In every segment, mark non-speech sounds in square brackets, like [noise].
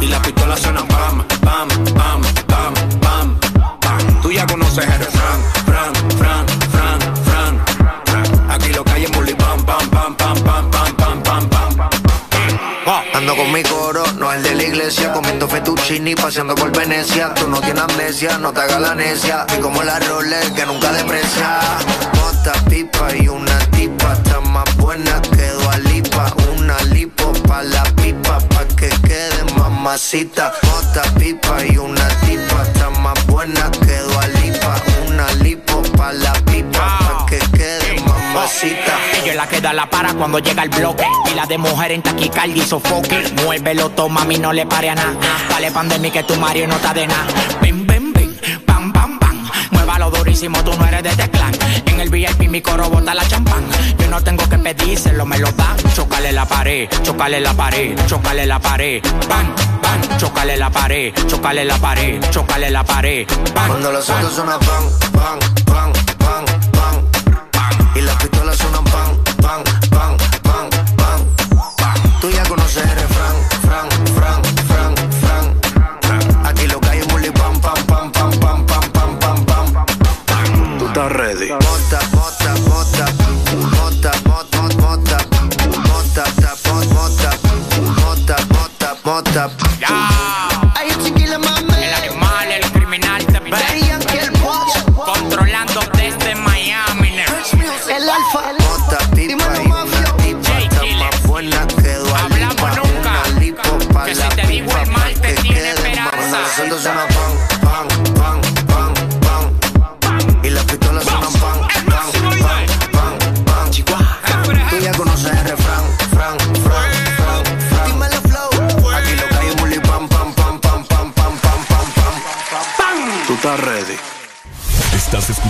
y las pistolas suenan pam, pam, pam, pam, pam, pam. Tú ya conoces el refrán, fran, fran, fran, fran. Aquí lo que hay es pam, pam, pam, pam, pam, pam, pam, pam, pam. Ando con mi coro, no el de la iglesia, comiendo fettuccini, paseando por Venecia. Tú no tienes amnesia, no te hagas la necia. Y como la Rolex que nunca deprecia. Mota, pipa y una tipa, está más buena que Lipa. Una lipo pa' la mamacita. Pipa y una tipa, está más buena que Lipa. Una lipo pa' la pipa, pa' que quede mamacita. Ella la que da la para cuando llega el bloque. Y la de mujer en taquicardia y sofoque. Muévelo, toma, mí no le pare a nada. Dale pandemia que tu Mario no está de nada. Durísimo, tú no eres de teclán. En el VIP mi coro bota la champán. Yo no tengo que pedírselo, me lo dan. Chocale la pared, chocale la pared, chocale la pared. Pan, pan, chocale la pared, chocale la pared, chocale la pared. Pan, Cuando los autos suenan pan, pan, pan, pan, pan. What the?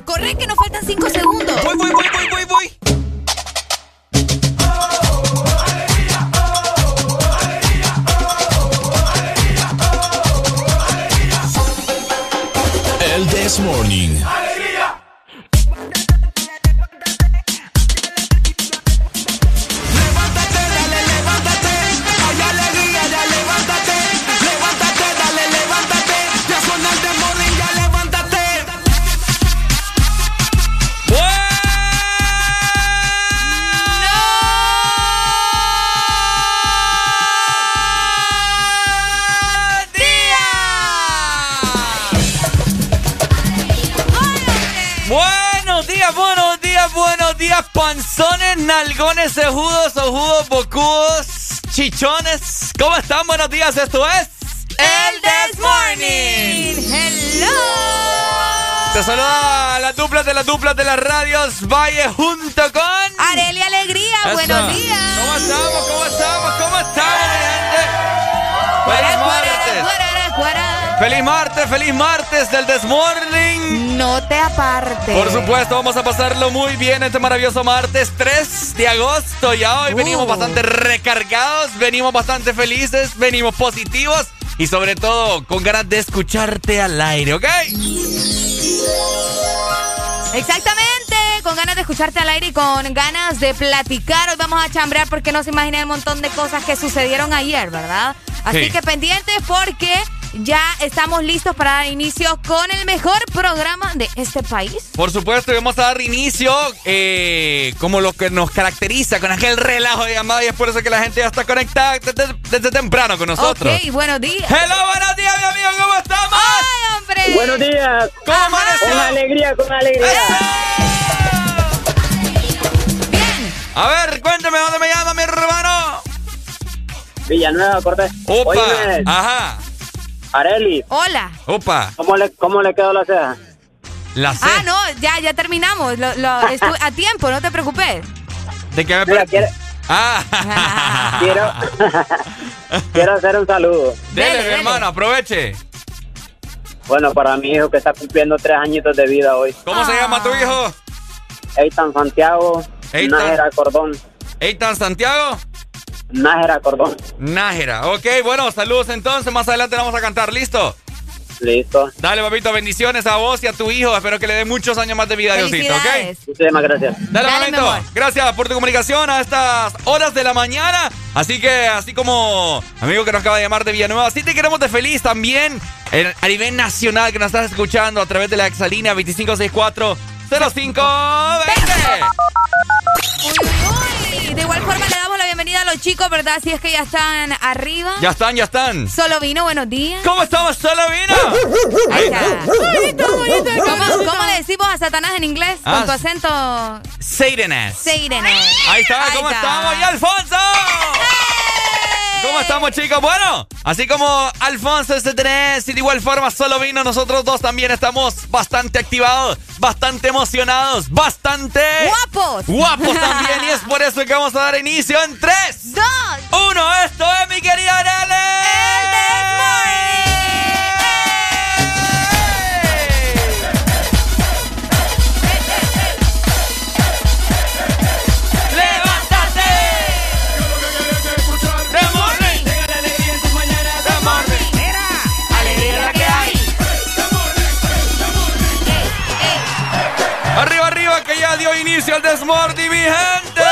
Corre que nos faltan cinco segundos. Voy, voy, voy, voy, voy, voy. El This Morning. Buenos panzones, nalgones, cejudos, ojudos, bocudos, chichones. ¿Cómo están? Buenos días, esto es El This Morning. Hello. Te saluda la dupla de las duplas de las radios Valle junto con Areli Alegría, Eso. buenos días. ¿Cómo estamos? ¿Cómo estamos? ¿Cómo estamos, gente? Cuara. ¡Feliz martes! ¡Feliz martes del Desmorning! No te aparte. Por supuesto, vamos a pasarlo muy bien este maravilloso martes 3 de agosto. Ya hoy Uh. venimos bastante recargados, venimos bastante felices, venimos positivos y sobre todo con ganas de escucharte al aire, ¿ok? Exactamente, con ganas de escucharte al aire y con ganas de platicar. Hoy vamos a chambrear porque no se imaginan el montón de cosas que sucedieron ayer, ¿verdad? Así Sí. que pendientes porque ya estamos listos para dar inicio con el mejor programa de este país. Por supuesto, y vamos a dar inicio eh, como lo que nos caracteriza con aquel relajo de llamada y es por eso que la gente ya está conectada desde, desde temprano con nosotros. Ok, buenos días. Hello, buenos días, mi amigo, ¿cómo estamos? ¡Ay, hombre! Buenos días. ¿Cómo Ajá. amaneció? Con alegría, con alegría. Bien. A ver, cuéntame dónde me llama mi hermano. Villanueva, Cortés. Opa, Oye, ajá, Areli, Hola. opa, ¿cómo le, ¿cómo le quedó la ceja? la C. Ah, no, ya, ya terminamos. Lo, lo- [laughs] a tiempo, no te preocupes. ¿De qué me Mira, quiere- Ah, quiero, [laughs] quiero hacer un saludo. Dele, Dele, hermano, aproveche. Bueno, para mi hijo que está cumpliendo tres añitos de vida hoy. ¿Cómo se Ah. llama tu hijo? Eitan Santiago, Eitan. Nájera Cordón. Eitan Santiago. Nájera Cordón. Nájera. Ok, bueno, saludos entonces. Más adelante vamos a cantar. ¿Listo? Listo. Dale, papito, bendiciones a vos y a tu hijo. Espero que le dé muchos años más de vida, Diosito, ¿ok? Muchísimas gracias. Dale, Dale, momento. Gracias por tu comunicación a estas horas de la mañana. Así que, así como amigo que nos acaba de llamar de Villanueva, así te queremos de feliz también en- a nivel nacional que nos estás escuchando a través de la exalínea 2564 0520. Uy, uy, uy. De igual forma le damos la bienvenida a los chicos, ¿verdad? Si es que ya están arriba. Ya están, ya están. Solo vino, buenos días. ¿Cómo estamos, Salavina? Ahí está. ¿Cómo, cómo le decimos a Satanás en inglés? Ah, Con tu acento Satanás. Satan. Ahí está, ¿cómo estamos? ¡Y Alfonso! ¿Cómo estamos, chicos? Bueno, así como Alfonso S3 y de igual forma solo vino, nosotros dos también estamos bastante activados, bastante emocionados, bastante ¡Guapos! guapos [laughs] también. y es por eso que vamos a dar inicio en 3, ¡Dos! 1. Esto es mi querida Arale. ¡Levántate! Dio inicio el Desmordi, mi gente.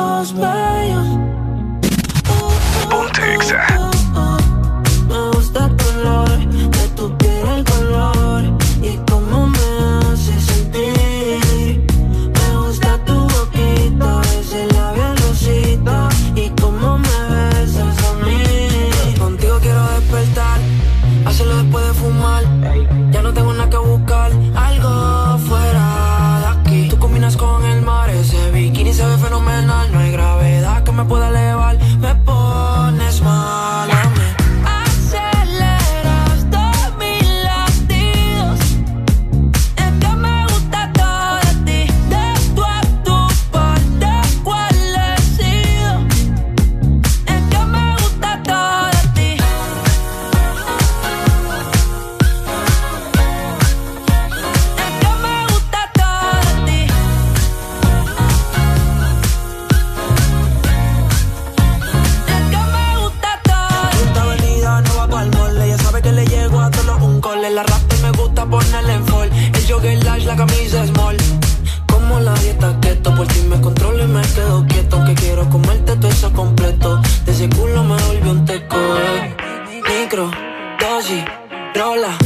Ojos bellos. Keto, por ti me controlo y me quedo quieto. Aunque quiero comerte todo eso completo. De ese culo me volvió un teco. eh. Micro, dosis, rola,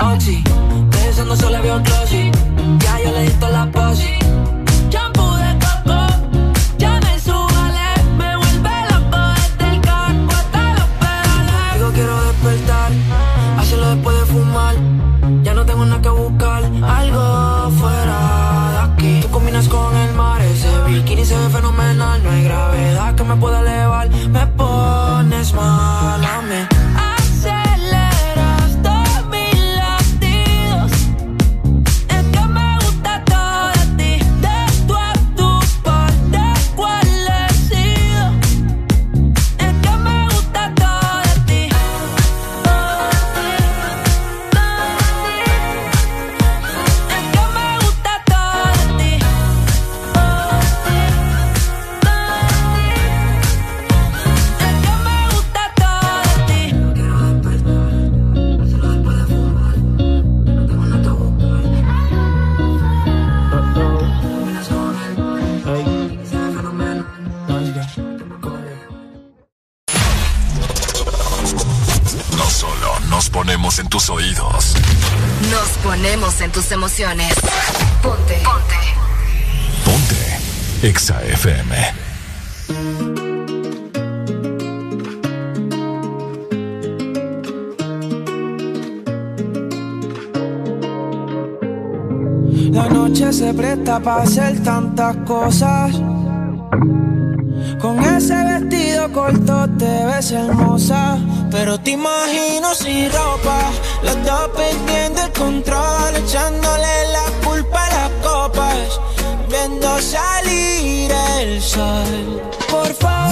oxi. Pensando solo había un. Ya yo le di la posi. Pones para hacer tantas cosas. Con ese vestido corto te ves hermosa. Pero te imagino sin ropa, los dos perdiendo el control, echándole la culpa a las copas, viendo salir el sol. Por favor.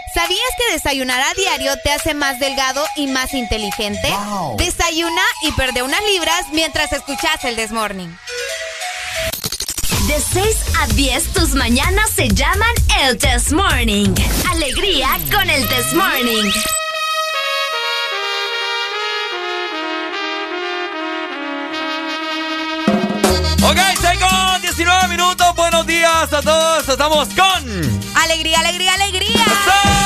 ¿Sabías que desayunar a diario te hace más delgado y más inteligente? Desayuna y perde unas libras mientras escuchas el Desmorning. De 6 a 10 tus mañanas se llaman el Test Morning. Alegría con el Test Morning. Ok, chicos. minutos. Buenos días a todos. Estamos con. Alegría, alegría, alegría.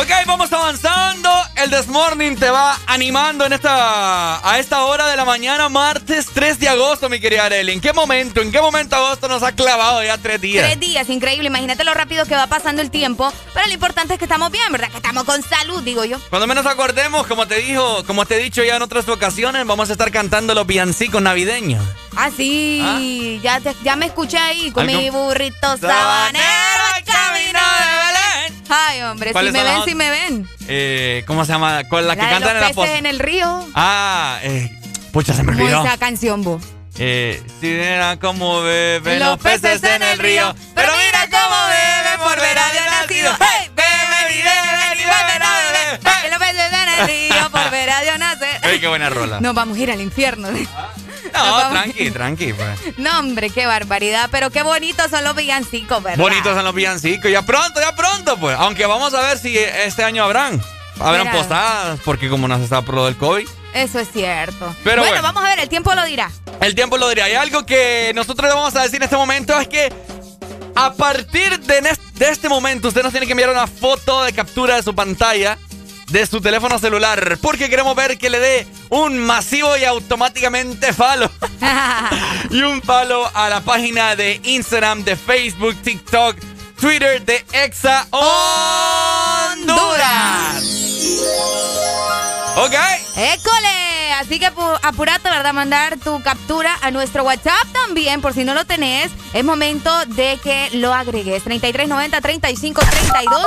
Ok, vamos avanzando. El Desmorning te va animando en esta, a esta hora de la mañana, martes 3 de agosto, mi querida Arely. ¿En qué momento, en qué momento agosto nos ha clavado ya tres días? Tres días, increíble. Imagínate lo rápido que va pasando el tiempo. Pero lo importante es que estamos bien, ¿verdad? Que estamos con salud, digo yo. Cuando menos acordemos, como te dijo, como te he dicho ya en otras ocasiones, vamos a estar cantando los villancicos navideños. Ah, sí. Ya, te- ya me escuché ahí con mi burrito sabanero al camino de Belén. Ay, hombre, si ¿Cuáles me ven, si me ven. Eh, ¿Cómo se llama? Con la, que cantan en los la peces posta. en el río. Ah, eh, pucha, se me olvidó. esa canción, vos. Eh, si era como beben Los los peces en el río, pero mira cómo beben por ver a Dios nacido. ¡Hey! Beben y beben y beben a beber. Que los peces en el río por ver a Dios nacer. ¡Ey, qué buena rola! Nos vamos a ir al infierno. No, tranqui, tranqui, pues. No, hombre, qué barbaridad. Pero qué bonitos son los villancicos, ¿verdad? Bonitos son los villancicos. Ya pronto, ya pronto, pues. Aunque vamos a ver si este año habrán. Habrán Mira. posadas, porque como nos está por lo del COVID. Eso es cierto. Pero bueno, bueno. vamos a ver, el tiempo lo dirá. El tiempo lo diría. Y algo que nosotros le vamos a decir en este momento es que a partir de este momento usted nos tiene que enviar una foto de captura de su pantalla de su teléfono celular porque queremos ver que le dé un masivo y automáticamente follow [laughs] y un follow a la página de Instagram, de Facebook, TikTok, Twitter de Exa Honduras. Ok. ¡École! Así que pu- apurate, ¿verdad? Mandar tu captura a nuestro WhatsApp también, por si no lo tenés. Es momento de que lo agregues. 3390 3532.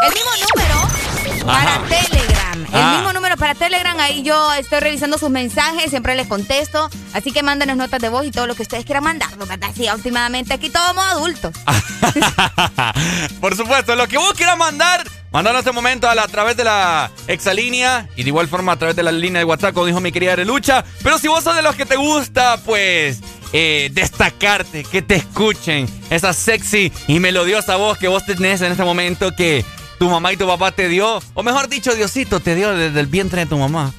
El mismo número para. Telegram. El Ah. mismo número para Telegram. Ahí yo estoy revisando sus mensajes, siempre les contesto. Así que mándenos notas de voz y todo lo que ustedes quieran mandarnos, ¿verdad? Sí, últimamente aquí todos somos adultos. [laughs] Por supuesto, lo que vos quieras mandar, mandalo en este momento a, través de la exalínea y de igual forma a través de la línea de WhatsApp, como dijo mi querida Arelucha. Pero si vos sos de los que te gusta, pues, eh, destacarte, que te escuchen, esa sexy y melodiosa voz que vos tenés en este momento que tu mamá y tu papá te dio, o mejor dicho, Diosito te dio desde el vientre de tu mamá.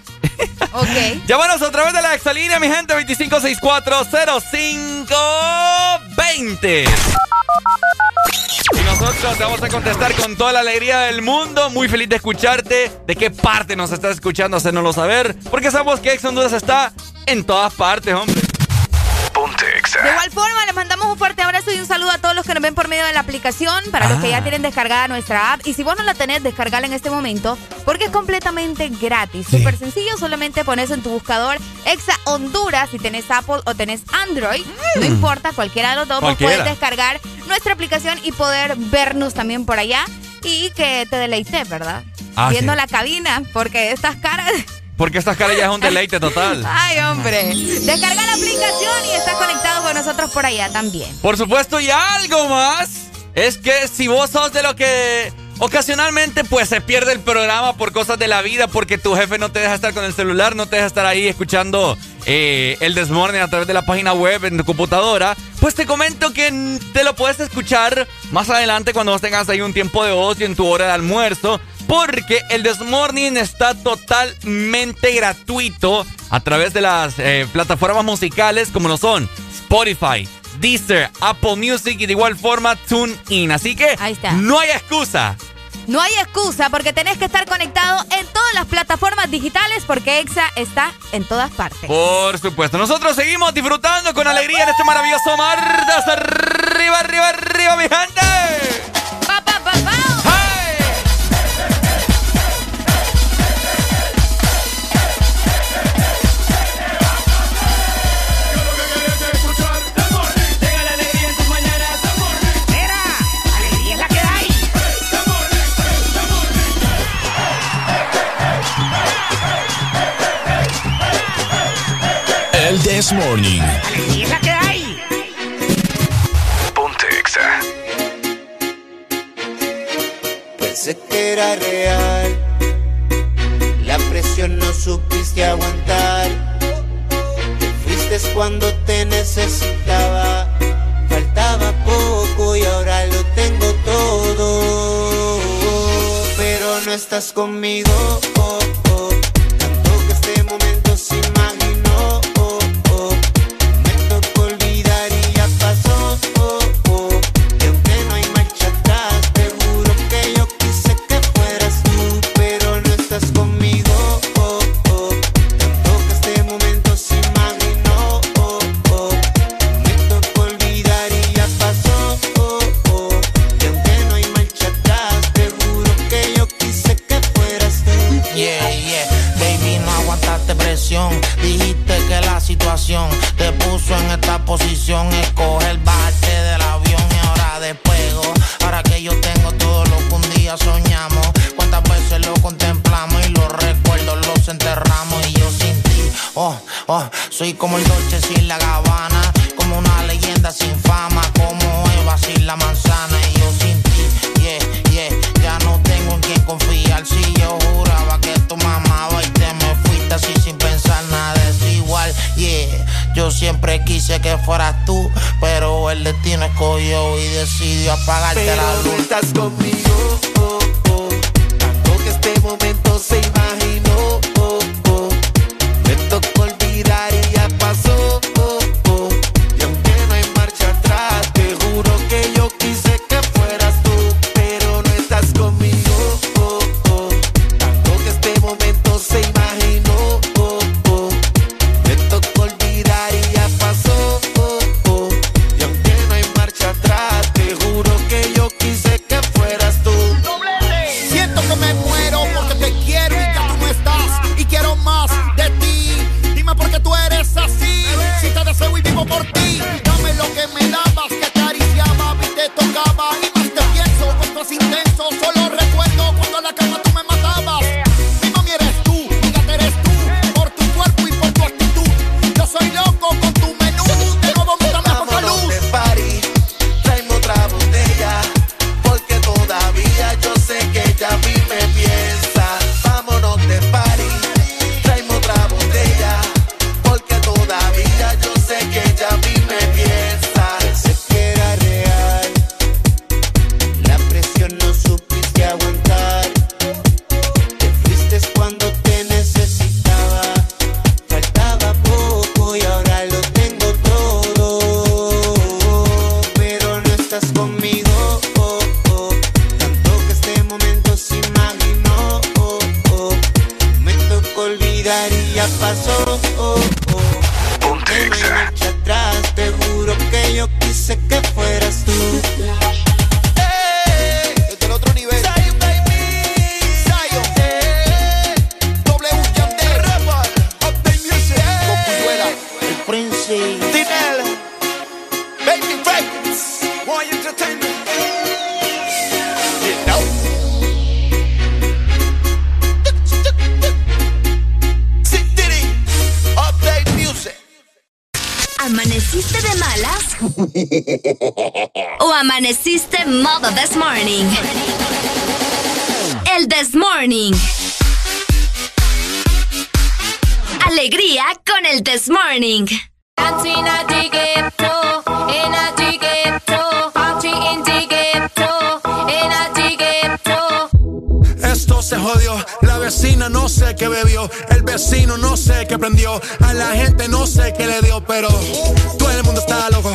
Ok. [laughs] Llámanos a través de la exalínea, mi gente, 25640520. Y nosotros te vamos a contestar con toda la alegría del mundo. Muy feliz de escucharte. ¿De qué parte nos estás escuchando? Hacérnoslo saber. Porque sabemos que Ex Honduras está en todas partes, hombre. De igual forma, les mandamos un fuerte abrazo y un saludo a todos los que nos ven por medio de la aplicación, para los que ya Ah. tienen descargada nuestra app. Y si vos no la tenés, descargala en este momento, porque es completamente gratis. Súper sencillo, solamente pones en tu buscador Exa Honduras, si tenés Apple o tenés Android, no importa, cualquiera de los dos, vos puedes descargar nuestra aplicación y poder vernos también por allá y que te deleites, ¿verdad? Ah, Viendo sí. la cabina, porque estas caras... Porque estas caras ya es un deleite total. [laughs] Ay, hombre. Descarga la aplicación y estás conectado con nosotros por allá también. Por supuesto, y algo más es que si vos sos de lo que ocasionalmente pues se pierde el programa por cosas de la vida, porque tu jefe no te deja estar con el celular, no te deja estar ahí escuchando eh, el Desmorning a través de la página web en tu computadora, pues te comento que te lo puedes escuchar más adelante cuando vos tengas ahí un tiempo de ocio en tu hora de almuerzo. Porque el Desmorning está totalmente gratuito a través de las eh, plataformas musicales como lo son Spotify, Deezer, Apple Music y de igual forma TuneIn. Así que no hay excusa. No hay excusa porque tenés que estar conectado en todas las plataformas digitales porque EXA está en todas partes. Por supuesto, nosotros seguimos disfrutando con alegría en este maravilloso martes. Arriba, arriba, arriba, mi gente. This Morning. Alegría es la que hay. Ponte Exa. Pensé que era real. La presión no supiste aguantar. Te fuiste cuando te necesitaba. Faltaba poco y ahora lo tengo todo. Pero no estás conmigo. oh, oh. Tanto que este momento te puso en esta posición. Escoge el bate del avión y ahora despego. Ahora que yo tengo todo lo que un día soñamos. Cuántas veces lo contemplamos y los recuerdos los enterramos. Y yo sin ti, oh, oh, soy como el Dolce sin la Gabbana. Siempre quise que fueras tú, pero el destino escogió y decidió apagarte Pero la no luz. estás conmigo, oh, oh. Tanto que este momento se [laughs] ¿O amaneciste modo this morning? El this morning. Alegría con el this morning. Esto se jodió, la vecina no sé qué bebió, el vecino no sé qué prendió, a la gente no sé qué le dio, pero todo el mundo está loco,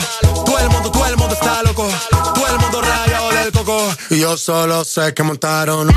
todo el mundo está loco, todo el mundo rayado del coco, y yo solo sé que montaron. En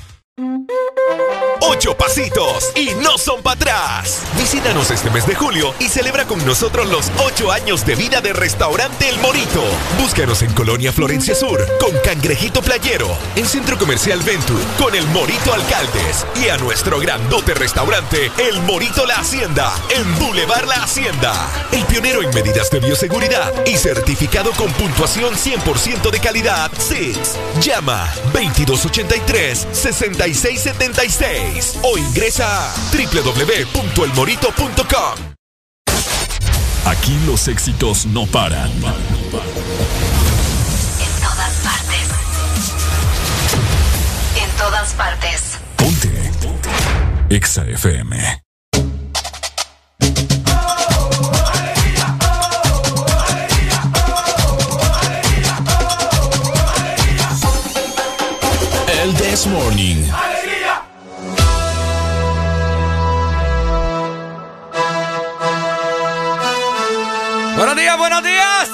Ocho pasitos y no son para atrás. Visítanos este mes de julio y celebra con nosotros los ocho años de vida de Restaurante El Morito. Búscanos en Colonia Florencia Sur con Cangrejito Playero, en Centro Comercial Venture con El Morito Alcaldes y a nuestro grandote restaurante El Morito La Hacienda en Boulevard La Hacienda. El pionero en medidas de bioseguridad y certificado con puntuación 100% de calidad SIX. Llama 2283-6676 o ingresa a www.elmorito.com. Aquí los éxitos no paran. En todas partes. En todas partes. Ponte. EXA FM. El This Morning. Buenos días, buenos días.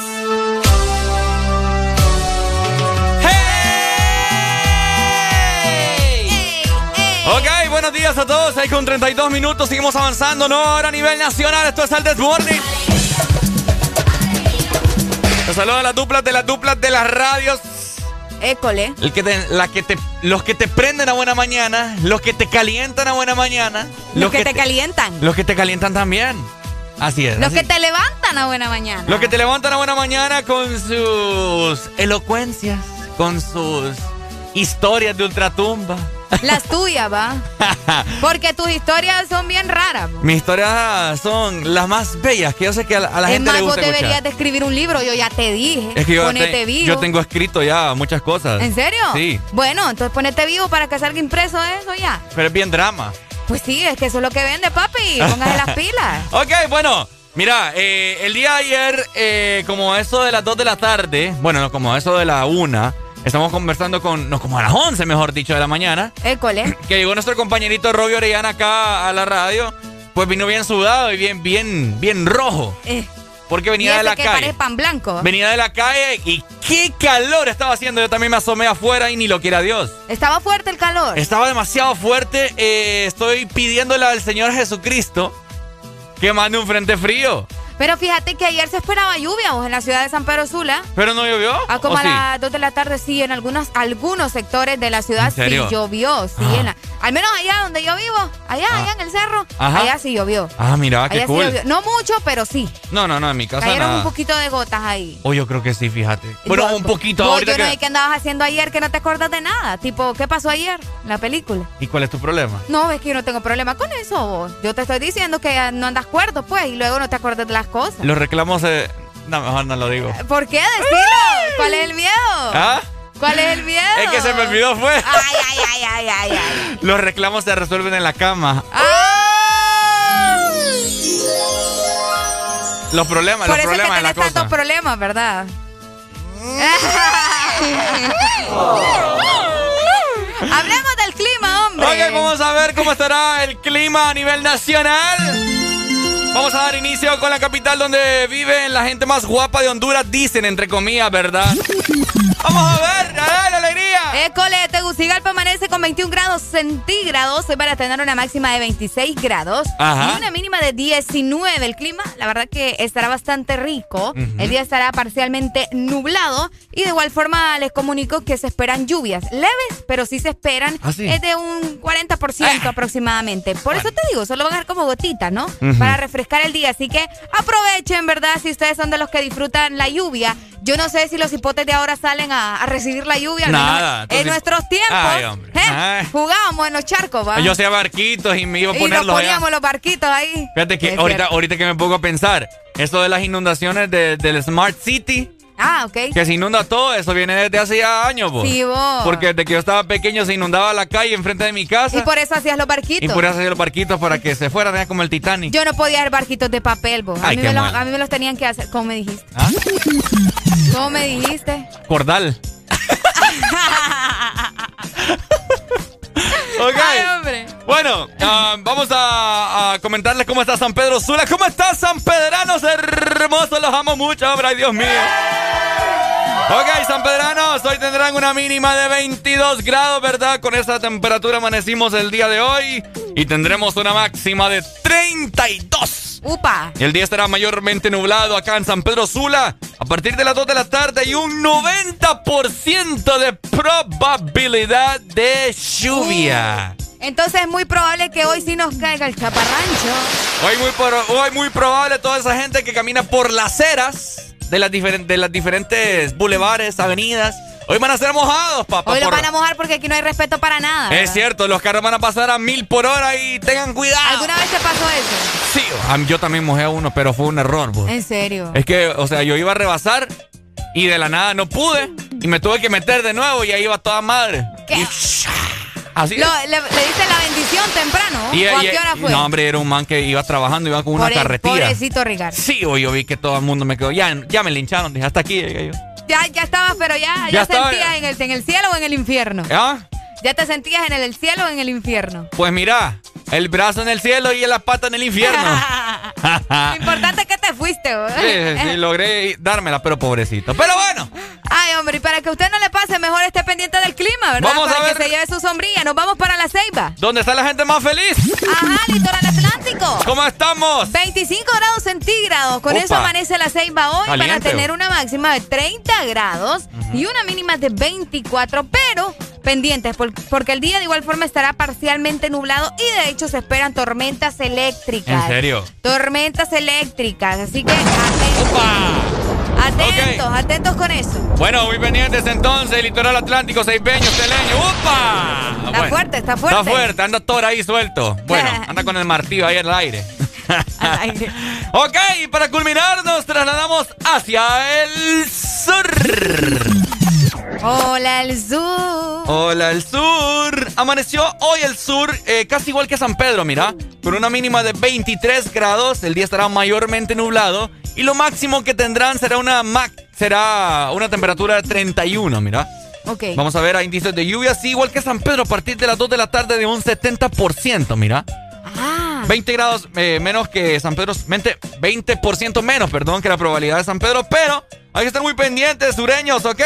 Ok, buenos días a todos. Ahí con 32 minutos seguimos avanzando, ¿no? Ahora a nivel nacional, esto es el This Morning. Te saludo a las duplas de las duplas de las radios. École. El que te- la que te, los que te prenden a buena mañana, los que te calientan a buena mañana. Los que te calientan. Los que te calientan también. Así es. Los así que te levantan a buena mañana. Los que te levantan a buena mañana con sus elocuencias, con sus historias de ultratumba. Las tuyas, va. [laughs] Porque tus historias son bien raras. Mis historias son las más bellas que yo sé que a la, a la es gente más, le vos gusta deberías escuchar. de escribir un libro, yo ya te dije. Es que yo, Ponete te- vivo. yo tengo escrito ya muchas cosas. ¿En serio? Sí, Bueno, entonces ponete vivo para que salga impreso eso ya. pero es bien drama. Pues sí, es que eso es lo que vende, papi. Póngase las [laughs] pilas. Ok, bueno, mira, eh, el día de ayer, eh, como eso de las 2 de la tarde, bueno, no, como eso de la 1, estamos conversando con, no, como a las 11, mejor dicho, de la mañana, École. que llegó nuestro compañerito Robio Orellana acá a la radio, pues vino bien sudado y bien, bien, bien rojo, Eh, porque y venía de ese la que calle. pan blanco. Venía de la calle y qué calor estaba haciendo. Yo también me asomé afuera y ni lo quiera Dios. Estaba fuerte el calor. Estaba demasiado fuerte. eh, estoy pidiéndole al Señor Jesucristo que mande un frente frío. Pero fíjate que ayer se esperaba lluvia en la ciudad de San Pedro Sula. ¿Pero no llovió? A como ¿O a sí? las 2 de la tarde, sí, en algunos, algunos sectores de la ciudad ¿En sí llovió. Sí, Ah. en la- al menos allá donde yo vivo, allá, Ah. allá en el cerro, Ajá. allá sí llovió. Ah, mira, qué allá sí cool. llovió. No mucho, pero sí. No, no, no, en mi casa Cayeron nada. un poquito de gotas ahí. Oh, yo creo que sí, fíjate. Bueno, Vos- un poquito vos, ahorita yo no que- sé qué andabas haciendo ayer que no te acuerdas de nada. Tipo, ¿qué pasó ayer? La película. ¿Y cuál es tu problema? No, es que yo no tengo problema con eso. vos. Yo te estoy diciendo que no andas cuerdo, pues, y luego no te acuerdas de las cosas. Los reclamos, eh, No, mejor no lo digo. ¿Por qué? Decilo. ¿Cuál es el miedo? ¿Ah? ¿Cuál es el miedo? Es que se me olvidó, fue. Ay, ay, ay, ay, ay, ay. Los reclamos se resuelven en la cama. Ah. Los problemas, Por los eso es que problemas en la tenés tantos problemas, ¿verdad? [laughs] Hablemos del clima, hombre. Ok, vamos a ver cómo estará el clima a nivel nacional. Vamos a dar inicio con la capital donde vive la gente más guapa de Honduras, dicen entre comillas, ¿verdad? Vamos a ver, dale, alegría. École, Tegucigalpa amanece con 21 grados centígrados. Hoy van a tener una máxima de 26 grados Ajá. y una mínima de 19. El clima, la verdad que estará bastante rico. El día estará parcialmente nublado y de igual forma les comunico que se esperan lluvias leves, pero sí se esperan ¿Ah, sí? es de un 40% aproximadamente. Por eso te digo, solo van a ser como gotitas, ¿no? Para refrescar el día. Así que aprovechen, ¿verdad? Si ustedes son de los que disfrutan la lluvia. Yo no sé si los hipotes de ahora salen a, a recibir la lluvia. En nuestros tiempos, Ay. ¿eh? Ay. jugábamos en los charcos, ¿va? Yo hacía barquitos y me iba a y nos ponerlos allá. poníamos los barquitos ahí. Fíjate que Es ahorita, cierto. ahorita que me pongo a pensar, eso de las inundaciones de- del Smart City, Ah, ok. que se inunda todo, eso viene desde hace años, vos. Sí, vos. Porque desde que yo estaba pequeño se inundaba la calle enfrente de mi casa. Y por eso hacías los Y barquitos. por eso hacía los barquitos para que se fueran como el Titanic. Yo no podía hacer barquitos de papel, vos. A, Ay, mí qué me los, mal. a mí me los tenían que hacer. ¿Cómo me dijiste? ¿Ah? ¿Cómo me dijiste? Cordal. [laughs] ok. Ay. Bueno, ah, vamos a, a comentarles cómo está San Pedro Sula. ¿Cómo está San Pedranos hermosos? Los amo mucho, hombre. Ay, Dios mío. Ok, San Pedranos, hoy tendrán una mínima de 22 grados, ¿verdad? Con esa temperatura amanecimos el día de hoy y tendremos una máxima de 32. Upa. El día estará mayormente nublado acá en San Pedro Sula a partir de las 2 de la tarde y un 90% de probabilidad de lluvia. Entonces es muy probable que hoy sí nos caiga el chaparrancho. Hoy muy, hoy muy probable toda esa gente que camina por las aceras de las, de las diferentes bulevares, avenidas. Hoy van a ser mojados, papá. Hoy lo por- van a mojar porque aquí no hay respeto para nada. Es cierto, los carros van a pasar a mil por hora y tengan cuidado. ¿Alguna vez te pasó eso? Sí, a mí- yo también mojé a uno, pero fue un error. bo. En serio. Es que, o sea, yo iba a rebasar y de la nada no pude y me tuve que meter de nuevo y ahí iba toda madre. ¿Qué? Y- así. Lo- le, le diste la bendición temprano. Y- ¿O a qué hora fue? No, hombre, era un man que iba trabajando, iba con una Pobre- carretilla. Pobrecito Ricardo. Sí, yo vi que todo el mundo me quedó. Ya, ya me lincharon, dije, hasta aquí llegué yo. Ya, ya estabas, pero ya, ya, Ya sentías en el, en el cielo o en el infierno. ¿Ah? Ya te sentías en el, el cielo o en el infierno. Pues mira, el brazo en el cielo y la pata en el infierno. [laughs] Lo importante es que te fuiste. Sí, sí, sí, logré dármela, pero pobrecito. Pero bueno, Ay, hombre, y para que usted no le pase, mejor esté pendiente del clima, ¿verdad? Vamos a para ver. que se lleve su sombrilla. Nos vamos para la ceiba. ¿dónde está la gente más feliz? Ajá, litoral atlántico. ¿Cómo estamos? 25 grados centígrados. Con Opa. eso amanece la ceiba hoy. Van a Caliente. tener una máxima de 30 grados y una mínima de 24, pero pendientes por- porque el día de igual forma estará parcialmente nublado y de hecho se esperan tormentas eléctricas. ¿En serio? Tormentas eléctricas, así que atentos. Atentos, atentos con eso. Bueno, muy pendientes entonces, litoral atlántico, seibeño, teleño. ¡Upa! Está fuerte, está fuerte. Está fuerte, anda Thor ahí suelto. Bueno, [laughs] anda con el martillo ahí al aire. [laughs] ok, y para culminar nos trasladamos hacia el sur. Hola, el sur. Hola, el sur. Amaneció hoy el sur, eh, casi igual que San Pedro, mira. Con una mínima de 23 grados. El día estará mayormente nublado. Y lo máximo que tendrán será una, mac será una temperatura de 31, mira. Ok. Vamos a ver a índices de lluvia, sí, igual que San Pedro, a partir de las 2 de la tarde de un 70%, mira. Ah. 20 grados eh, menos que San Pedro, 20%, 20% menos, perdón, que la probabilidad de San Pedro, pero hay que estar muy pendientes, sureños, ¿ok?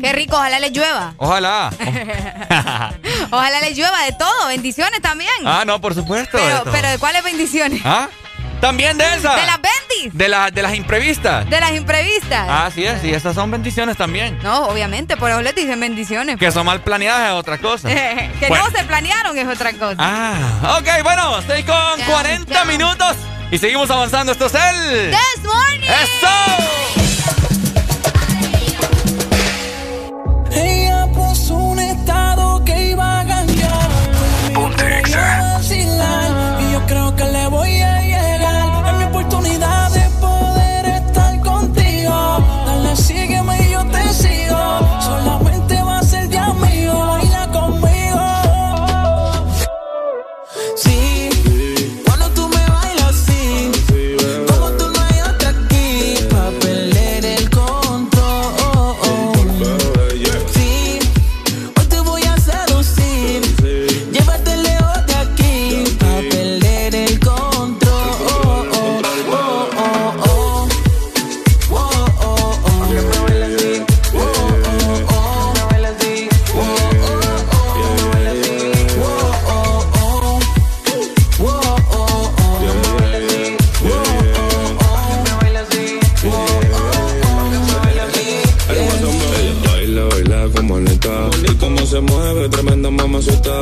Qué rico, ojalá le llueva. [laughs] Ojalá. [laughs] Ojalá le llueva de todo, bendiciones también. ah, no, por supuesto. pero, ¿de cuáles bendiciones? ¿Ah? También de esas. De las bendis. De, la- de las imprevistas. De las imprevistas. Ah, sí es, y esas son bendiciones también. No, obviamente, por eso les dicen bendiciones. Que son mal planeadas es otra cosa. [laughs] que Bueno. no se planearon es otra cosa. Ah, ok, bueno, estoy con 40 minutos y seguimos avanzando. Esto es el. This morning. ¡Eso! Ella puso un estado que iba a cambiar. Ponte Y yo creo que le voy a llegar.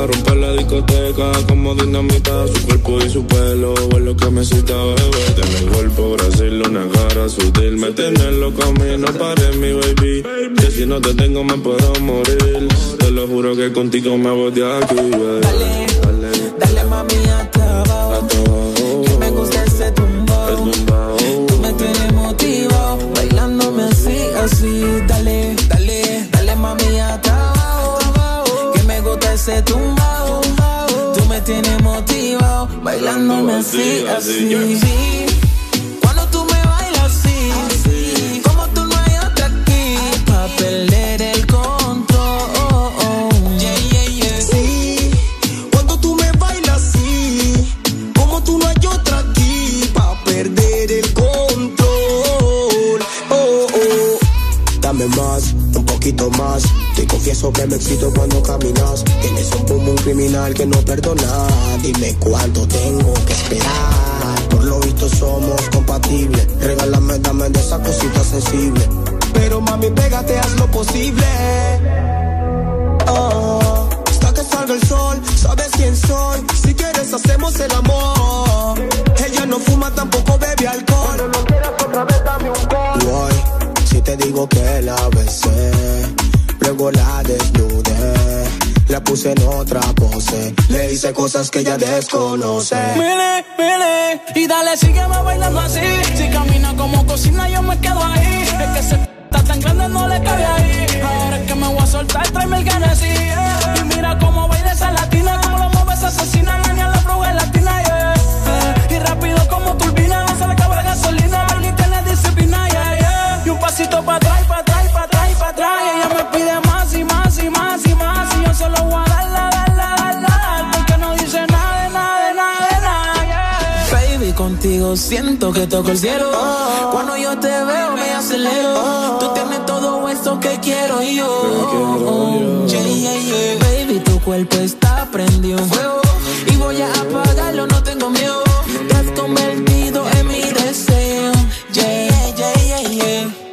Romper la discoteca como dinamita. Su cuerpo y su pelo es lo que me cita, bebé. Tiene el cuerpo Brasil, una cara sutil. Me tiene loco a mí, no pares mi baby. Que si no te tengo me puedo morir. Te lo juro que contigo me voy de aquí, baby. Ese tumbao. Tú me tienes motivado, bailándome así, así. Sí, Cuando tú me bailas así, como tú no hay otra aquí, pa' perder el control. Yeah, yeah, yeah. Sí, cuando tú me bailas así, como tú no hay otra aquí, pa' perder el control. Oh, oh. Dame más, un poquito más. Confieso que me excito cuando caminas. Tienes un boom, un criminal que no perdona. Dime cuánto tengo que esperar. Por lo visto somos compatibles. Regálame, dame de esa cosita sensible. Pero mami, pégate, haz lo posible. Oh, hasta que salga el sol, sabes quién soy. Si quieres, hacemos el amor. Ella no fuma, tampoco bebe alcohol. Cuando no quieras otra vez, dame un gol. Si te digo que la besé, luego la desnudé. La puse en otra pose, le hice cosas que ella desconoce. Mire, mire, y dale, sígueme bailando así. Si camina como cocina, yo me quedo ahí. Es que se está tan grande, no le cabe ahí. Ahora es que me voy a soltar, tráeme el Genesis. Y mira cómo baila contigo siento que toco el cielo. Cuando yo te veo, me acelero. Tú tienes todo eso que quiero yo. Yeah, yeah, yeah. Baby, tu cuerpo está prendido en fuego. Y voy a apagarlo, no tengo miedo. Te has convertido en mi deseo. Yeah, yeah, yeah, yeah.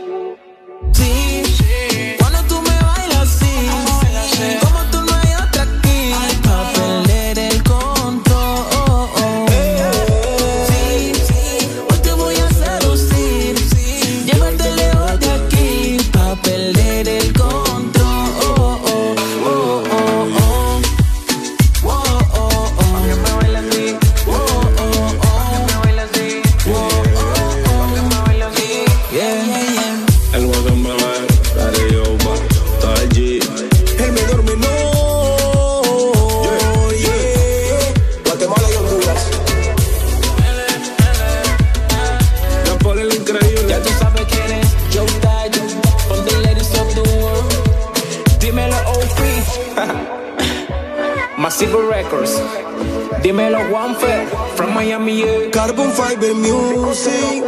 Records. Dímelo Juanfe, from Miami. Yeah. Carbon Fiber Music.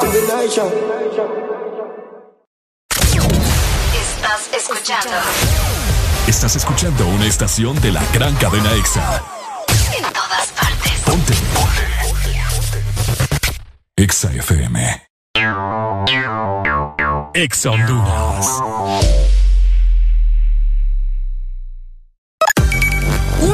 Combination. Estás escuchando Estás escuchando una estación de la gran cadena EXA. en todas partes. Ponte. EXA FM. EXA Honduras.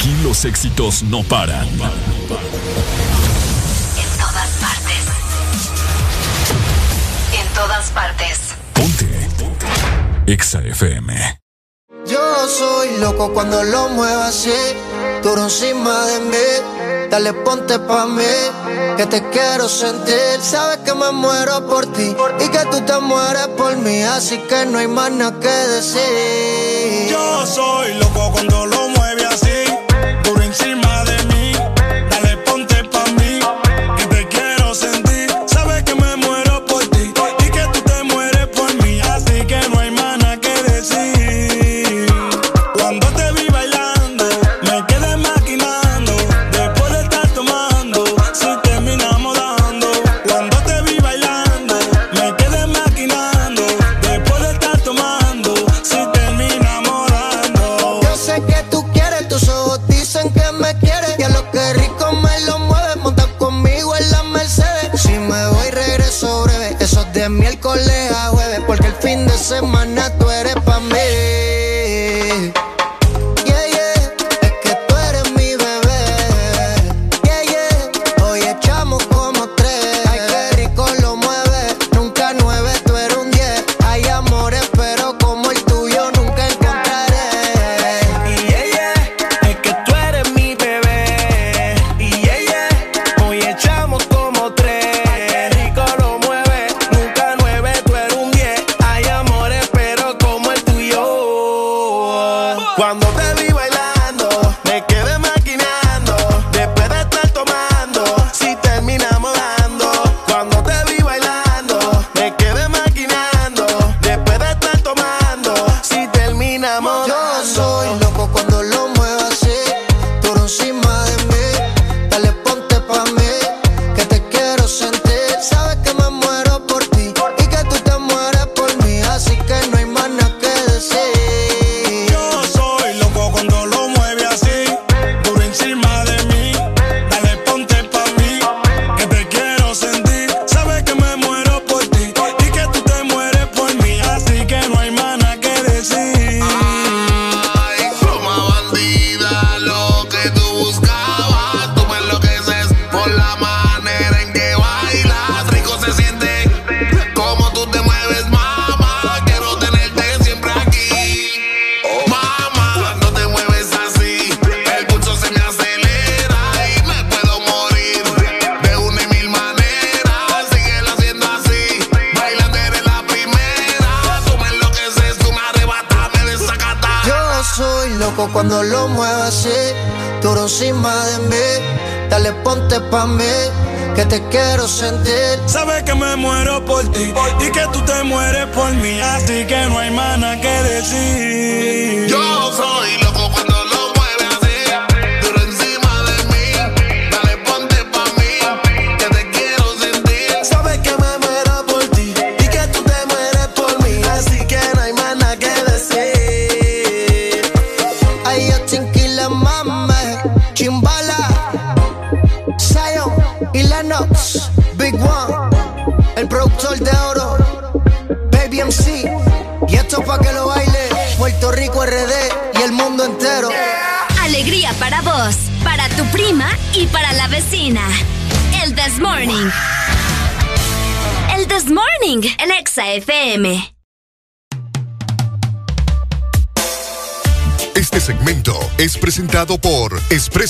Aquí los éxitos no paran. En todas partes. En todas partes. Ponte. Exa FM. Yo soy loco cuando lo muevo así. Duro encima de mí. Dale ponte pa' mí. Que te quiero sentir. Sabes que me muero por ti. Y que tú te mueres por mí. Así que no hay más nada que decir. Yo soy loco cuando lo muevo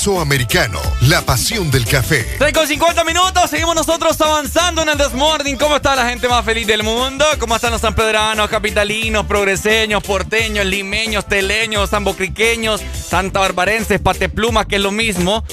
espresso la pasión del café. 3 con 50 minutos, seguimos nosotros avanzando en el Desmorning. ¿Cómo está la gente más feliz del mundo? ¿Cómo están los sanpedranos, capitalinos, progreseños, porteños, limeños, teleños, zambocriqueños, santabarbarenses, pateplumas, que es lo mismo?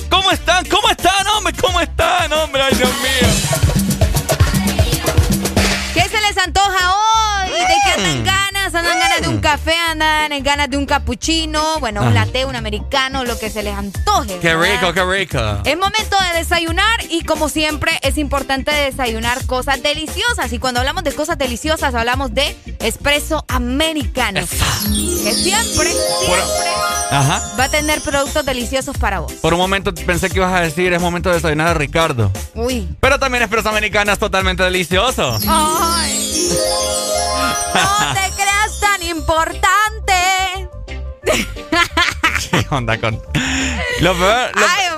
ganas de un cappuccino, bueno, un ah. latte, un americano, lo que se les antoje. Qué rico, qué rico. Es momento de desayunar y como siempre es importante desayunar cosas deliciosas. Y cuando hablamos de cosas deliciosas hablamos de espresso americano. Que siempre, siempre Ajá. va a tener productos deliciosos para vos. Por un momento pensé que ibas a decir es momento de desayunar a Ricardo. Uy. Pero también espresso americano es totalmente delicioso. Ay. [laughs] No te [laughs] onda con...? Lo peor,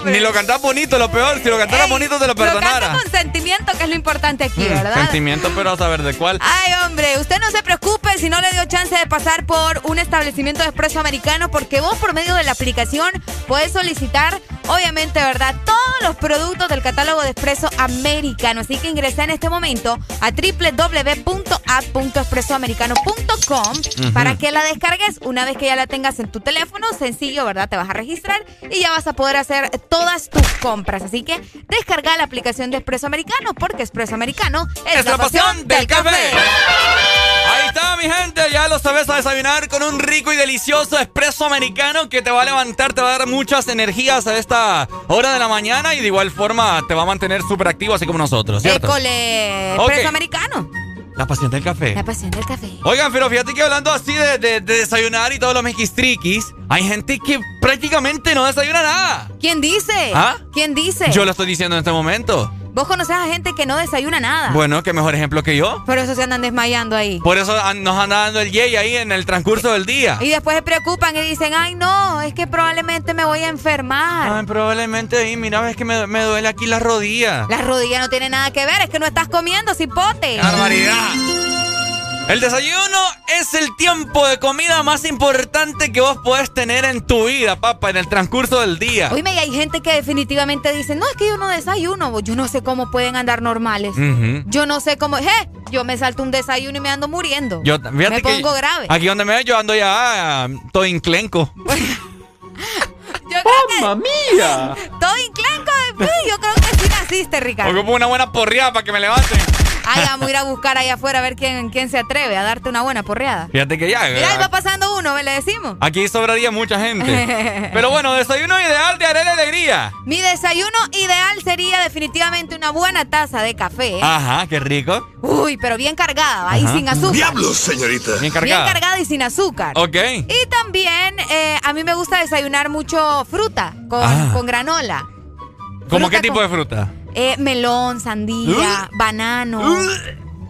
ni lo cantás bonito, lo peor, si lo cantaras Ey, bonito te lo perdonara. Lo canto con sentimiento, que es lo importante aquí, hmm, ¿verdad? Sentimiento, pero a saber de cuál. Ay, hombre, usted no se preocupe si no le dio chance de pasar por un establecimiento de expreso americano, porque vos por medio de la aplicación podés solicitar, obviamente, ¿verdad? Todos los productos del catálogo de expreso americano. Así que ingresa en este momento a www www.app.expresoamericano.com Ujú. para que la descargues. Una vez que ya la tengas en tu teléfono, sencillo, ¿verdad? Te vas a registrar y ya vas a poder hacer todas tus compras. Así que descarga la aplicación de Expreso Americano porque Expreso Americano es, la pasión del café. Ahí está, mi gente. Ya lo sabes a desayunar con un rico y delicioso espresso americano que te va a levantar, te va a dar muchas energías a esta hora de la mañana y de igual forma te va a mantener súper activo, así como nosotros, ¿cierto? École Ok. Expreso Americano. La pasión del café. La pasión del café. Oigan, pero fíjate que hablando así de, de- de desayunar y todos los mequistriquis, hay gente que prácticamente no desayuna nada. ¿Quién dice? ¿Ah? ¿Quién dice? Yo lo estoy diciendo en este momento. Vos conoces a gente que no desayuna nada. Bueno, qué mejor ejemplo que yo. Por eso se andan desmayando ahí. Por eso nos anda dando el yey ahí en el transcurso del día. Y después se preocupan y dicen, ay no, es que probablemente me voy a enfermar. Ay, probablemente ahí, mira, ves que me, me duele aquí la rodilla. La rodilla no tiene nada que ver, es que no estás comiendo, cipote. ¡Barbaridad! El desayuno es el tiempo de comida más importante que vos podés tener en tu vida, papá, en el transcurso del día. Oíme, y hay gente que definitivamente dice, no, es que yo no desayuno. Yo no sé cómo pueden andar normales. Yo no sé cómo, je, yo me salto un desayuno y me ando muriendo. Yo, me que pongo grave. Aquí donde me veo yo ando ya ah, todo inclenco. [laughs] ¡Mamma mía! [laughs] Todo inclenco, pues, yo creo que sí naciste, Ricardo. Ocupo una buena porreada para que me levanten. Ay, vamos a ir a buscar allá afuera a ver quién, quién se atreve a darte una buena porreada. Fíjate que ya. Mira, ahí ah, va pasando uno, ¿ve? le decimos. Aquí sobraría mucha gente. [laughs] Pero bueno, desayuno ideal de arena alegría. Mi desayuno ideal sería definitivamente una buena taza de café. ¿eh? Ajá, qué rico. Uy, pero bien cargada, Ajá. sin azúcar. ¡Diablos, señorita! Bien cargada. Bien cargada y sin azúcar. Ok. Y también eh, a mí me gusta desayunar mucho fruta con, Ah. con granola. ¿Cómo Fruta qué tipo con- de fruta? Eh, melón, sandía, banano.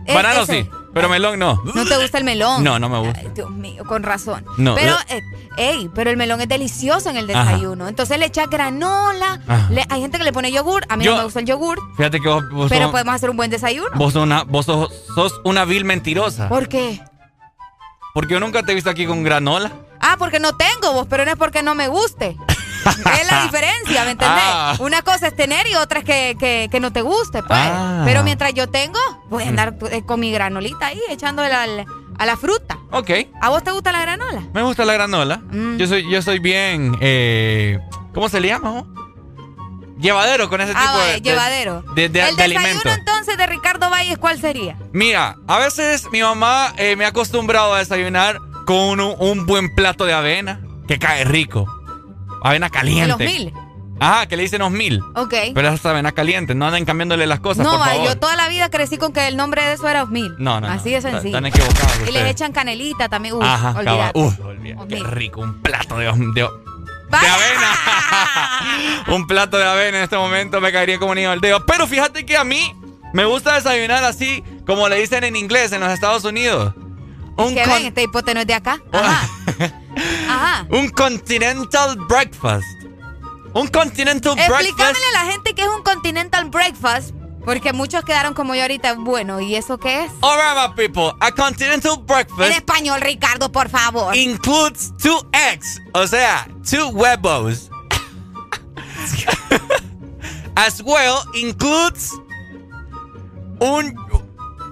Eh, Banano ese- sí, pero melón no. ¿No te gusta el melón? No, no me gusta. Ay, Dios mío, con razón. No, Pero, eh, ey, pero el melón es delicioso en el Ajá. desayuno. Entonces le echa granola. Le- hay gente que le pone yogur. A mí Yo- no me gusta el yogur. Fíjate que vos, vos Pero sos, podemos hacer un buen desayuno. vos sos una, vos sos, sos una vil mentirosa. ¿Por qué? Porque yo nunca te he visto aquí con granola. Ah, porque no tengo vos, pero no es porque no me guste. Es la diferencia, ¿me entendés? Ah. Una cosa es tener y otra es que, que- que no te guste, pues. Ah. Pero mientras yo tengo, voy a andar eh, con mi granolita ahí, echándole al- a la fruta. Ok. ¿A vos te gusta la granola? Me gusta la granola. Mm. Yo soy, yo soy bien. eh, ¿Cómo se le llama? vos? Llevadero con ese Ah, tipo de, de- llevadero. de, de- el de desayuno alimento. entonces de Ricardo Valles, ¿cuál sería? Mira, a veces mi mamá eh, me ha acostumbrado a desayunar con un, un buen plato de avena que cae rico. Avena caliente. Los mil. Ajá, que le dicen los mil. Ok. Pero es avena caliente, no anden cambiándole las cosas, no, por favor. yo toda la vida crecí con que el nombre de eso era Osmil. No, no, no. Así de Están- sencillo. Están equivocados Y le ustedes. echan canelita también. Uy, Ajá, olvídate. Uf, olvídate, qué rico, un plato de, de, de avena. [laughs] un plato de avena en este momento me caería como niño al dedo. Pero fíjate que a mí me gusta desayunar así, como le dicen en inglés en los Estados Unidos. Un, ¿Qué con- ven? Este hipote no es de acá. Ajá. [laughs] Ajá. un continental breakfast. Un continental breakfast. Explícamele a la gente que es un continental breakfast. Porque muchos quedaron como yo ahorita. Bueno, ¿y eso qué es? Alright, my people. A continental En breakfast español, Ricardo, por favor. includes two eggs. O sea, two huevos. [laughs] As well includes un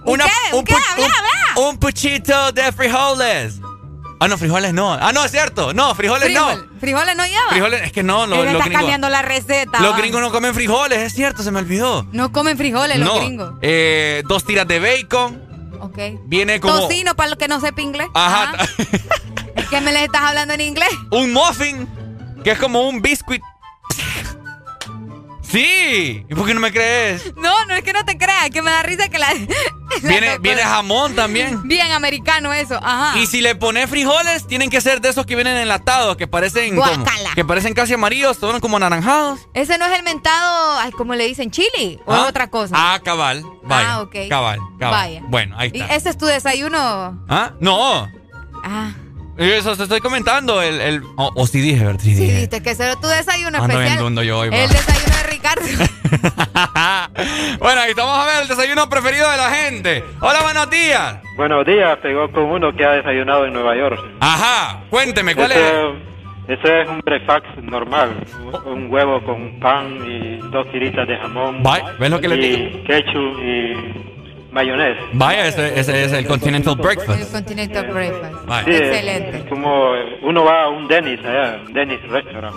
una, qué? ¿Un qué? un- habla. un puchito de frijoles. Ah, no, frijoles no. Ah, no, es cierto. No, frijoles no. Frijol- Frijoles no lleva. Frijoles, es que no, lo- los está gringos. cambiando la receta. Los gringos no comen frijoles, es cierto, se me olvidó. No comen frijoles los gringos. Eh, dos tiras de bacon. Ok. Viene como. Tocino para los que no sepa inglés. Ajá. [laughs] Es que me les estás hablando en inglés. un muffin, que es como un biscuit. Sí. ¿Y por qué no me crees? No, no es que no te creas, que me da risa que la. Viene, viene jamón también. Bien americano eso, ajá. Y si le pones frijoles, tienen que ser de esos que vienen enlatados, que parecen como, que parecen casi amarillos, son como anaranjados. Ese no es el mentado, ay, ¿cómo le dicen? ¿Chili? ¿O ¿Ah? otra cosa? Ah, cabal. Vaya. Ah, ok. Cabal, cabal. Vaya. Bueno, ahí ¿Y está. ese es tu desayuno? ¿Ah? No. Ah, Eso te estoy comentando. El, el, o o sí dije, ¿verdad? Sí sí, dije. viste que ese era tu desayuno Ando especial. yo hoy. El desayuno de Ricardo. [laughs] [laughs] bueno, ahí vamos a ver el desayuno preferido de la gente. Hola, buenos días. Buenos días, pegó con uno que ha desayunado en Nueva York. Ajá, cuénteme, ¿cuál Ese- es? Ese es un breakfast normal, un- un huevo con pan y dos tiritas de jamón. Vaya, ¿ves lo que le y digo? ketchup y mayonesa. Vaya, ese, ese es el Continental Breakfast. El Continental Breakfast. Vaya. Sí, Excelente. Es como uno va a un Dennis allá, un Dennis Restaurant.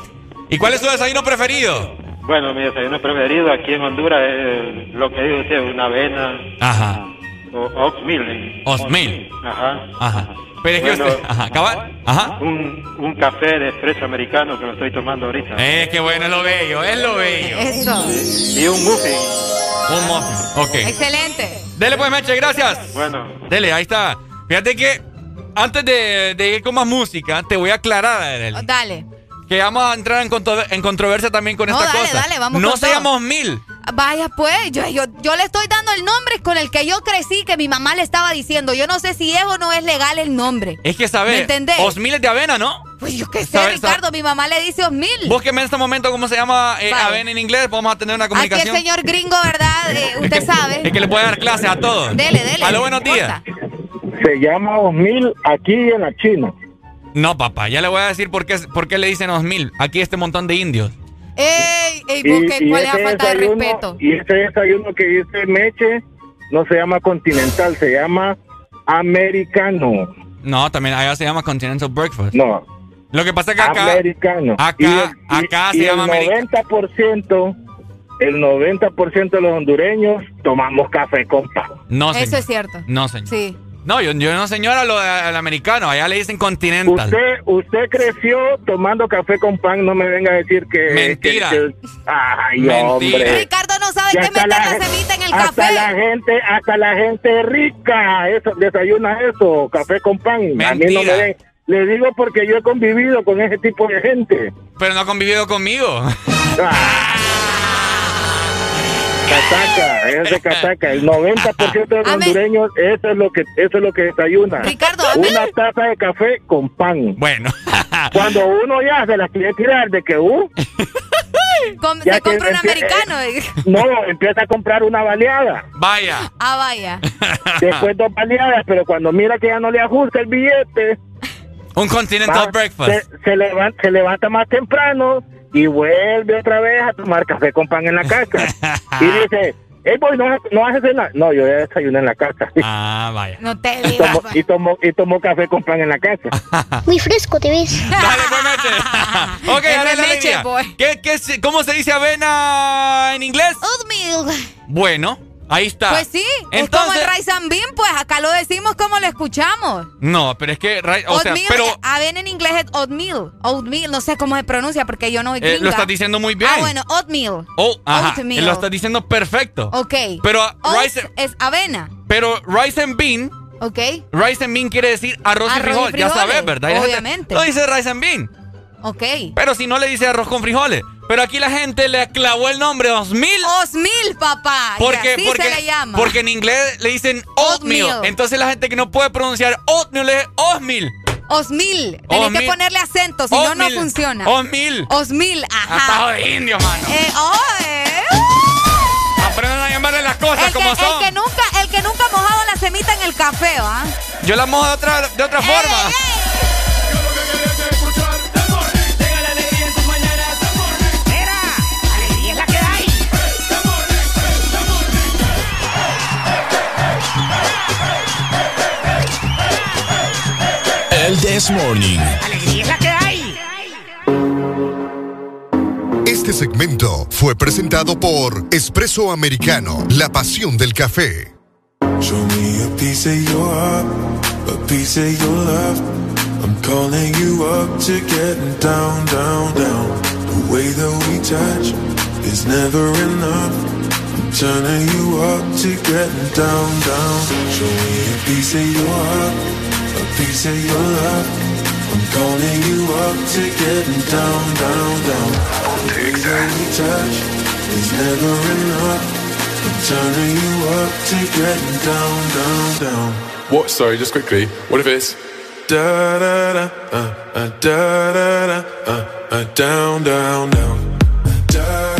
¿Y cuál es su desayuno preferido? Bueno, mi desayuno preferido aquí en Honduras es lo que digo usted, una avena Ajá. o oatmeal. Osmil. Ajá. Ajá. Pero es que usted. Ajá, cabal. Ajá. Un, un café de espresso americano que lo estoy tomando ahorita. Eh, qué bueno, es lo bello, es lo bello. Eso. Y un muffin. Un muffin. Ok. Excelente. Dele pues, Meche, gracias. Bueno. Dele, ahí está. Fíjate que antes de, de ir con más música, te voy a aclarar, Dale. Que vamos a entrar en, contro- en controversia también con No, esta dale, cosa. dale, vamos no seamos mil. Vaya pues, yo, yo, yo le estoy dando el nombre con el que yo crecí, que mi mamá le estaba diciendo. Yo no sé si es o no es legal el nombre. Es que, ¿sabes? ¿Me entendés? Osmil es de avena, ¿no? Pues yo qué sé, ¿Sabe- Ricardo, mi mamá le dice Osmil. Búsqueme en este momento cómo se llama eh, Vale. avena en inglés. Vamos a tener una Aquí el comunicación. señor gringo, ¿verdad? [laughs] Eh, usted sabe. Es que le puede dar clases a todos. Dele, dele. Aló, buenos días. Se llama Osmil aquí en la China. No, papá, ya le voy a decir por qué, por qué le dicen Osmil. Aquí este montón de indios. Ey, ey, busque, ¿cuál es la ese falta de respeto? Y ese desayuno que dice Meche no se llama continental, se llama americano. No, también allá se llama Continental Breakfast. No. Lo que pasa es que acá. americano. Acá, Y el- y- acá y se llama el americano. 90%, el 90% de los hondureños tomamos café con pan. No, Eso señor. es cierto. No, señor. Sí. No, yo, yo no, señora, lo del americano. Allá le dicen Continental. Usted, usted creció tomando café con pan, no me venga a decir que... Mentira. que- que- ay, Mentira. hombre. Ricardo no sabe hasta meter la semita en el hasta café. la gente, hasta la gente rica, eso, desayuna eso, café con pan. A mí no me Mentira. den. Le digo porque yo he convivido con ese tipo de gente. Pero no ha convivido conmigo. Cataca, es de cataca. El 90% de los hondureños, eso es lo que, eso es lo que desayuna. Ricardo, Una taza de café con pan. Bueno. [laughs] Cuando uno ya se la quiere tirar de que, uh, Com- ya se compra un empie- americano. eh, no, empieza a comprar una baleada. Vaya. ah, vaya. [laughs] Después dos baleadas, pero cuando mira que ya no le ajusta el billete, Un Continental va- Breakfast. Se, se levanta, se levanta más temprano y vuelve otra vez a tomar café con pan en la casa. [laughs] y dice, hey boy, no, no haces nada. No, yo ya desayuné en la casa. Ah, vaya. No te tomo, y, tomo, y tomo café con pan en la casa. [laughs] Muy fresco te ves. [laughs] Dale, pues, Meche. ok, Es dale la leche, línea. boy. ¿Qué, qué se- ¿Cómo se dice avena en inglés? Oatmeal. Bueno, ahí está. Pues sí, es como el rice and bean, pues acá lo decimos como lo escuchamos. No, pero es que. O sea, oatmeal, pero. eh, avena en inglés es oatmeal. Oatmeal, no sé cómo se pronuncia porque yo no soy eh, lo estás diciendo muy bien. Ah, bueno, oatmeal. Oh, ajá. oatmeal. Lo estás diciendo perfecto. Ok. Pero Oats rice, es avena. pero rice and bean. Ok. Rice and bean quiere decir arroz, y Arroz y frijol. Ya frijoles, sabes, ¿verdad? Obviamente. No dice rice and bean. Ok. Pero si no le dice arroz con frijoles. Pero aquí la gente le clavó el nombre Osmil. Osmil, papá. y Porque, así porque, se le llama. porque en inglés le dicen oatmeal. Oatmeal. Entonces la gente que no puede pronunciar oatmeal es osmil. Osmil. Tenés Osmil. que ponerle acento, si no, no Osmil. funciona. Osmil. Osmil, ajá. Atajo de indio, mano. Eh, oh, eh. Aprendan a llamarle las cosas El que, como el son. que nunca, el que nunca ha mojado la semita en el café, ¿va? Yo la mojo de otra, de otra forma. alegría es This Morning. Alegría es la que hay. Este segmento fue presentado por Espresso Americano, la pasión del café. Show me a piece of your heart, a piece of your love. I'm calling you up to getting down, down, down. The way that we touch is never enough. I'm turning you up to getting down, down. Show me a piece of your heart, a piece of your love. I'm calling you up to getting down, down, down. The way that we touch is never enough. I'm turning you up to getting down, down, down. What? Sorry, just quickly. What if it's Da da da, uh, uh, da da da, uh, uh, down, down, down. Da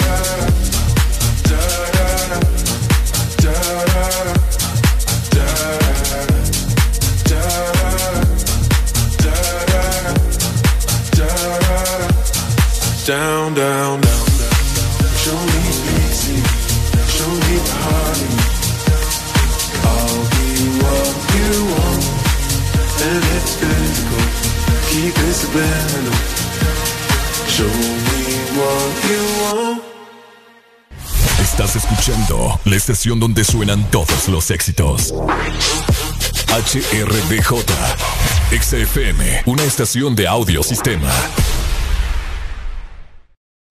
Down, down, down. Show me easy. Show me party. I'll be what you want. And it's physical. Keep it subliminal. Show me what you want. Estás escuchando la estación donde suenan todos los éxitos. HRDJ, XFM, una estación de audio sistema.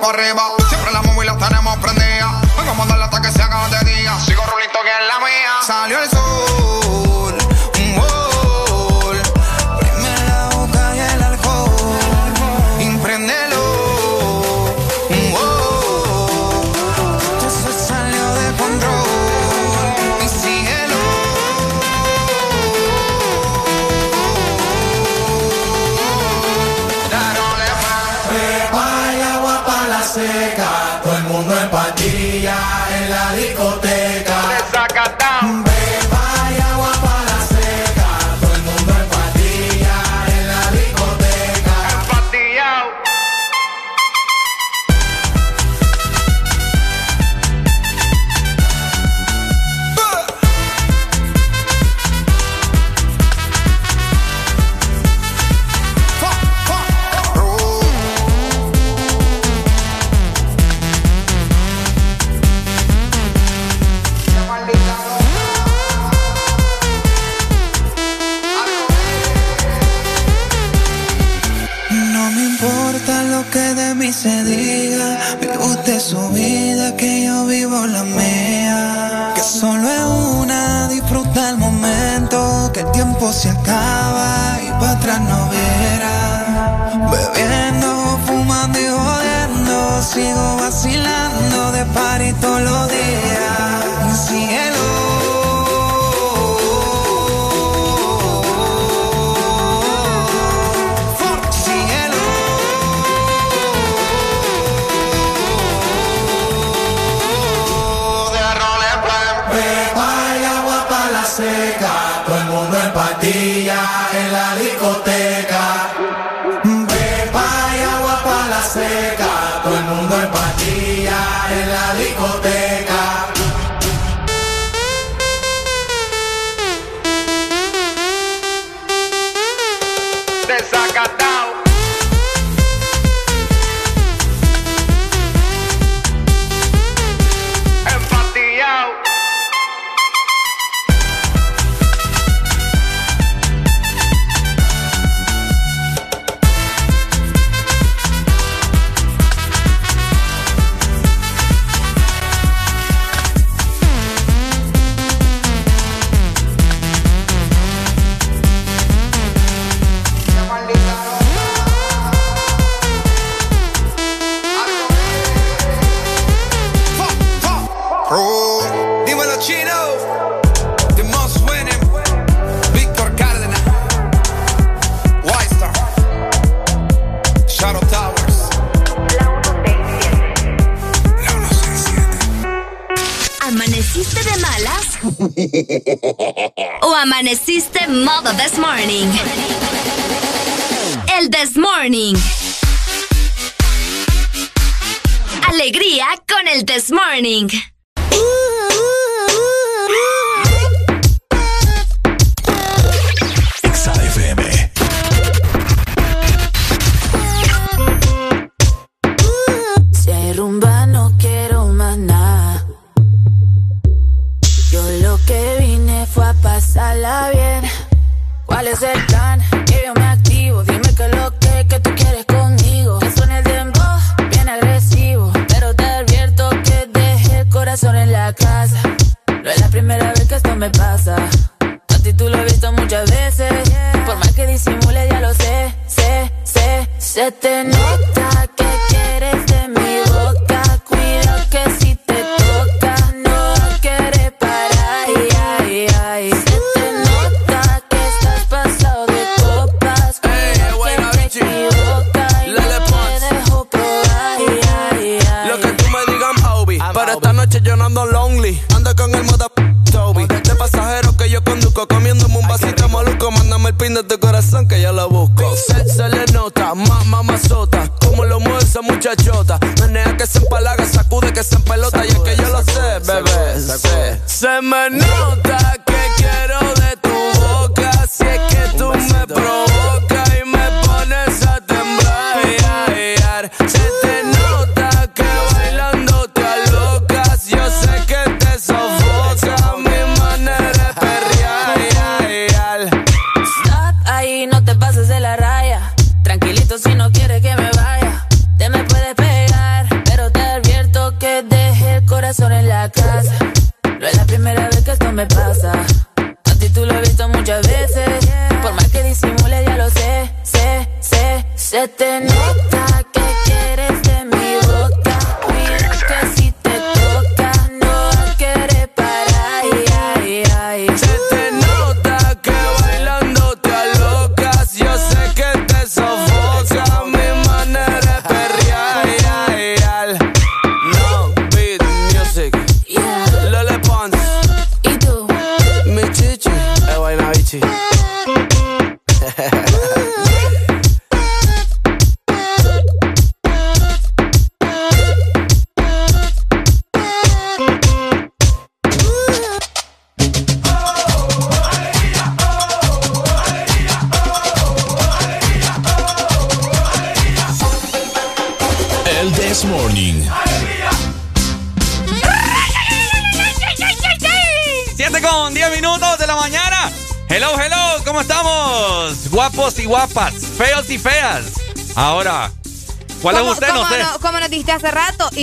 la botella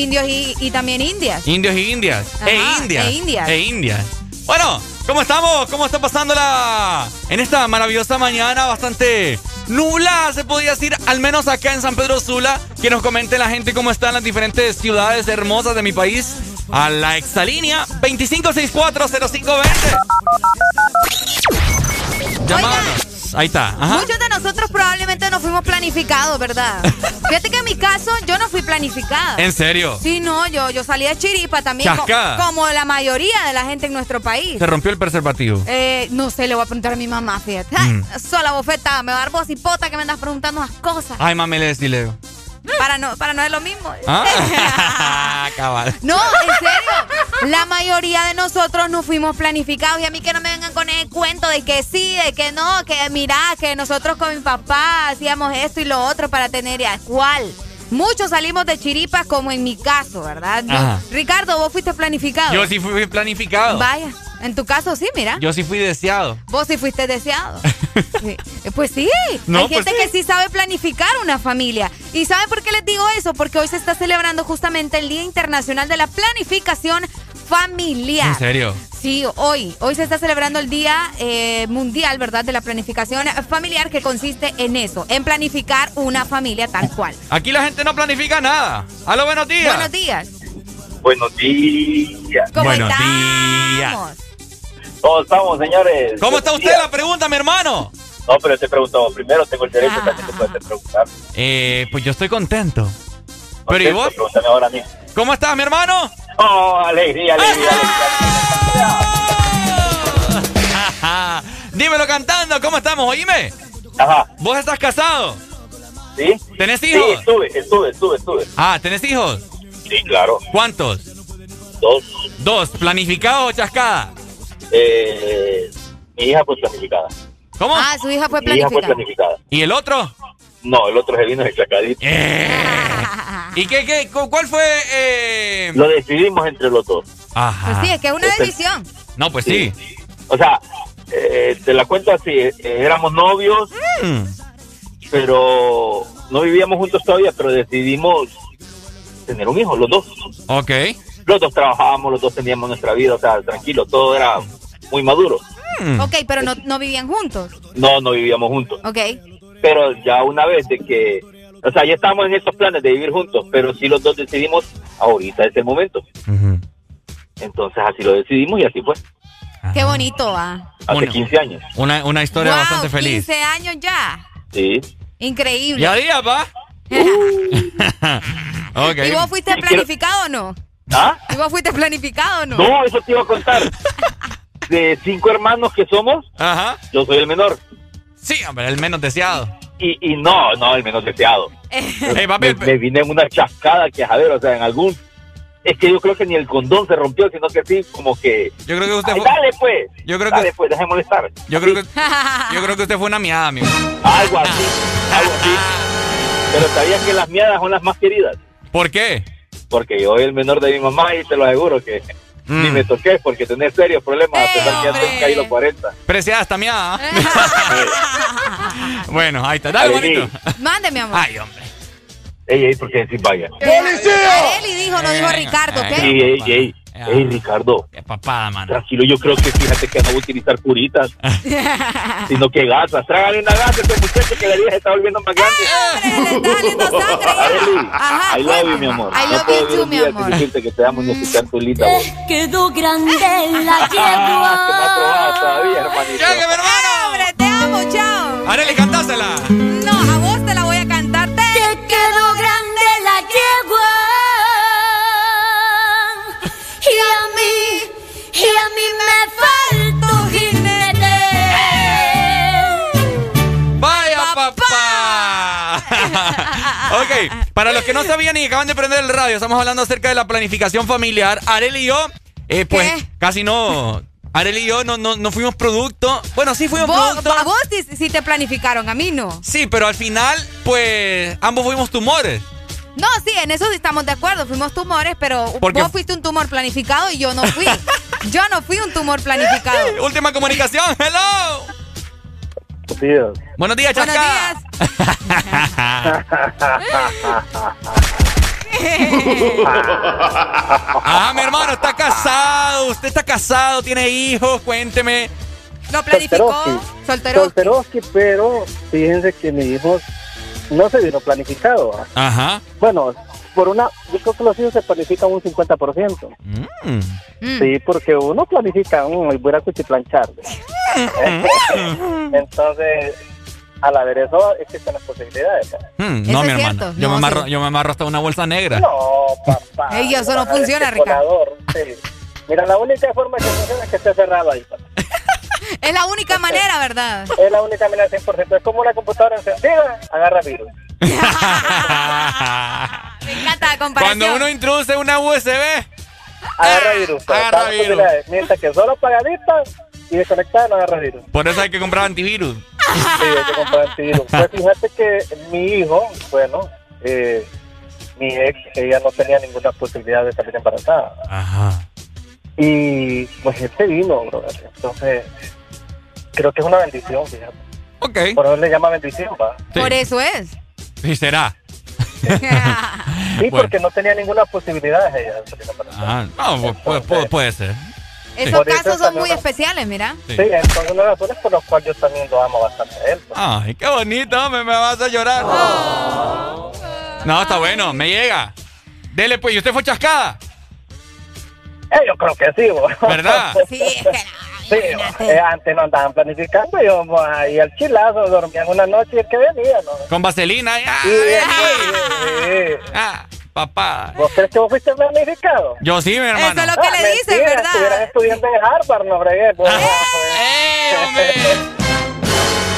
indios y, y también indias. Indios y indias. Ajá, e indias. e indias. E indias. Bueno, ¿cómo estamos? ¿Cómo está pasándola en esta maravillosa mañana? Bastante nublada, se podría decir, al menos acá en San Pedro Sula. Que nos comente la gente cómo están las diferentes ciudades hermosas de mi país. A la exalínea 25640520. Llámanos. Ahí está. Ajá. Muchos de nosotros probablemente fuimos planificados, ¿verdad? [laughs] Fíjate que en mi caso yo no fui planificada. ¿En serio? Sí, no, yo, yo salí de chiripa también, co- como la mayoría de la gente en nuestro país. Se rompió el preservativo. Eh, no sé, le voy a preguntar a mi mamá, fíjate. Mm. [laughs] Sola bofetada, me va a dar voz y pota que me andas preguntando las cosas. Ay, mami, le decile. Para no, para no es lo mismo. [laughs] Ah, cabal. No, en serio. La mayoría de nosotros no fuimos planificados y a mí que no me cuento de que sí, de que no, que mira, que nosotros con mi papá hacíamos esto y lo otro para tener a cuál. Muchos salimos de chiripas como en mi caso, ¿verdad? Yo-. Ricardo, vos fuiste planificado. Yo sí fui planificado. Vaya, en tu caso sí, mira. Yo sí fui deseado. Vos sí fuiste deseado. [laughs] Sí. Eh, Pues sí, No, hay pues gente sí. que sí sabe planificar una familia. ¿Y saben por qué les digo eso? Porque hoy se está celebrando justamente el Día Internacional de la Planificación Familiar. ¿En serio? Sí, hoy. Hoy se está celebrando el Día eh, Mundial, ¿verdad? De la Planificación Familiar, que consiste en eso, en planificar una familia tal cual. Aquí la gente no planifica nada. Aló, buenos días. Buenos días. Buenos días. ¿Cómo Buenos estamos? días. ¿Cómo estamos, señores? ¿Cómo está usted? días. La pregunta, mi hermano. No, pero te preguntamos primero, tengo el derecho también te puedes preguntar. Eh, pues yo estoy contento. Pero ¿y vos? Pregúntame ahora a mí. ¿Cómo estás, mi hermano? Oh, alegría, alegría, Ajá. [laughs] Dímelo cantando, ¿cómo estamos? Oíme. Ajá. ¿Vos estás casado? ¿Sí? ¿Tenés Sí, hijos? estuve, estuve, estuve, estuve. Ah, ¿tenés hijos? Sí, claro. ¿Cuántos? Dos. Dos. ¿Planificado o chascada? Eh, mi hija fue planificada. ¿Cómo? Ah, su hija fue Mi hija fue planificada. planificada. ¿Y el otro? No, el otro se vino de chacadito. ¿Y qué, qué, cu- cuál fue? eh? Lo decidimos entre los dos. Ajá. Pues sí, es que es una Este- decisión. No, pues sí. O sea, eh, te la cuento así, eh, éramos novios, Mm. pero no vivíamos juntos todavía, pero decidimos tener un hijo, los dos. Ok. Los dos trabajábamos, los dos teníamos nuestra vida, o sea, tranquilo, todo era muy maduro. Mm. Ok, pero no, no vivían juntos. No, no vivíamos juntos. Ok. Pero ya una vez de que, o sea, ya estábamos en esos planes de vivir juntos, pero sí los dos decidimos, ahorita es el momento. Entonces así lo decidimos y así fue, Qué bonito va. hace Una- 15 años. Una, una historia Wow, bastante feliz. 15 años ya. Sí. Increíble. ¿Ya día, pa? [laughs] ¿Y vos fuiste planificado o no? ¿Ah? ¿Y vos fuiste planificado o no? No, eso te iba a contar. [laughs] De cinco hermanos que somos, Ajá. yo soy el menor. Sí, hombre, el menos deseado. Y, y no, no, el menos deseado. [laughs] Ey, papi, me, me vine en una chascada que, a ver, o sea, en algún... Es que yo creo que ni el condón se rompió, sino que sí, como que... Yo creo que usted Ay, fue- dale, pues. Yo creo dale, que- pues, deja de molestar. Yo creo que yo creo que usted fue una miada, amigo. Algo así, algo así. Pero sabías que las miadas son las más queridas. ¿Por qué? Porque yo soy el menor de mi mamá y te lo aseguro que Mm. ni me toqué porque tenés serios problemas a pesar que ya tengo caído los 40. Preciada esta miada. bueno, ahí está. Dale, bonito. Mande, mi amor. Ay, hombre. Ey, ey, ¿por qué decís vaya? Areli dijo, no dijo Ricardo, ¿ok? Ey, ey, ey. Ey, Ricardo. Qué papada, mano. Tranquilo, yo creo que fíjate que no voy a utilizar curitas, [laughs] sino que gasas. Trágale una gasa a este muchacho que la vida se está volviendo más grande. Arely, Ajá, I love you, mi amor. I no love puedo you too, mi amor. decirte que te amo ni escuchar tu voz. Quedó grande la Ah, [laughs] que no yegua. todavía, hermanito. ¡Ya, que mi hermano! Hombre, te amo, chao. Areli, cantásela. No, a vos te la ok, para los que no sabían y acaban de prender el radio, estamos hablando acerca de la planificación familiar. Arel y yo, eh, pues ¿Qué? casi no. Arel y yo no, no, no fuimos producto. Bueno, sí fuimos Vos, producto. a vos sí, sí te planificaron, a mí no. Sí, pero al final, pues ambos fuimos tumores. No, sí, en eso sí estamos de acuerdo. Fuimos tumores, pero Porque- vos fuiste un tumor planificado y yo no fui. yo no fui un tumor planificado. [laughs] Última comunicación, hello. Dios. Buenos días, Buenos Chasca. [laughs] ah, mi hermano está casado. Usted está casado, tiene hijos. Cuénteme. Lo planificó. Solteroski. Soltero. Solteroski, pero fíjense que mi hijo no se vino planificado. Ajá. Bueno, por una, yo creo que los hijos se planifican un 50%. Mm. Sí, porque uno planifica, mm, voy a cuchiplanchar. [laughs] Entonces, al haber eso, existen las posibilidades. Eso no, mi hermano. Yo, No, me amarro, sí. yo me amarro hasta una bolsa negra. No, papá. Ey, eso no funciona, Ricardo. sí. Mira, la única forma que funciona es que esté cerrado ahí. papá. Es la única manera, ¿verdad? Es la única manera 100%. Es como una computadora encendida, agarra virus. Me encanta la comparación. Cuando uno introduce una USB, Agarra virus. Agarra virus. Mientras que solo apagadita y desconectada no agarra virus. por eso hay que comprar antivirus. Sí, hay que comprar antivirus. Pues fíjate que mi hijo, bueno, eh, mi ex, ella no tenía ninguna posibilidad de salir embarazada. Ajá. Y pues se vino, brother. Entonces, creo que es una bendición, fíjate. Ok. Por eso le llama bendición, va. Sí. Por eso es. Sí, será. [laughs] Sí, Bueno. porque no tenía ninguna posibilidad ella de embarazada. Ah, no, pu- puede, puede- puede ser. Esos casos son muy no- especiales, mira. Sí. Sí, entonces una de las razones por las cuales yo también lo amo bastante a él. pues. Ay, qué bonito, me, me vas a llorar. No, está bueno, me llega. Dele pues, ¿y usted fue chascada? Eh, yo creo que sí. ¿Verdad? Sí, es que Sí, eh, antes no andaban planificando, íbamos ahí al chilazo, dormían una noche y el que venía, ¿no? Con vaselina. ¡ay, Sí, sí, sí. [laughs] Ah, papá. ¿Vos crees que vos fuiste planificado? Yo sí, mi hermano. Eso es lo que le dicen, mentira, ¿verdad? Estuvieras estudiando en Harvard, no fregué. pues.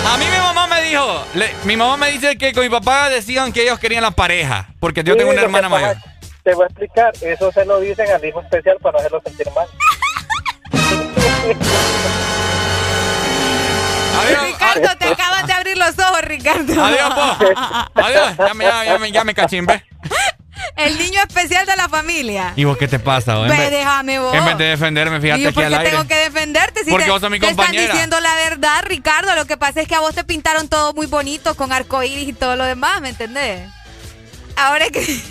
A mí mi mamá me dijo, le- mi mamá me dice que con mi papá decían que ellos querían la pareja, porque yo Sí, tengo una hermana mayor. Te voy a explicar, eso se lo dicen al hijo especial para no hacerlo sentir mal. Ricardo, te acabas de abrir los ojos, Ricardo. Adiós, po. Adiós, ya me, ya, ya me, ya me cachimbe. El niño especial de la familia. ¿Y vos qué te pasa? Ve, vez- déjame vos. En vez de defenderme, ¿Y fíjate aquí por al qué aire. tengo que defenderte? Si Porque te, vos sos mi te están compañera. diciendo la verdad, Ricardo. Lo que pasa es que a vos te pintaron todo muy bonito con arcoíris y todo lo demás, ¿me entendés? Ahora es que...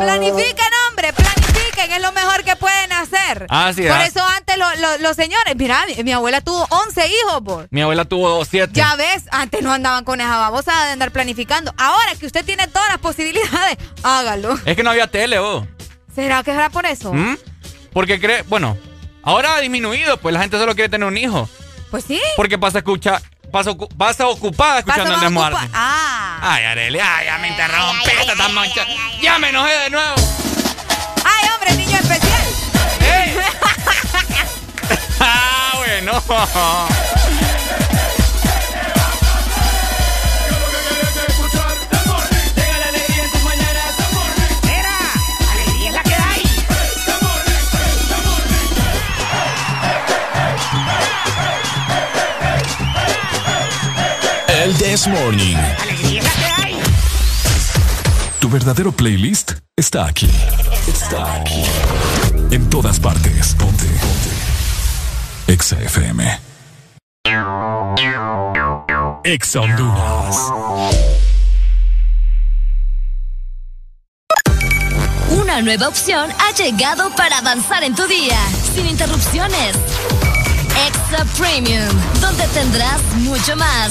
Planifiquen, hombre, planifiquen, es lo mejor que pueden hacer. Ah, sí, Por eso antes lo- lo- los señores, mira, mi, mi abuela tuvo 11 hijos, por. Mi abuela tuvo siete. Ya ves, antes no andaban con esa babosa de andar planificando. Ahora que usted tiene todas las posibilidades, [laughs] hágalo. Es que no había tele, vos. ¿Será que será por eso? ¿Mm? Porque cree, bueno, ahora ha disminuido, pues la gente solo quiere tener un hijo. Pues sí. Porque pasa a escuchar, pasa, ocu- pasa ocupada escuchando desmuarte. ocupa- Ah. Ay, Arely, ay, ya me interrumpiste tan mancha. Ya me enojé de nuevo. Ay, hombre, niño especial. [laughs] Ah, bueno. [laughs] Morning. Tu verdadero playlist está aquí. Está aquí. En todas partes. Ponte. Ponte. Exa FM. Exa Honduras. Una nueva opción ha llegado para avanzar en tu día, sin interrupciones. Extra Premium, donde tendrás mucho más,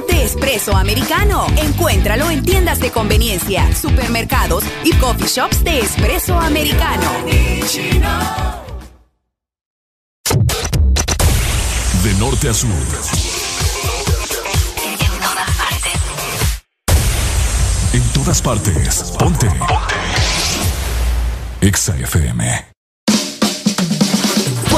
De espresso americano. Encuéntralo en tiendas de conveniencia, supermercados y coffee shops de espresso americano. De norte a sur. En todas partes. Ponte. Ponte. Exa FM.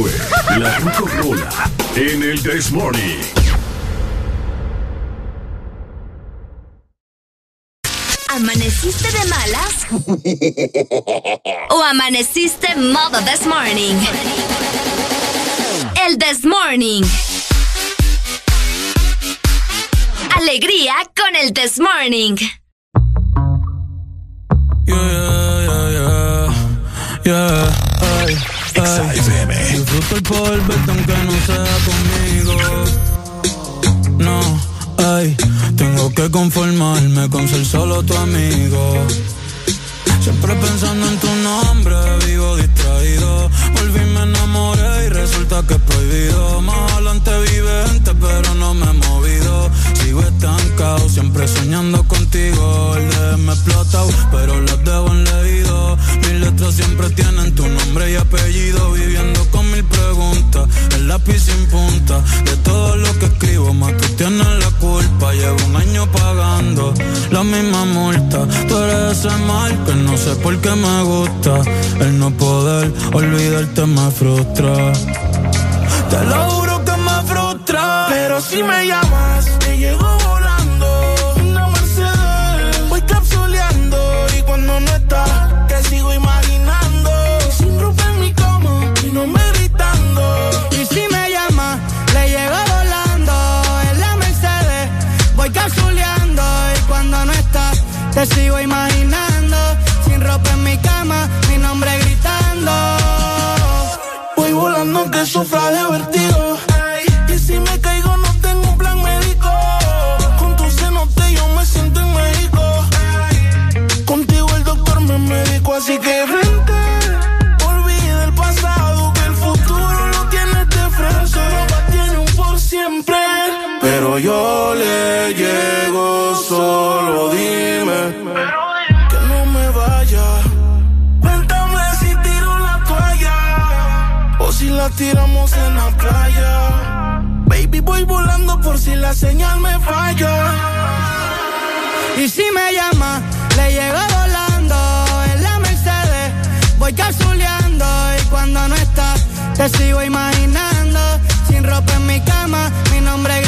Fue la Rola en el This Morning. ¿Amaneciste de malas? ¿O amaneciste modo this morning? El this morning. Alegría con el this morning. Yeah, yeah, yeah, Disfruto el poder verte aunque no sea conmigo. No, ay, tengo que conformarme con ser solo tu amigo. Siempre pensando en tu nombre, vivo distraído. Volví, me enamoré y resulta que es prohibido. Más adelante vive gente, pero no me he movido. Sigo estancado, siempre soñando contigo. El de me explotado, pero los dejo en leído. Mis letras siempre tienen tu nombre y apellido. Viviendo con mil preguntas, el lápiz sin punta. De todo lo que escribo, más tú tienes la culpa. Llevo un año pagando la misma multa. Tú eres ese mal que no sé por qué me gusta. El no poder olvidarte me frustra. Te lo me. Pero si me llamas, te llego volando. Una Mercedes, voy capsuleando. Y cuando no estás, te sigo imaginando. Sin ropa en mi cama, mi nombre gritando. Y si me llama, le llego volando. En la Mercedes, voy capsuleando. Y cuando no estás, te sigo imaginando. Sin ropa en mi cama, mi nombre gritando. Voy volando que sufra de vertigo. Yo le llego, solo dime. Que no me vaya. Cuéntame si tiro la toalla. O si la tiramos en la playa. Baby, voy volando por si la señal me falla. Y si me llama, le llego volando. En la Mercedes, voy capsuleando. Y cuando no estás, te sigo imaginando. Sin ropa en mi cama, mi nombre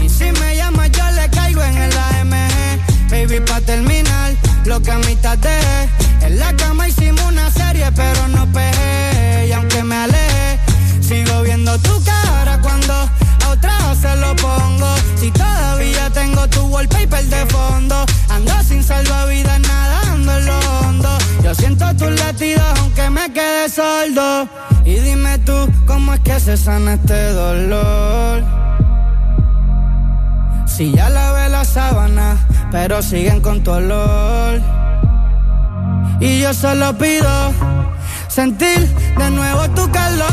Y si me llama, yo le caigo en el AMG. Baby, pa' terminar, lo que a mitad dejé. En la cama hicimos una serie, pero no pegué. Y aunque me alejé, sigo viendo tu cara cuando a otra se lo pongo. Si todavía tengo tu wallpaper de fondo, ando sin salvavidas nadando en lo hondo. Yo siento tus latidos aunque me quede sordo. Y dime tú, ¿cómo es que se sana este dolor? Si ya lavé la sábana, pero siguen con tu olor. Y yo solo pido sentir de nuevo tu calor.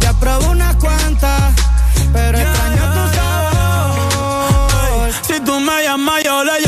Ya probé unas cuantas, pero extraño tu sabor. Si tú me llamas, yo le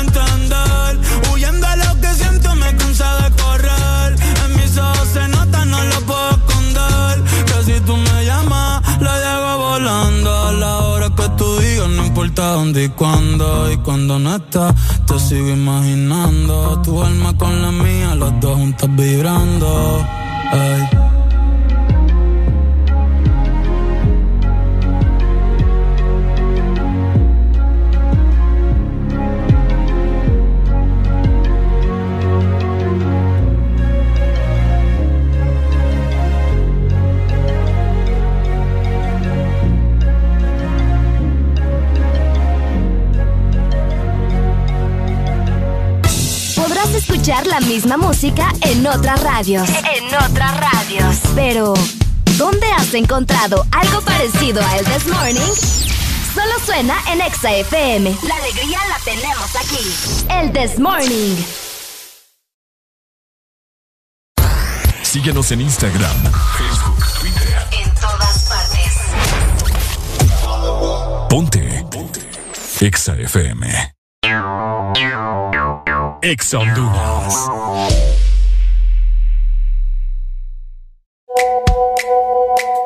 no importa dónde y cuándo. Y cuando no estás, te sigo imaginando. Tu alma con la mía, los dos juntos vibrando. Ey. La misma música en otras radios. En otras radios. Pero ¿Dónde has encontrado algo parecido a El This Morning? Solo suena en Exa FM. La alegría la tenemos aquí. El This Morning. Síguenos en Instagram, Facebook, Twitter. En todas partes. Ponte. Ponte. Exa FM. Exa Honduras.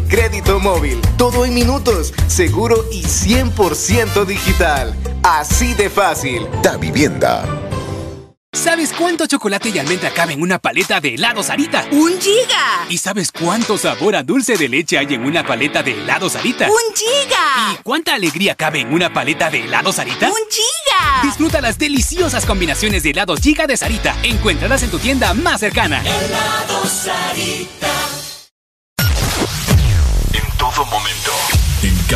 crédito móvil. Todo en minutos, seguro y 100% digital. Así de fácil. Da Vivienda. ¿Sabes cuánto chocolate y almendra cabe en una paleta de helado Sarita? ¡Un giga! ¿Y sabes cuánto sabor a dulce de leche hay en una paleta de helado Sarita? ¡Un giga! ¿Y cuánta alegría cabe en una paleta de helado Sarita? ¡Un giga! Disfruta las deliciosas combinaciones de helados Giga de Sarita. Encuéntralas en tu tienda más cercana. Helado Sarita.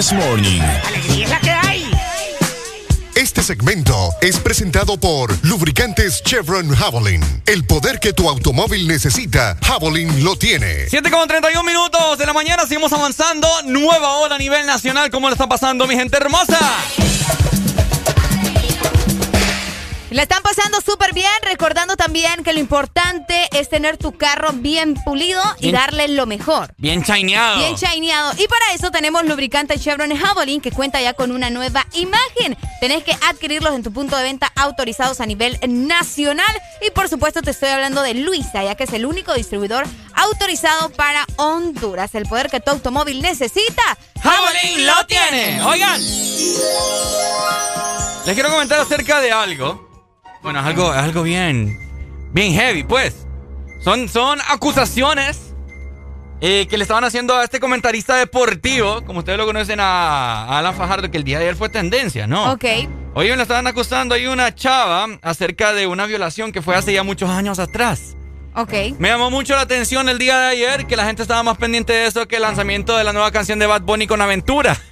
This Morning. ¡Alegría es la que hay! Este segmento es presentado por Lubricantes Chevron Javelin. El poder que tu automóvil necesita, Javelin lo tiene. 7 con 31 minutos de la mañana, seguimos avanzando. Nueva hora a nivel nacional. ¿Cómo le está pasando, mi gente hermosa? Le están pasando súper bien, recordando también que lo importante es tener tu carro bien pulido y darle lo mejor. Bien chaineado. Bien shineado. Y para eso tenemos lubricante Chevron Javelin que cuenta ya con una nueva imagen. Tenés que adquirirlos en tu punto de venta autorizados a nivel nacional. Y por supuesto te estoy hablando de Luisa, ya que es el único distribuidor autorizado para Honduras. El poder que tu automóvil necesita. Javelin lo tiene. Oigan. Les quiero comentar acerca de algo. Bueno, es algo, es algo bien, bien heavy, pues. Son, son acusaciones eh, que le estaban haciendo a este comentarista deportivo, como ustedes lo conocen a, a Alan Fajardo, que el día de ayer fue tendencia, ¿no? Ok. Oye, le estaban acusando ahí una chava acerca de una violación que fue hace ya muchos años atrás. Ok. Me llamó mucho la atención el día de ayer que la gente estaba más pendiente de eso que el lanzamiento de la nueva canción de Bad Bunny con Aventura. [laughs]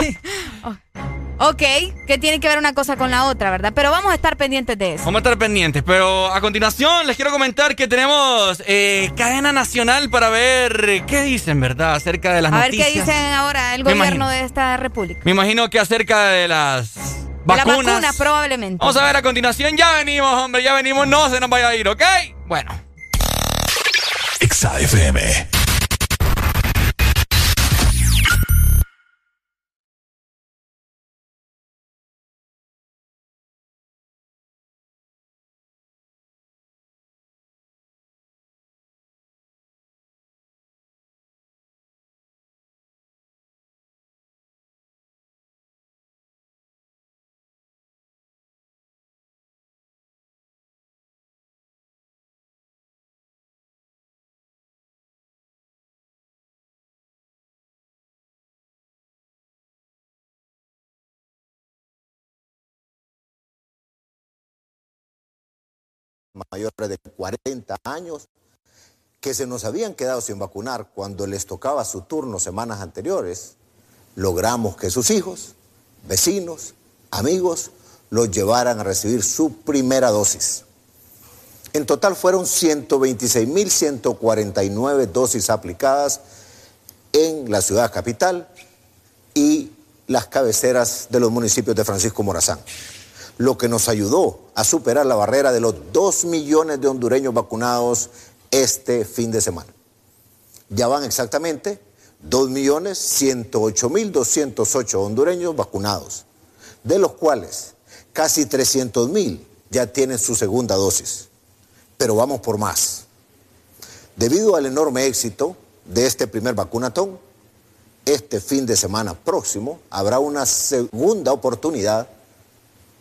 [laughs] Ok, que tiene que ver una cosa con la otra, ¿verdad? Pero vamos a estar pendientes de eso. Vamos a estar pendientes, pero a continuación les quiero comentar que tenemos eh, cadena nacional para ver qué dicen, ¿verdad? Acerca de las A ver noticias. qué dicen ahora el Me gobierno imagino. de esta república. Me imagino que acerca de las De la vacunas. vacuna, probablemente. Vamos a ver a continuación. Ya venimos, hombre, ya venimos. No se nos vaya a ir, ¿ok? Bueno. Exa mayores de 40 años que se nos habían quedado sin vacunar cuando les tocaba su turno semanas anteriores, logramos que sus hijos, vecinos, amigos, los llevaran a recibir su primera dosis. En total fueron 126.149 dosis aplicadas en la ciudad capital y las cabeceras de los municipios de Francisco Morazán. Lo que nos ayudó a superar la barrera de los 2 millones de hondureños vacunados este fin de semana. Ya van exactamente 2.108.208 hondureños vacunados, de los cuales casi 300.000 ya tienen su segunda dosis. Pero vamos por más. Debido al enorme éxito de este primer vacunatón, este fin de semana próximo habrá una segunda oportunidad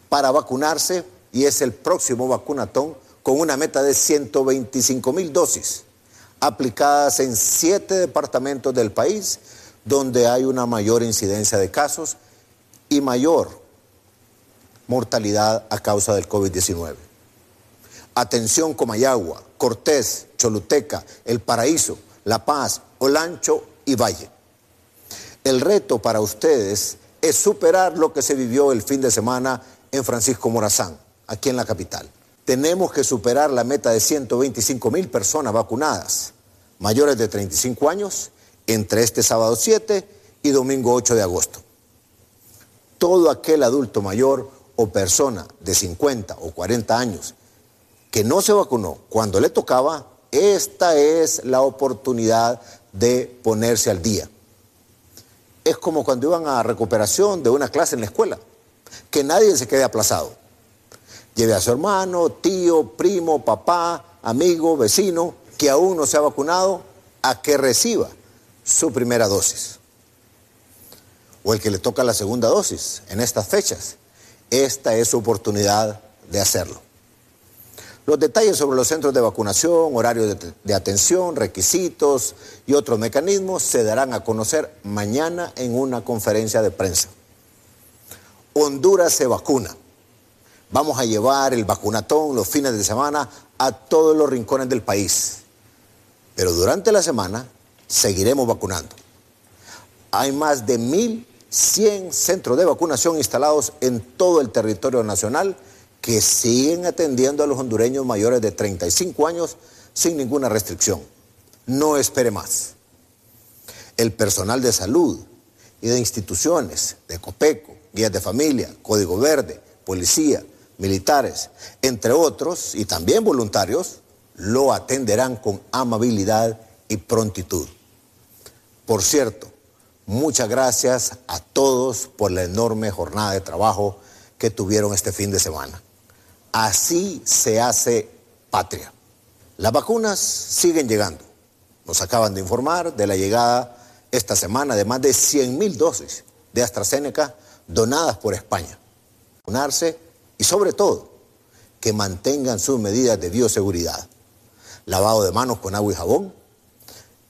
para vacunarse y es el próximo vacunatón con una meta de 125 mil dosis aplicadas en siete departamentos del país donde hay una mayor incidencia de casos y mayor mortalidad a causa del COVID-19. Atención Comayagua, Cortés, Choluteca, El Paraíso, La Paz, Olancho y Valle. El reto para ustedes es superar lo que se vivió el fin de semana en Francisco Morazán, aquí en la capital. Tenemos que superar la meta de 125 mil personas vacunadas, mayores de 35 años, entre este sábado 7 y domingo 8 de agosto. Todo aquel adulto mayor o persona de 50 o 40 años que no se vacunó cuando le tocaba, esta es la oportunidad de ponerse al día. Es como cuando iban a recuperación de una clase en la escuela, que nadie se quede aplazado. Lleve a su hermano, tío, primo, papá, amigo, vecino, que aún no se ha vacunado, a que reciba su primera dosis. O el que le toca la segunda dosis en estas fechas. Esta es su oportunidad de hacerlo. Los detalles sobre los centros de vacunación, horarios de, de, atención, requisitos y otros mecanismos se darán a conocer mañana en una conferencia de prensa. Honduras se vacuna. Vamos a llevar el vacunatón los fines de semana a todos los rincones del país. Pero durante la semana seguiremos vacunando. Hay más de 1.100 centros de vacunación instalados en todo el territorio nacional que siguen atendiendo a los hondureños mayores de 35 años sin ninguna restricción. No espere más. El personal de salud y de instituciones, de COPECO, guías de familia, Código Verde, policía, militares, entre otros, y también voluntarios, lo atenderán con amabilidad y prontitud. Por cierto, muchas gracias a todos por la enorme jornada de trabajo que tuvieron este fin de semana. Así se hace patria. Las vacunas siguen llegando. Nos acaban de informar de la llegada esta semana de más de 100 mil dosis de AstraZeneca donadas por España. Y sobre todo que mantengan sus medidas de bioseguridad. Lavado de manos con agua y jabón,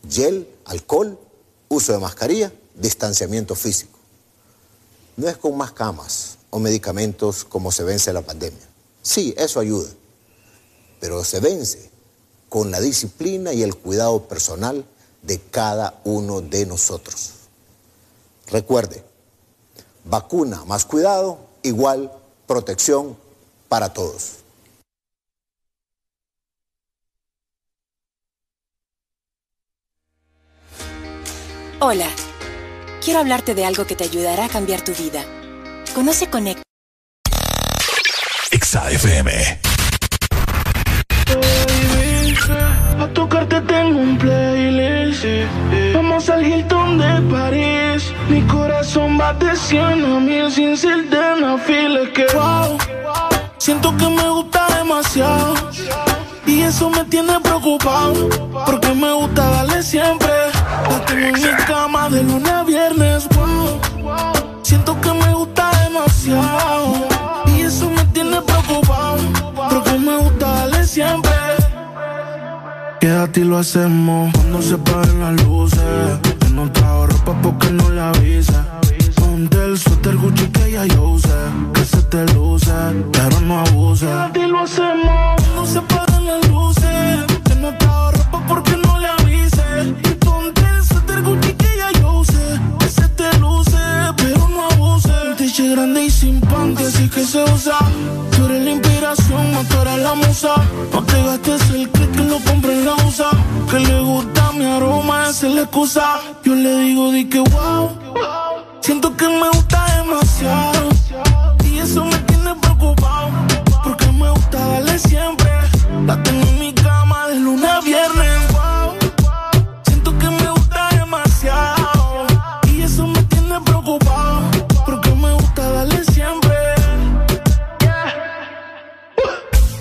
gel, alcohol, uso de mascarilla, distanciamiento físico. No es con más camas o medicamentos como se vence la pandemia. Sí, eso ayuda, pero se vence con la disciplina y el cuidado personal de cada uno de nosotros. Recuerde, vacuna más cuidado igual protección para todos. Hola, quiero hablarte de algo que te ayudará a cambiar tu vida. Conoce Connect. XAFM. A tocarte tengo un playlist. Vamos al Hilton de París. Corazón bate cien a mil sin ser de que wow, siento que me gusta demasiado. Y eso me tiene preocupado. Porque me gusta darle siempre. La tengo en mi cama de lunes a viernes. Wow, siento que me gusta demasiado. Y eso me tiene preocupado. Porque me gusta darle siempre. Quédate y lo hacemos cuando se paren las luces. Yo no trajo ropa porque no le avisa. Ponte el suéter Gucci que ya yo usé. Que se te luce, pero no abuse. Y lo hacemos cuando se paren las luces. Yo no trajo ropa porque no le avise. Y ponte el suéter Gucci que ya yo usé. Que se te luce, pero no abuse. Un tiche grande y sin panty, así que se usa. Tú eres la inspiración, no tú eres la musa. No te gastes el que lo compre en la USA. Que le gusta mi aroma, esa es la excusa. Yo le digo, di que wow. Siento que me gusta demasiado. Y eso me tiene preocupado. Porque me gusta darle siempre. La tengo en mi cama de lunes a viernes.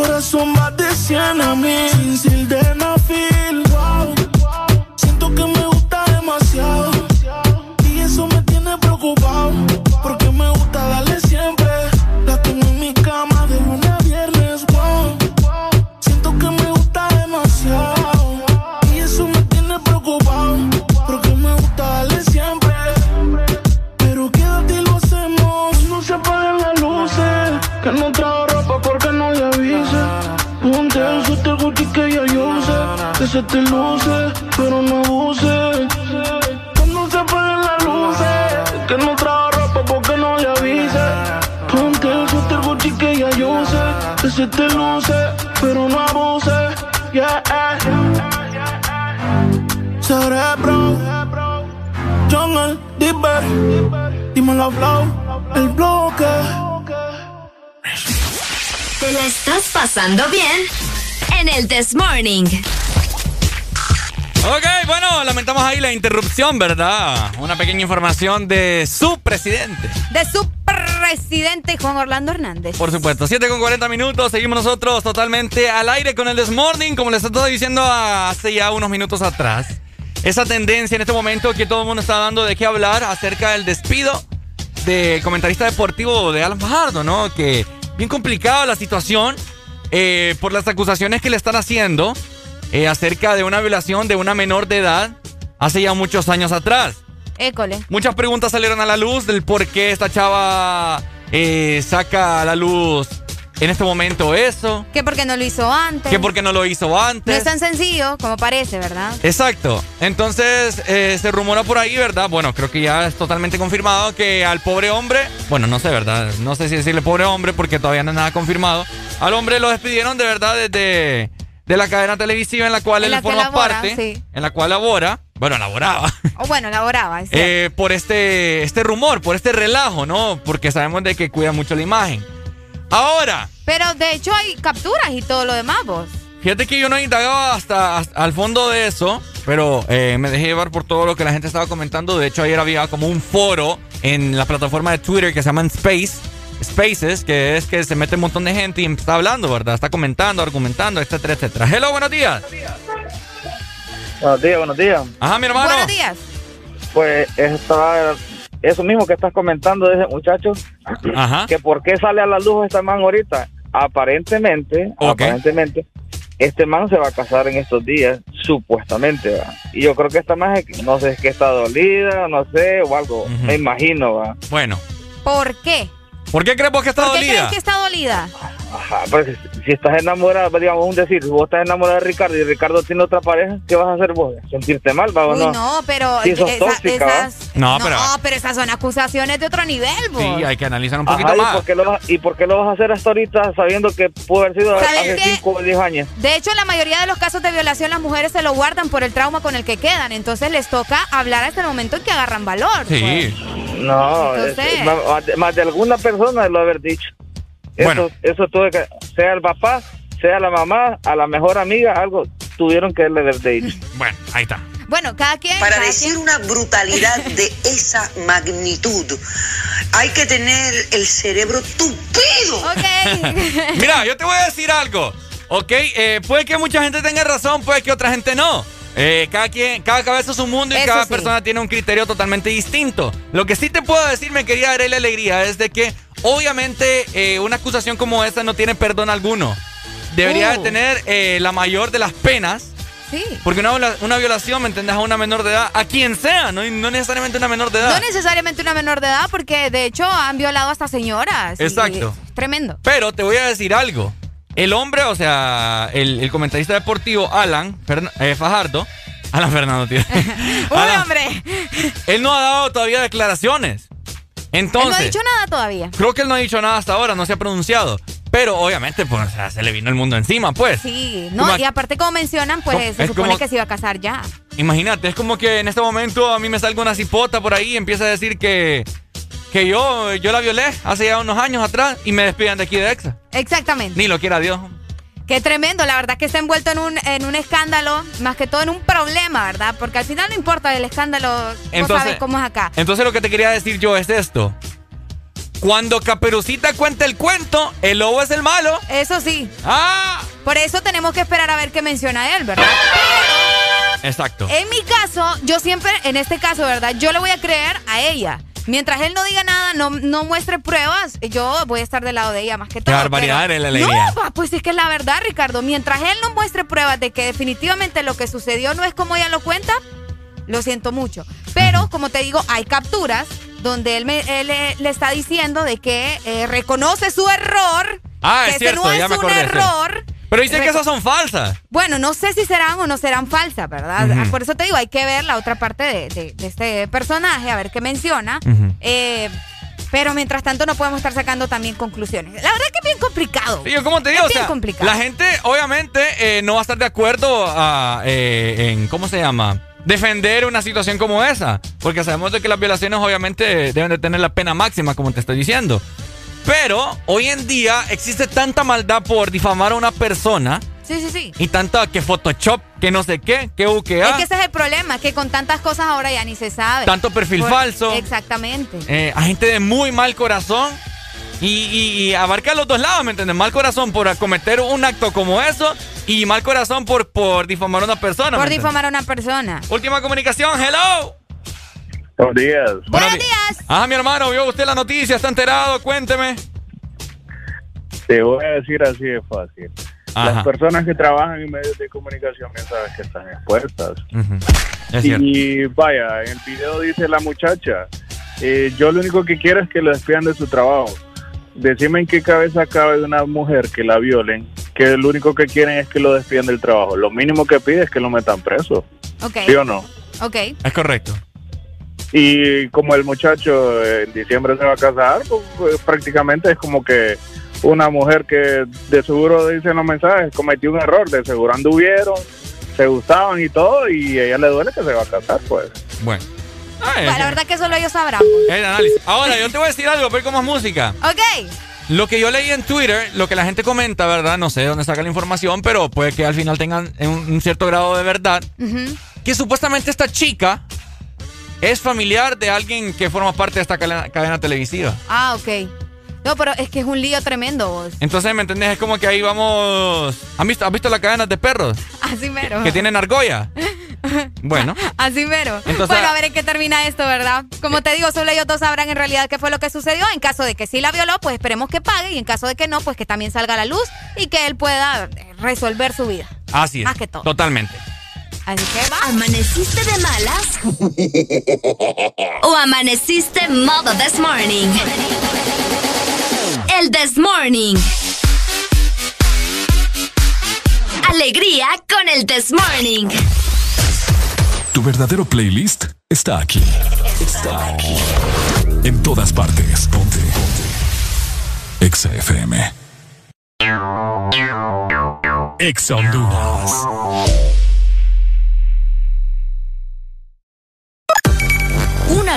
Corazón va de 100 a mil sin sildenafil. Que te luce, pero no abuse. Que no se apaguen las luces. Que no trajo ropa porque no le avise. Ponte el suéter Gucci que ya yo use. Que se te luce, pero no abuse. Yeah. Cerebro. Jungle, Dipper. Dímelo, Flow. El bloque. ¿Te la estás pasando bien? En el This Morning. Ok, bueno, lamentamos ahí la interrupción, ¿verdad? Una pequeña información de su presidente. De su presidente Juan Orlando Hernández. Por supuesto, 7 con 40 minutos, seguimos nosotros totalmente al aire con el Desmorning, como les estaba diciendo hace ya unos minutos atrás. Esa tendencia en este momento que todo el mundo está dando de qué hablar acerca del despido de comentarista deportivo de Alan Fajardo, ¿no? Que bien complicada la situación eh, por las acusaciones que le están haciendo eh, acerca de una violación de una menor de edad hace ya muchos años atrás. École. Muchas preguntas salieron a la luz del por qué esta chava eh, saca a la luz en este momento eso. Que porque no lo hizo antes. Que por qué no lo hizo No antes. es tan sencillo como parece, ¿verdad? Exacto. Entonces eh, se rumora por ahí, ¿verdad? Bueno, creo que ya es totalmente confirmado que al pobre hombre, bueno, no sé, ¿verdad? No sé si decirle pobre hombre porque todavía no es nada confirmado. Al hombre lo despidieron de verdad desde de la cadena televisiva en la cual En él la forma parte, sí. en la cual labora, bueno, laboraba. O bueno, elaboraba. es cierto. Eh, por este, este rumor, por este relajo, ¿no? Porque sabemos de que cuida mucho la imagen. Ahora, Pero de hecho hay capturas y todo lo demás, vos. fíjate que yo no he indagado hasta, hasta al fondo de eso, pero eh, me dejé llevar por todo lo que la gente estaba comentando. De hecho, ayer había como un foro en la plataforma de Twitter que se llama Space. Spaces, que es que se mete un montón de gente y está hablando, ¿verdad? Está comentando, argumentando, etcétera, etcétera. Hello, buenos días. Buenos días, buenos días. Ajá, mi hermano. Buenos días. Pues estaba eso mismo que estás comentando de ese muchacho. Ajá. Que por qué sale a la luz esta man ahorita. Aparentemente, aparentemente, este man se va a casar en estos días, supuestamente, ¿va? Y yo creo que esta man, no sé, es que está dolida, no sé, o algo, me imagino, ¿va? Bueno, ¿Por qué? ¿Por qué crees vos que está ¿Por qué dolida? crees que está dolida? Ajá, pero si, si estás enamorada, digamos, un decir, si vos estás enamorada de Ricardo y Ricardo tiene otra pareja, ¿qué vas a hacer vos? ¿Sentirte mal, va o Uy, no? no, pero sos esa- tóxica, esas... No, pero- pero esas son acusaciones de otro nivel, vos. Sí, hay que analizar un Ajá, poquito ¿y, más. por qué lo vas, ¿Y por qué lo vas a hacer hasta ahorita sabiendo que pudo haber sido ¿Sabes hace qué? 5 o 10 años? De hecho, en la mayoría de los casos de violación, las mujeres se lo guardan por el trauma con el que quedan. Entonces les toca hablar hasta el momento en que agarran valor. Sí. No, Entonces- es- más, más de, más de alguna persona lo haber dicho. Eso, Bueno. eso tuve que, sea el papá, sea la mamá, a la mejor amiga, algo tuvieron que haber dicho. [laughs] Bueno, ahí está. Bueno, cada quien. Para cada decir quien- una brutalidad de esa magnitud, hay que tener el cerebro tupido. Ok. [laughs] Mira, yo te voy a decir algo. Ok, eh, puede que mucha gente tenga razón, puede que otra gente no. Eh, cada quien, cada cabeza es un mundo y Eso cada sí. persona tiene un criterio totalmente distinto. Lo que sí te puedo decir, me quería dar la alegría, es de que obviamente eh, una acusación como esta no tiene perdón alguno. Debería de Uh. tener eh, la mayor de las penas. Sí. Porque una, una violación, ¿me entendés? A una menor de edad, a quien sea, no, no necesariamente una menor de edad. No necesariamente una menor de edad, porque de hecho han violado hasta señoras. y Exacto. tremendo. Pero te voy a decir algo. El hombre, o sea, el, el comentarista deportivo Alan eh, Fajardo, Alan Fernando, tío. [laughs] ¡Uy, Alan, hombre! él no ha dado todavía declaraciones. Él Entonces, no ha dicho nada todavía. creo que él no ha dicho nada hasta ahora, no se ha pronunciado. Pero obviamente, pues, o sea, se le vino el mundo encima, pues. Sí, no, y aparte como mencionan, pues se supone como- que se iba a casar ya. Imagínate, es como que en este momento a mí me salga una cipota por ahí y empieza a decir que, que yo, yo la violé hace ya unos años atrás y me despidan de aquí de EXA. Exactamente. Ni lo quiera Dios. Qué tremendo, la verdad que está envuelto en un, en un escándalo, más que todo en un problema, ¿verdad? Porque al final no importa el escándalo, vos Entonces- sabes cómo es acá. Entonces lo que te quería decir yo es esto. Cuando Caperucita cuenta el cuento, el lobo es el malo. Eso sí. Ah. Por eso tenemos que esperar a ver qué menciona él, ¿verdad? Exacto. En mi caso, yo siempre, en este caso, ¿verdad? Yo le voy a creer a ella. Mientras él no diga nada, no, no muestre pruebas, yo voy a estar del lado de ella más que todo. barbaridad, la alegría. No, pa, pues es que es la verdad, Ricardo. Mientras él no muestre pruebas de que definitivamente lo que sucedió no es como ella lo cuenta, lo siento mucho. Pero, como te digo, hay capturas donde él, me- él, eh, le está diciendo de que eh, reconoce su error. Ah, que es cierto, no ya es me un acordé, sí. error. Pero dicen que esas son falsas. bueno, no sé si serán o no serán falsas, ¿verdad? Ujú. Por eso te digo, hay que ver la otra parte de, de- de este personaje, a ver qué menciona. Eh, pero mientras tanto no podemos estar sacando también conclusiones. La verdad que es bien complicado. Sí, yo como te digo, Es o bien sea, complicado. la gente obviamente eh, no va a estar de acuerdo a, eh, en, ¿cómo se llama? Defender una situación como esa. Porque sabemos de que las violaciones obviamente deben de tener la pena máxima, como te estoy diciendo. Pero hoy en día existe tanta maldad por difamar a una persona Sí, sí, sí. y tanta que Photoshop, que no sé qué, que Es UQA, que ese es el problema, que con tantas cosas ahora ya ni se sabe. Tanto perfil falso. Exactamente. eh, a gente de muy mal corazón. Y, y- y abarca los dos lados, ¿me entiendes? Mal corazón por cometer un acto como eso y mal corazón por, por difamar a una persona. Por difamar a una persona. Última comunicación, hello. Buenos días. Buenos días. Ah, mi hermano, vio usted la noticia, está enterado, cuénteme. Te voy a decir así de fácil. Ajá. Las personas que trabajan en medios de comunicación bien sabes que están expuestas. Es cierto. Y vaya, en el video dice la muchacha, eh, yo lo único que quiero es que lo despidan de su trabajo. Decime en qué cabeza cabe de una mujer que la violen, que lo único que quieren es que lo despidan del trabajo. Lo mínimo que pide es que lo metan preso. ¿Sí o no? Ok. Es correcto. Y como el muchacho en diciembre se va a casar, pues, pues, prácticamente es como que una mujer que de seguro dice en los mensajes cometió un error, de seguro anduvieron, se gustaban y todo, y a ella le duele que se va a casar, pues. Bueno. Ah, Bueno, la verdad que solo ellos sabrán. el análisis. Ahora, yo te voy a decir algo, pero como es música. Ok. Lo que yo leí en Twitter, lo que la gente comenta, ¿verdad? No sé de dónde saca la información, pero puede que al final tengan un, un cierto grado de verdad. Ujú. Que supuestamente esta chica es familiar de alguien que forma parte de esta cadena, cadena televisiva. Ah, ok. No, pero es que es un lío tremendo vos. Entonces, ¿me entendés? Es como que ahí vamos... ¿Han visto, ¿Has visto las cadenas de perros? Así mero. Que tienen argolla. [laughs] Bueno. Así mero. Entonces- bueno, a ver en qué termina esto, ¿verdad? Como te digo, solo ellos dos sabrán en realidad qué fue lo que sucedió. En caso de que sí la violó, pues esperemos que pague. Y en caso de que no, pues que también salga a la luz y que él pueda eh, resolver su vida. Así es. Más que todo. Totalmente. Así que va. ¿Amaneciste de malas? [laughs] ¿O amaneciste modo this morning? El this morning. Alegría con el this morning. Tu verdadero playlist está aquí. Está aquí. En todas partes. Ponte. Ponte. Exa FM. Exa Honduras.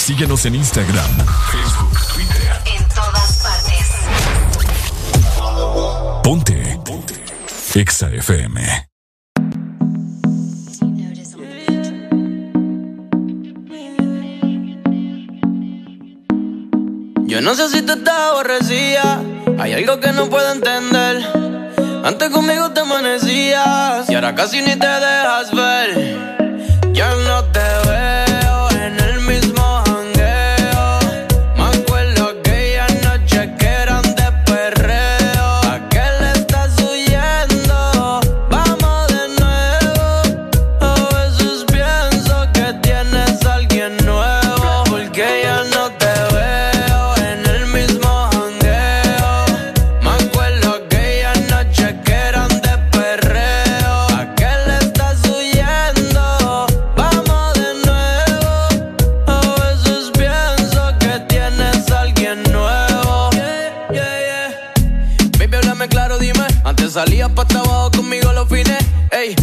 Síguenos en Instagram, Facebook, Twitter. En todas partes. Ponte. Ponte. Exa FM. Yo no sé si te estás aborrecida. Hay algo que no puedo entender. Antes conmigo te amanecías y ahora casi ni te dejas ver. Ya no te veo.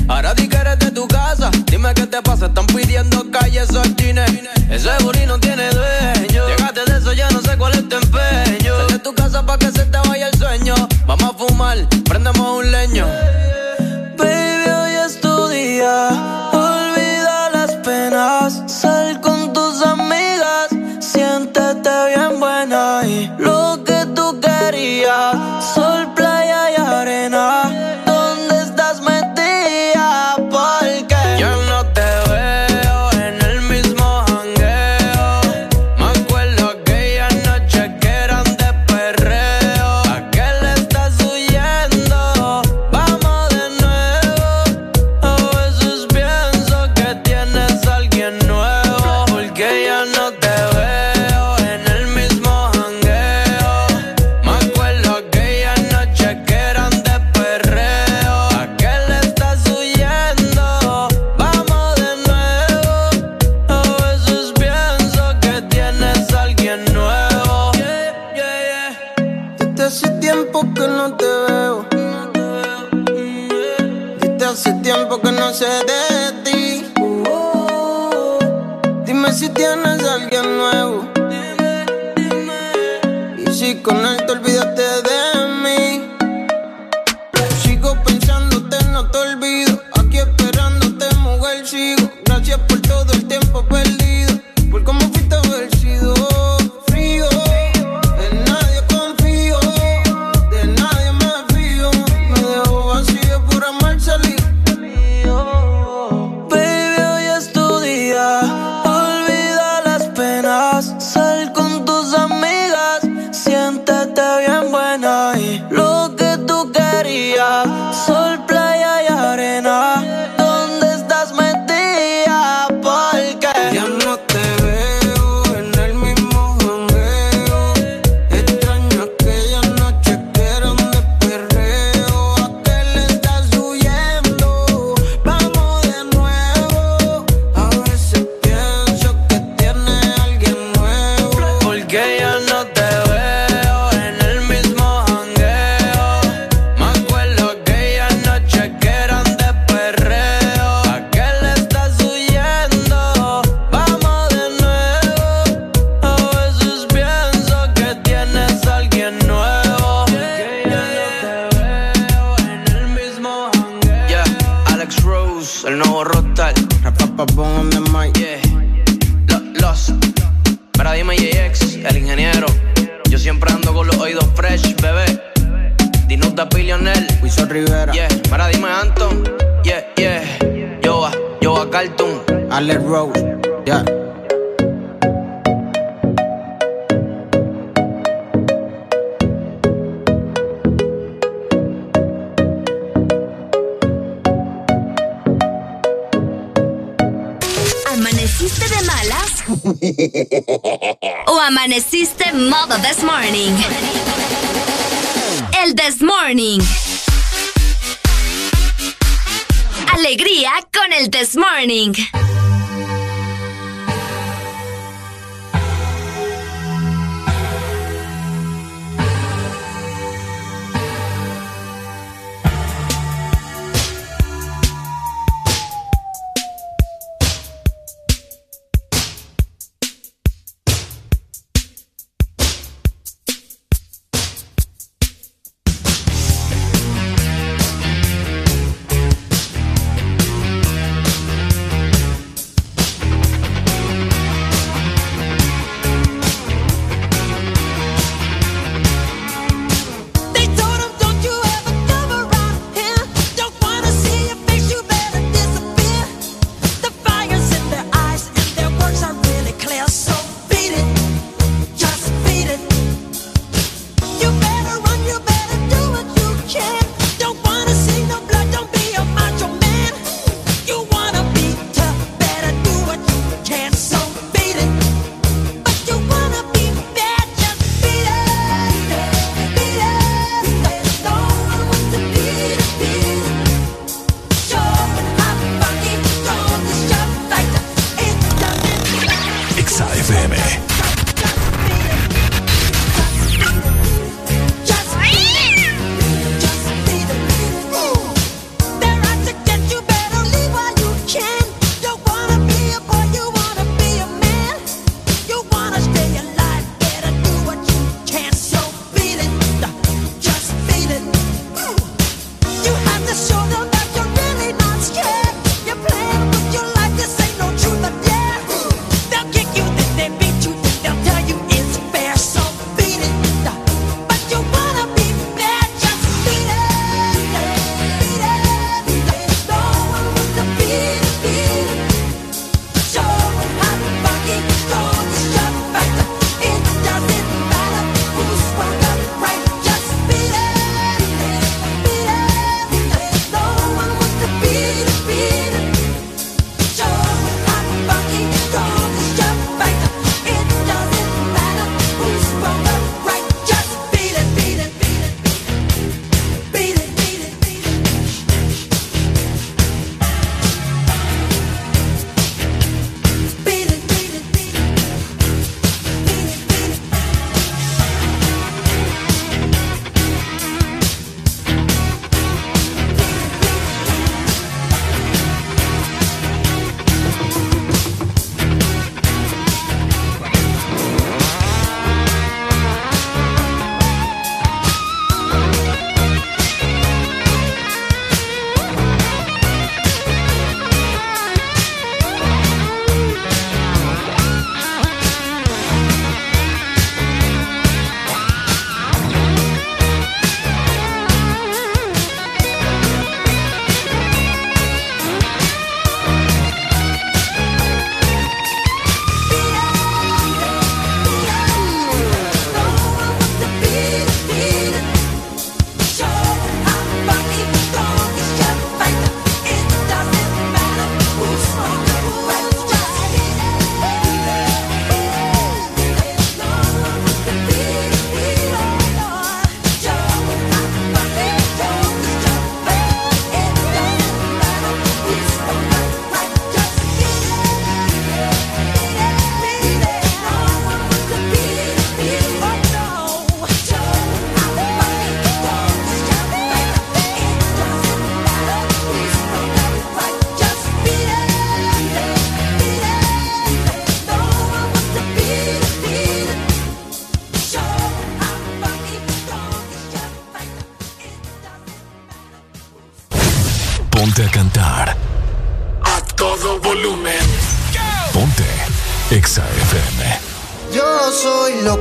Ahora di que eres de tu casa. Dime qué te pasa, están pidiendo calle, soy Ese booty no tiene dueño. Llegaste de eso, ya no sé cuál es tu empeño. Sal de tu casa pa' que se te vaya el sueño. Vamos a fumar, prendemos un leño.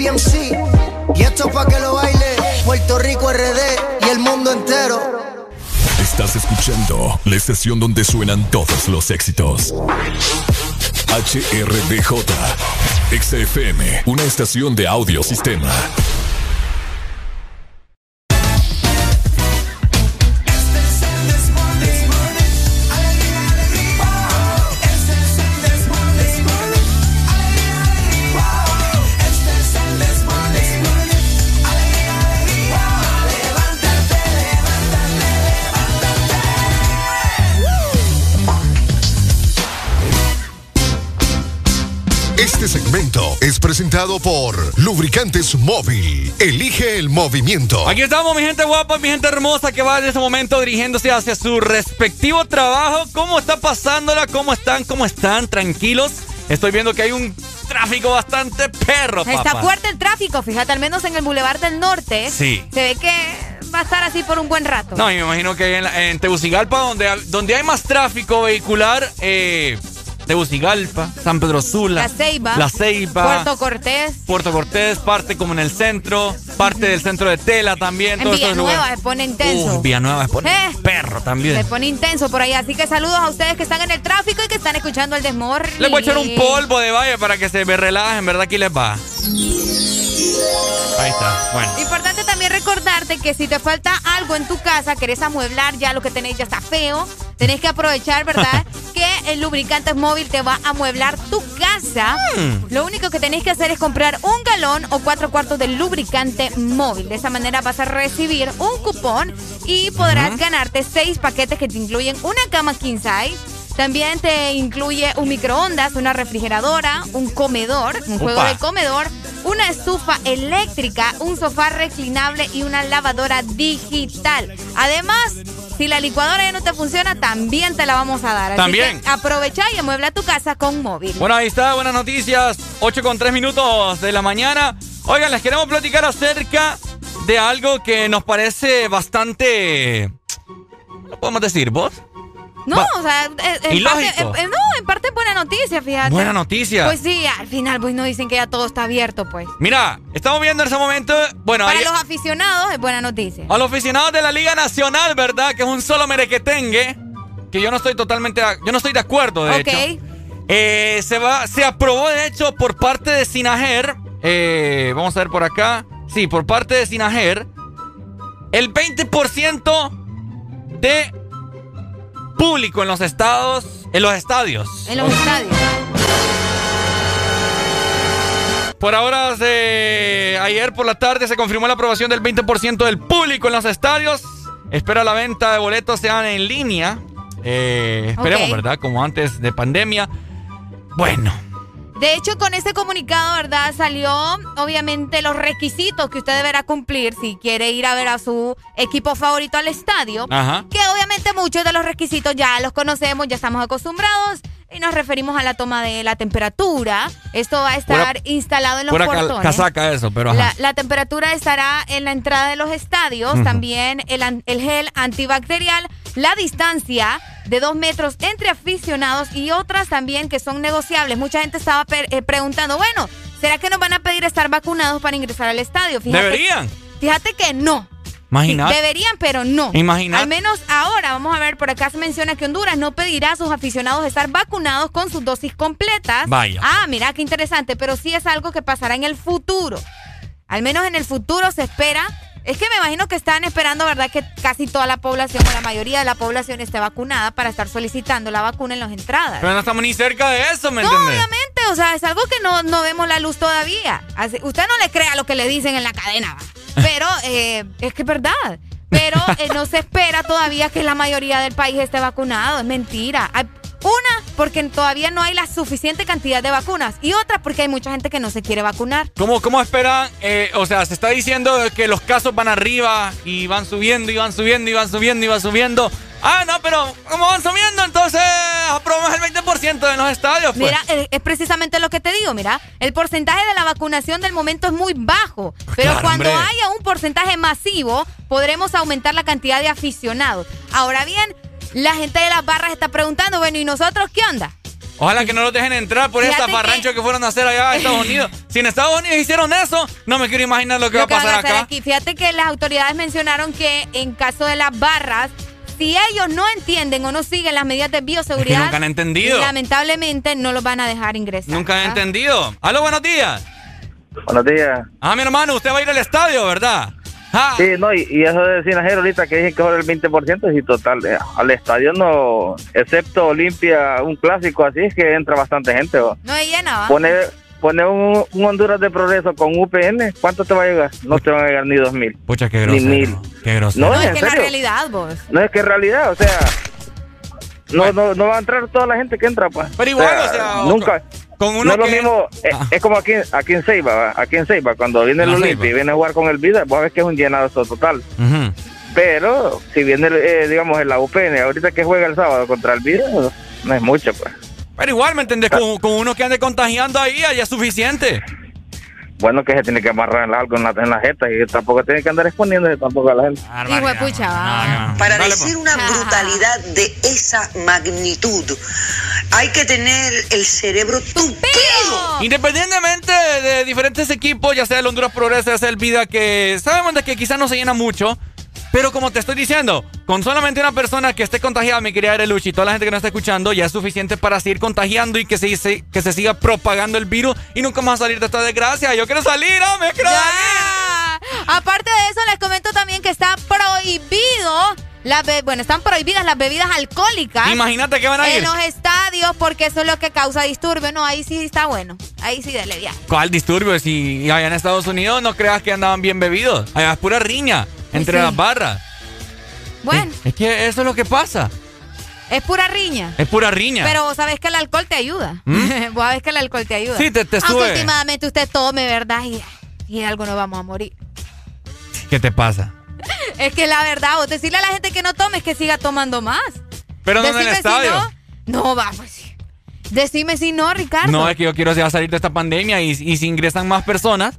Y esto es pa' que lo baile Puerto Rico RD y el mundo entero. Estás escuchando la estación donde suenan todos los éxitos. HRDJ. XFM, una estación de audiosistema. presentado por Lubricantes Móvil. Elige el movimiento. Aquí estamos, mi gente guapa, mi gente hermosa que va en este momento dirigiéndose hacia su respectivo trabajo. ¿Cómo está pasándola? ¿Cómo están? ¿Cómo están? ¿Tranquilos? Estoy viendo que hay un tráfico bastante perro, papá. Está fuerte el tráfico, fíjate, al menos en el Boulevard del Norte. Sí. Se ve que va a estar así por un buen rato. No, y me imagino que en, en Tegucigalpa, donde, donde hay más tráfico vehicular, eh, Tegucigalpa, San Pedro Sula, La Ceiba, La Ceiba, Puerto Cortés, Puerto Cortés, parte como en el centro, parte del centro de Tela también. En Villanueva se pone intenso. Uh, Villanueva se pone perro también. Se pone intenso por ahí, así que saludos a ustedes que están en el tráfico y que están escuchando el desmor. Les voy a echar un polvo de valle para que se me relajen, ¿verdad? Aquí les va. Ahí está. Bueno. Importante también recordarte que si te falta algo en tu casa, querés amueblar, ya lo que tenéis ya está feo, tenés que aprovechar, ¿verdad? [laughs] que el lubricante móvil te va a amueblar tu casa. Mm. Lo único que tenéis que hacer es comprar un galón o cuatro cuartos de lubricante móvil. De esa manera vas a recibir un cupón y podrás ganarte seis paquetes que te incluyen una cama king size. También te incluye un microondas, una refrigeradora, un comedor, un juego de comedor, una estufa eléctrica, un sofá reclinable y una lavadora digital. Además, si la licuadora ya no te funciona, también te la vamos a dar. Así También. que aprovecha y amuebla tu casa con móvil. Bueno, ahí está, buenas noticias. 8 con 3 minutos de la mañana. Oigan, les queremos platicar acerca de algo que nos parece bastante. ¿Lo podemos decir, vos? No, Va. o sea, eh, en parte, eh, eh, no, en parte es buena noticia, fíjate. Buena noticia. Pues sí, al final pues no dicen que ya todo está abierto, pues. Mira, estamos viendo en ese momento. Bueno, Para los aficionados es buena noticia. a los aficionados de la Liga Nacional, ¿verdad? Que es un solo merequetengue. Que yo no estoy totalmente. Yo no estoy de acuerdo, de Ok. hecho. Eh, se, va, se aprobó, de hecho, por parte de Sinajer. eh, vamos a ver por acá. Sí, por parte de Sinajer. El 20% de público en los estados. En los estadios. En los estadios. Por ahora, de ayer por la tarde se confirmó la aprobación del 20% del público en los estadios. Espera la venta de boletos sean en línea. Eh, esperemos. ¿verdad? Como antes de pandemia. Bueno, De hecho, con ese comunicado, ¿verdad? Salió, obviamente, los requisitos que usted deberá cumplir si quiere ir a ver a su equipo favorito al estadio. Ajá. Que obviamente muchos de los requisitos ya los conocemos, ya estamos acostumbrados. Y nos referimos a la toma de la temperatura. Esto va a estar Pura- instalado en los portones. casaca eso, pero ajá. La, la temperatura estará en la entrada de los estadios, también el, el gel antibacterial, la distancia de dos metros entre aficionados y otras también que son negociables. Mucha gente estaba eh, preguntando, bueno, ¿será que nos van a pedir estar vacunados para ingresar al estadio? ¿Deberían? Fíjate que no. Imagínate. Deberían, pero no. Imagínate. Al menos ahora, vamos a ver, por acá se menciona que Honduras no pedirá a sus aficionados estar vacunados con sus dosis completas. Vaya. Ah, mira qué interesante, pero sí es algo que pasará en el futuro. Al menos en el futuro se espera. Es que me imagino que están esperando, ¿verdad? Que casi toda la población o la mayoría de la población esté vacunada para estar solicitando la vacuna en las entradas. Pero no estamos ni cerca de eso, ¿me No, entiendes? obviamente, o sea, es algo que no, no vemos la luz todavía. Así- usted no le crea lo que le dicen en la cadena, va. pero [laughs] eh, es que es verdad. Pero eh, no se espera todavía que la mayoría del país esté vacunado, es mentira. Hay- una, porque todavía no hay la suficiente cantidad de vacunas. Y otra, porque hay mucha gente que no se quiere vacunar. ¿Cómo, cómo esperan? Eh, o sea, se está diciendo que los casos van arriba y van subiendo y van subiendo y van subiendo y van subiendo. Ah, no, pero como van subiendo, entonces aprobamos el 20% de los estadios. Pues. Mira, eh, es precisamente lo que te digo, mira, el porcentaje de la vacunación del momento es muy bajo, pero claro, cuando hombre. haya un porcentaje masivo, podremos aumentar la cantidad de aficionados. Ahora bien, la gente de las barras está preguntando, bueno, ¿y nosotros qué onda? Ojalá que no los dejen entrar por ese Fíjate zafarrancho que... fueron a hacer allá a Estados [laughs] Unidos. Si en Estados Unidos hicieron eso, no me quiero imaginar lo que Lo va a pasar hacer acá. aquí. Fíjate que las autoridades mencionaron que en caso de las barras, si ellos no entienden o no siguen las medidas de bioseguridad, nunca han entendido. lamentablemente no los van a dejar ingresar. Nunca he ¿ah? entendido. Aló, buenos días. Buenos días. Ah, mi hermano, usted va a ir al estadio, ¿verdad? Sí, no, y, y eso de Sinajero ahorita que dije que ahora el 20% y total, eh, al estadio no, excepto Olimpia, un clásico así, es que entra bastante gente. ¿va? No se llena, ¿va? Pone, pone un, un Honduras de Progreso con UPN, ¿cuánto te va a llegar? No te van a llegar ni dos mil. Pucha, qué Ni grosero. mil. Qué grosero. No, No, es en que la realidad, vos. No es que en realidad, o sea, no, no, no va a entrar toda la gente que entra, pues. Pero igual, o sea, nunca. Con no es lo mismo, eh, es, como aquí, aquí en Ceiba, aquí en Ceiba, cuando viene el Olimpia y viene a jugar con el Vida, vos ves que es un llenado total. Pero si viene, eh, digamos, en la UPN, ahorita que juega el sábado contra el Vida, no es mucho, pues. Pero igual, ¿me entendés? Con, con uno que ande contagiando ahí, ya es suficiente. Bueno, que se tiene que amarrar algo en la, en la jeta y tampoco tiene que andar exponiéndose tampoco a la gente. Hijo de pucha, va. Para Dale, decir pues. una brutalidad de esa magnitud, hay que tener el cerebro tupido. Independientemente de, de diferentes equipos, ya sea el Honduras Progreso, ya sea el Vida, que sabemos de que quizás no se llena mucho. Pero como te estoy diciendo, con solamente una persona que esté contagiada, mi querida Areluchi, y toda la gente que nos está escuchando, ya es suficiente para seguir contagiando y que se, se- que se siga propagando el virus y nunca más salir de esta desgracia. Yo quiero salir, hombre, quiero Ya. Aparte de eso, les comento también que está prohibido. Las be- bueno, están prohibidas las bebidas alcohólicas. Imagínate que van a ir. En los estadios, porque eso es lo que causa disturbio. No, ahí sí está bueno. Ahí sí dele ya. ¿Cuál disturbio? Si allá en Estados Unidos no creas que andaban bien bebidos. Allá es pura riña entre Sí. las barras. Bueno, Es que eso es lo que pasa. es pura riña. Es pura riña. Pero vos sabés que el alcohol te ayuda. [laughs] vos sabés que el alcohol te ayuda. Sí, te- te Aunque sube. últimamente usted tome, ¿verdad? Y, y algo nos vamos a morir. ¿Qué te pasa? [laughs] Es que la verdad, vos decirle a la gente que no tome es que siga tomando más. Pero no en el Decime si estadio. no, no, va, pues sí. Decime si no, Ricardo. No, es que yo quiero ya salir de esta pandemia y, y si ingresan más personas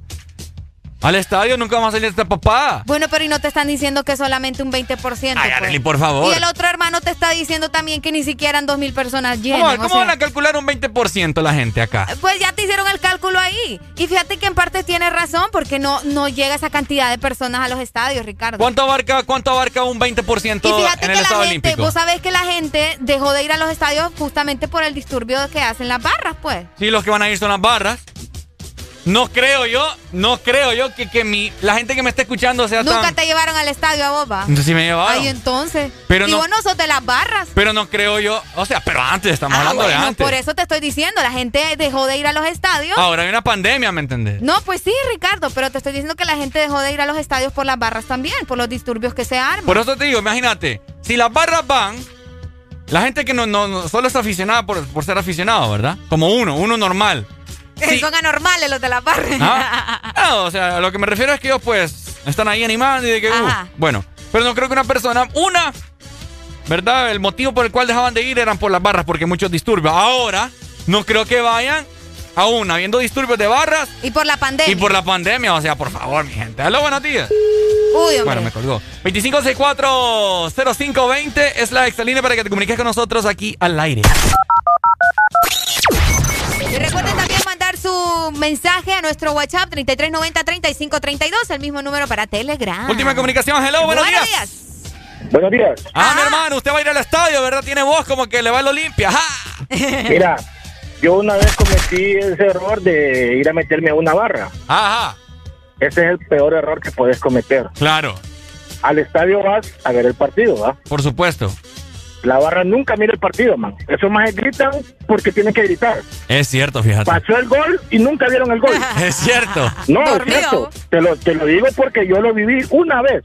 al estadio nunca vamos a salir esta papada. Bueno, pero y no te están diciendo que solamente un 20%. Ay, pues. Arely, por favor. Y el otro hermano te está diciendo también que ni siquiera en 2.000 personas llenan. ¿Cómo, o cómo sea, van a calcular un 20% la gente acá? Pues ya te hicieron el cálculo ahí. Y fíjate que en parte tienes razón, porque no, no llega esa cantidad de personas a los estadios, Ricardo. ¿Cuánto abarca, cuánto abarca un 20% Y fíjate en el que la estado gente, olímpico? vos sabés que la gente dejó de ir a los estadios justamente por el disturbio que hacen las barras, pues. Sí, los que van a ir son las barras. No creo yo, no creo yo que, que mi, la gente que me está escuchando sea Nunca tan... te llevaron al estadio a boba. Entonces sí me llevaron. Ay, entonces. Pero y no- vos no sos de las barras. Pero no creo yo, o sea, pero antes, estamos Ah, hablando de antes. por eso te estoy diciendo, la gente dejó de ir a los estadios. Ahora hay una pandemia, ¿me entendés? No, pues sí, Ricardo, pero te estoy diciendo que la gente dejó de ir a los estadios por las barras también, por los disturbios que se arman. Por eso te digo, imagínate, si las barras van, la gente que no, no, no- solo es aficionada por, por ser aficionado, ¿verdad? Como uno, uno normal. Son anormales los de las barras. ¿Ah? No, [laughs] o sea, a lo que me refiero es que ellos pues están ahí animando y de que, uh, bueno, pero no creo que una persona, una, ¿verdad? El motivo por el cual dejaban de ir eran por las barras, porque muchos disturbios. Ahora, no creo que vayan, aún habiendo disturbios de barras Y por la pandemia. y por la pandemia, o sea, por favor, mi gente. Aló, buenos días. Uy, hombre. Bueno, me colgó. 2564-0520 es la excelente para que te comuniques con nosotros aquí al aire. Y recuerden también su mensaje a nuestro WhatsApp 3390-3532, el mismo número para Telegram. Última comunicación, hello, buenos, días. Buenos días. Ah, mi hermano, usted va a ir al estadio, ¿verdad? Tiene voz como que le va al Olimpia. ¡Ja! [laughs] Mira, yo una vez cometí ese error de ir a meterme a una barra. Ajá. Ese es el peor error que puedes cometer. Claro. Al estadio vas a ver el partido, ¿va? Por supuesto. La barra nunca mira el partido, man. Eso más gritan porque tienen que gritar. Es cierto, fíjate. Pasó el gol y nunca vieron el gol. [laughs] Es cierto. No, es cierto. Te lo, te lo digo porque yo lo viví una vez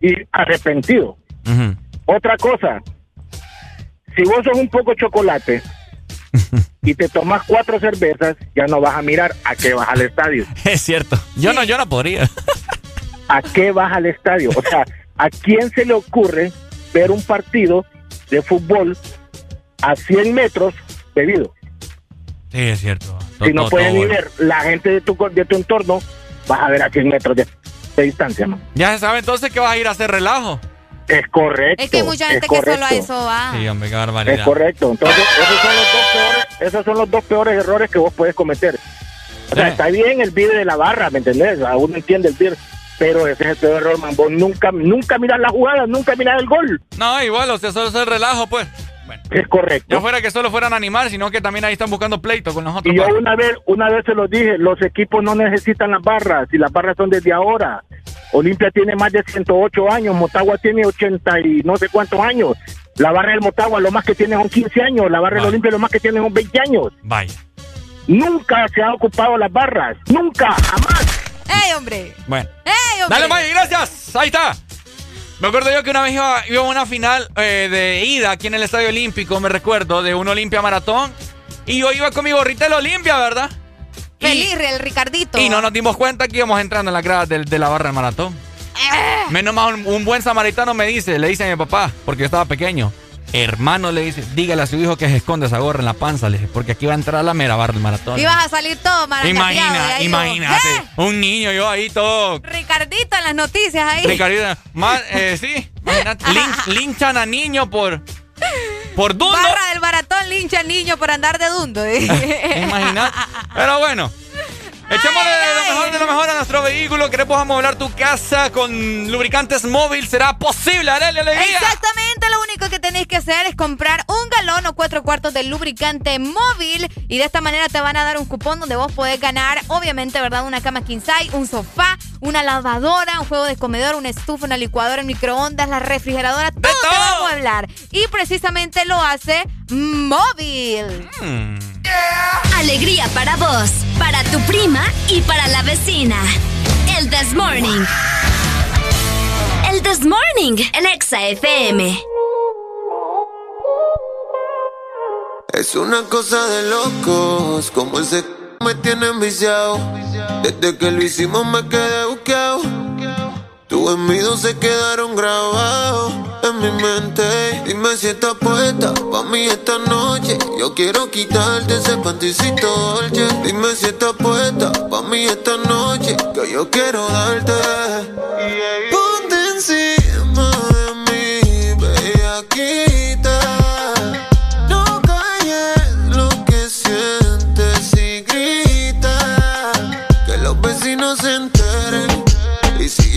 y arrepentido. Otra cosa, si vos sos un poco chocolate [laughs] y te tomas cuatro cervezas, ya no vas a mirar a qué vas al estadio. [laughs] Es cierto. Yo no, yo no podría. ¿A qué vas al estadio? O sea, ¿a quién se le ocurre ver un partido de fútbol a 100 metros bebido? Sí, es cierto. Si no Todo- puedes todo ni bueno. ver la gente de tu, de tu entorno, vas a ver a 100 metros de, de distancia, man. Ya se sabe entonces que vas a ir a hacer relajo. Es correcto. Es que hay mucha gente es que solo a correcto. eso va. Sí, hombre, qué Es correcto. Entonces, esos son los dos peores, esos son los dos peores errores que vos puedes cometer. O sea, Sí. está bien el vídeo de la barra, ¿me entendés? Uno entiende el vídeo, pero ese es el peor error, man. Vos nunca, nunca miras la jugada, nunca miras el gol. No, igual, o sea, solo es el relajo, pues. Es correcto. Ya fuera que solo fueran a animar, sino que también ahí están buscando pleito con nosotros. Y yo padre. una vez, una vez se lo dije, los equipos no necesitan las barras, y las barras son desde ahora. Olimpia tiene más de 108 años, Motagua tiene 80 y no sé cuántos años. La barra del Motagua lo más que tiene son 15 años, la barra del. Olimpia lo más que tiene son 20 años. Vaya. Nunca se ha ocupado las barras, nunca, jamás. ¡Ey, hombre! Bueno. ¡Ey, hombre! Dale, Mike, gracias. Ahí está. Me acuerdo yo que una vez iba, iba a una final eh, de ida aquí en el Estadio Olímpico, me recuerdo, de un Olimpia Maratón. Y yo iba con mi gorrita del Olimpia, ¿verdad? Y- Feliz, el Ricardito. Y no nos dimos cuenta que íbamos entrando en la grada del- de, la barra del maratón. Menos mal, un, un buen samaritano me dice, le dice a mi papá, porque yo estaba pequeño. Hermano, le dice, dígale a su hijo que se esconde esa gorra en la panza, le dije, porque aquí va a entrar la mera barra del maratón. Ibas a salir todo marangateado de Imagina, imagínate. Un niño yo ahí todo. Ricardito en las noticias ahí. Ricardita, más, eh, sí, imagínate. lin- linchan a niño por. Por dundo. Barra del maratón lincha al niño por andar de dundo. [laughs] Imagínate. Pero bueno. Echémosle lo mejor de lo mejor a nuestro vehículo. Queremos amoblar tu casa con lubricantes móvil. ¿Será posible? Dale alegría. Exactamente, lo único que tenéis que hacer es comprar un galón o cuatro cuartos de lubricante móvil y de esta manera te van a dar un cupón donde vos podés ganar, obviamente, ¿verdad? Una cama king size, un sofá, una lavadora, un juego de comedor, una estufa, una licuadora, un microondas, la refrigeradora, todo, te va a amueblar. Y precisamente lo hace móvil. Alegría para vos, para tu prima y para la vecina. El This Morning. El This Morning, el Exa FM. Es una cosa de locos, como ese me tiene enviciado. Desde que lo hicimos me quedé buqueado. Tus envidios se quedaron grabados en mi mente. Dime si estás puesta pa' mí esta noche. Yo quiero quitarte ese panticito dolce. Dime si estás puesta pa' mí esta noche. Que yo quiero darte. Ponte encima de mí, bellaquita. No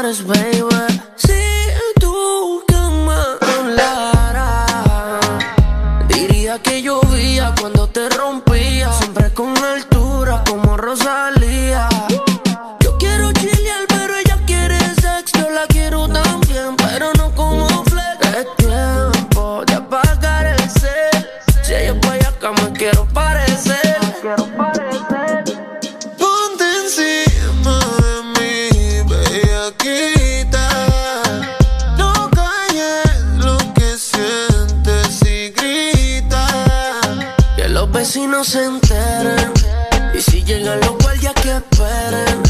Lenita pares, se enteren. Y si llegan los guardias que esperen.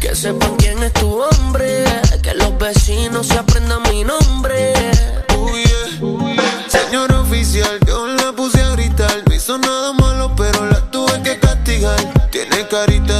Que sepan quién es tu hombre. Que los vecinos se aprendan mi nombre. Uh, yeah. Señor oficial, yo la puse a gritar. No hizo nada malo, pero la tuve que castigar. Tiene carita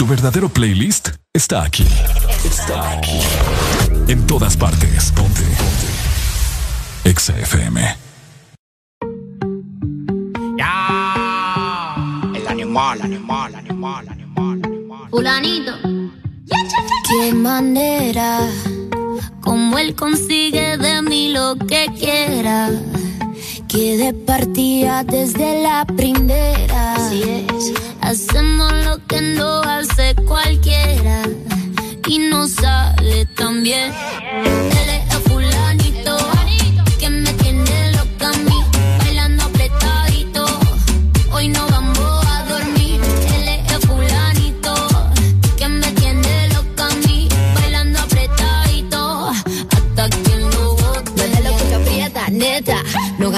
Tu verdadero playlist está aquí. Está aquí. En todas partes. Ponte. Ponte. Exa FM. El animal, animal, animal, animal. Fulanito. Qué manera, como él consigue de mí lo que quiera. Que de partida desde la primera. Hacemos lo que no hace cualquiera. Y no sale tan bien.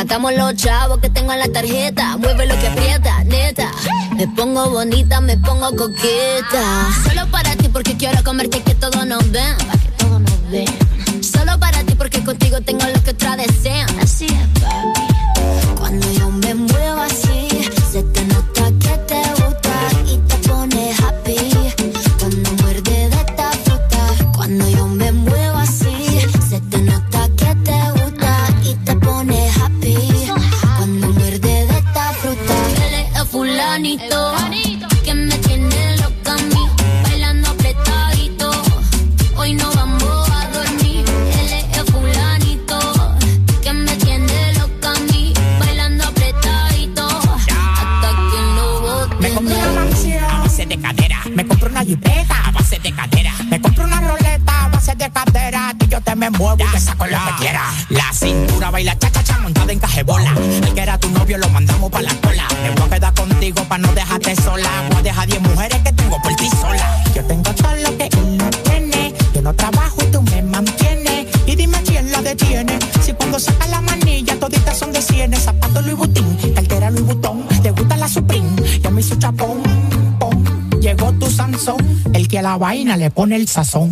Nos gastamos los chavos que tengo en la tarjeta. Mueve lo que aprieta, neta. Me pongo bonita, me pongo coqueta. Solo para ti porque quiero comerte que todos nos ven. Que todos nos ven. Solo para ti porque contigo tengo lo que otra desean. Así es, papi. Cuando yo me muevo A base de cadera. Me compré una roleta a base de cadera. Y yo te me muevo y te saco lo que quiera. La cintura baila cha cha cha montada en cajebola. El que era tu novio lo mandamos pa' la cola. Me voy a quedar contigo pa' no dejarte sola. Voy a dejar 10 mujeres vaina le pone el sazón.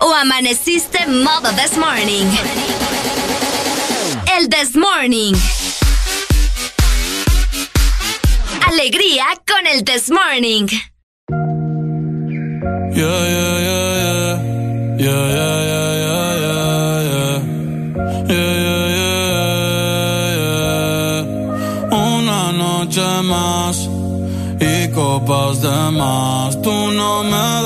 ¿O amaneciste modo this morning? El this morning. Alegría con el this morning. Yeah, yeah, yeah, yeah. Yeah, yeah, yeah, yeah, yeah, yeah. Yeah, yeah, yeah. Una noche más y copas de más. Tú no me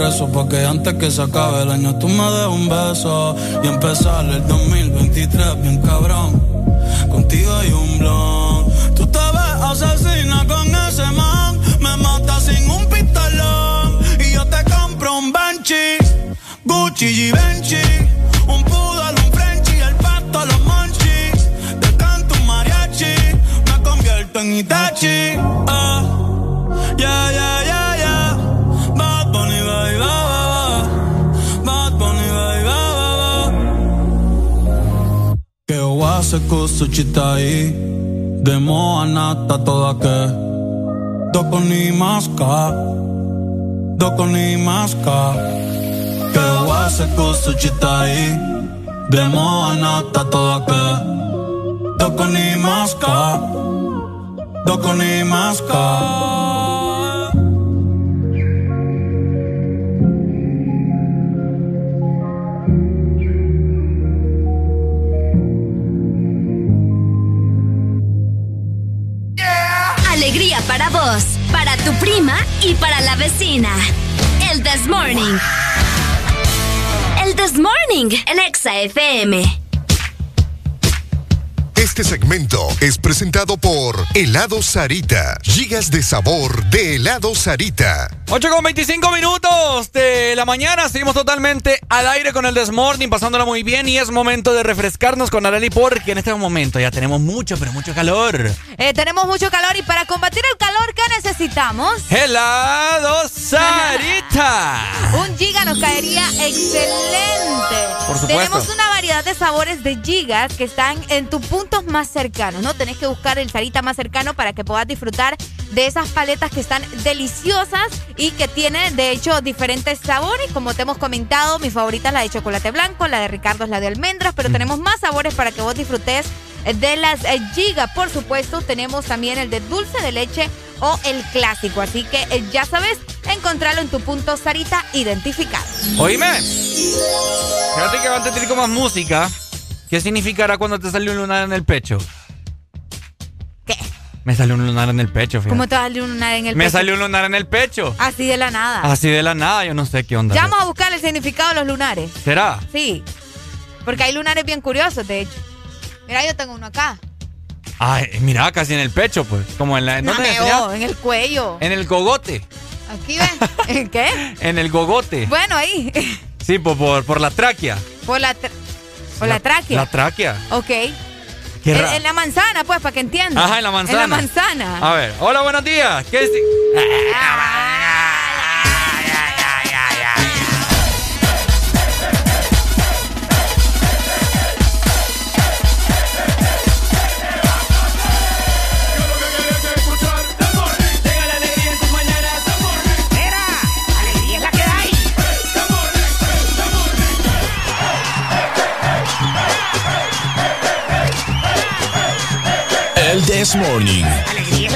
rezo Porque antes que se acabe el año tú me des un beso. Y empezar el 2023 bien cabrón. Contigo hay un blon kusuchitai Demo anata toda que. Doko ni maska Doko ni maska Que oase kusuchitai Demo anata toda que. Doko ni maska Doko ni maska El This Morning. El This Morning en Exa FM. Este segmento es presentado por Helado Sarita. Gigas de sabor de helado Sarita. 8 con 25 minutos de la mañana. Seguimos totalmente al aire con el Desmorning, pasándola muy bien. Y es momento de refrescarnos con Areli porque en este momento ya tenemos mucho, pero mucho calor. Eh, tenemos mucho calor y para combatir el calor, ¿qué necesitamos? ¡Helado Sarita! [laughs] Un giga nos caería excelente. Por supuesto. Tenemos una variedad de sabores de gigas que están en tus puntos más cercanos, ¿no? Tenés que buscar el Sarita más cercano para que puedas disfrutar de esas paletas que están deliciosas y que tienen, de hecho, diferentes sabores. Como te hemos comentado, mi favorita es la de chocolate blanco, la de Ricardo es la de almendras, pero tenemos más sabores para que vos disfrutes de las eh, giga. Por supuesto, tenemos también el de dulce de leche o el clásico. Así que eh, ya sabes, encontrarlo en tu punto Sarita identificado. Oíme, fíjate que va a tener como más música. ¿Qué significará cuando te sale un lunar en el pecho? Me salió un lunar en el pecho, fíjate. ¿Cómo te salir un lunar en el Me pecho? salió un lunar en el pecho. Así de la nada. Así de la nada, yo no sé qué onda. Ya vamos a buscar el significado de los lunares. ¿Será? Sí. Porque hay lunares bien curiosos, de hecho. Mira, yo tengo uno acá. Ay, mira, casi en el pecho, pues. Como en la. No ¿dónde me oh, en el cuello. En el gogote. Aquí ves. [laughs] ¿En qué? En el gogote. Bueno, ahí. Sí, por, por, por la tráquea. Por la, tra- por la, tráquea. La tráquea. Ok. Qué En, la manzana, pues, para que entiendan. Ajá, en la manzana. En la manzana. A ver, hola, buenos días. ¿Qué es? El This Morning. Alegría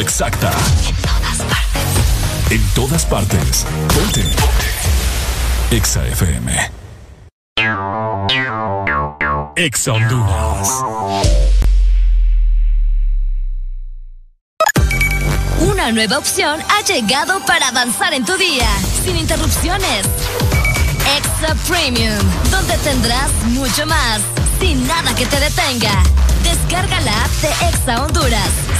exacta. En todas partes. En todas partes. Ponte. Exa FM. Exa Honduras. Una nueva opción ha llegado para avanzar en tu día, sin interrupciones. Extra Premium, donde tendrás mucho más, sin nada que te detenga. Descarga la app de Exa Honduras.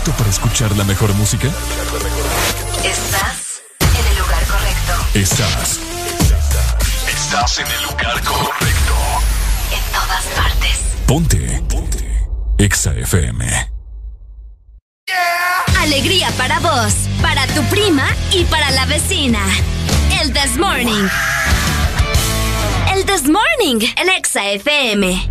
Listo para escuchar la mejor música? Estás en el lugar correcto. Estás. Estás en el lugar correcto. En todas partes. Ponte. Ponte. Exa FM. Alegría para vos, para tu prima y para la vecina. El This Morning. El This Morning en Exa FM.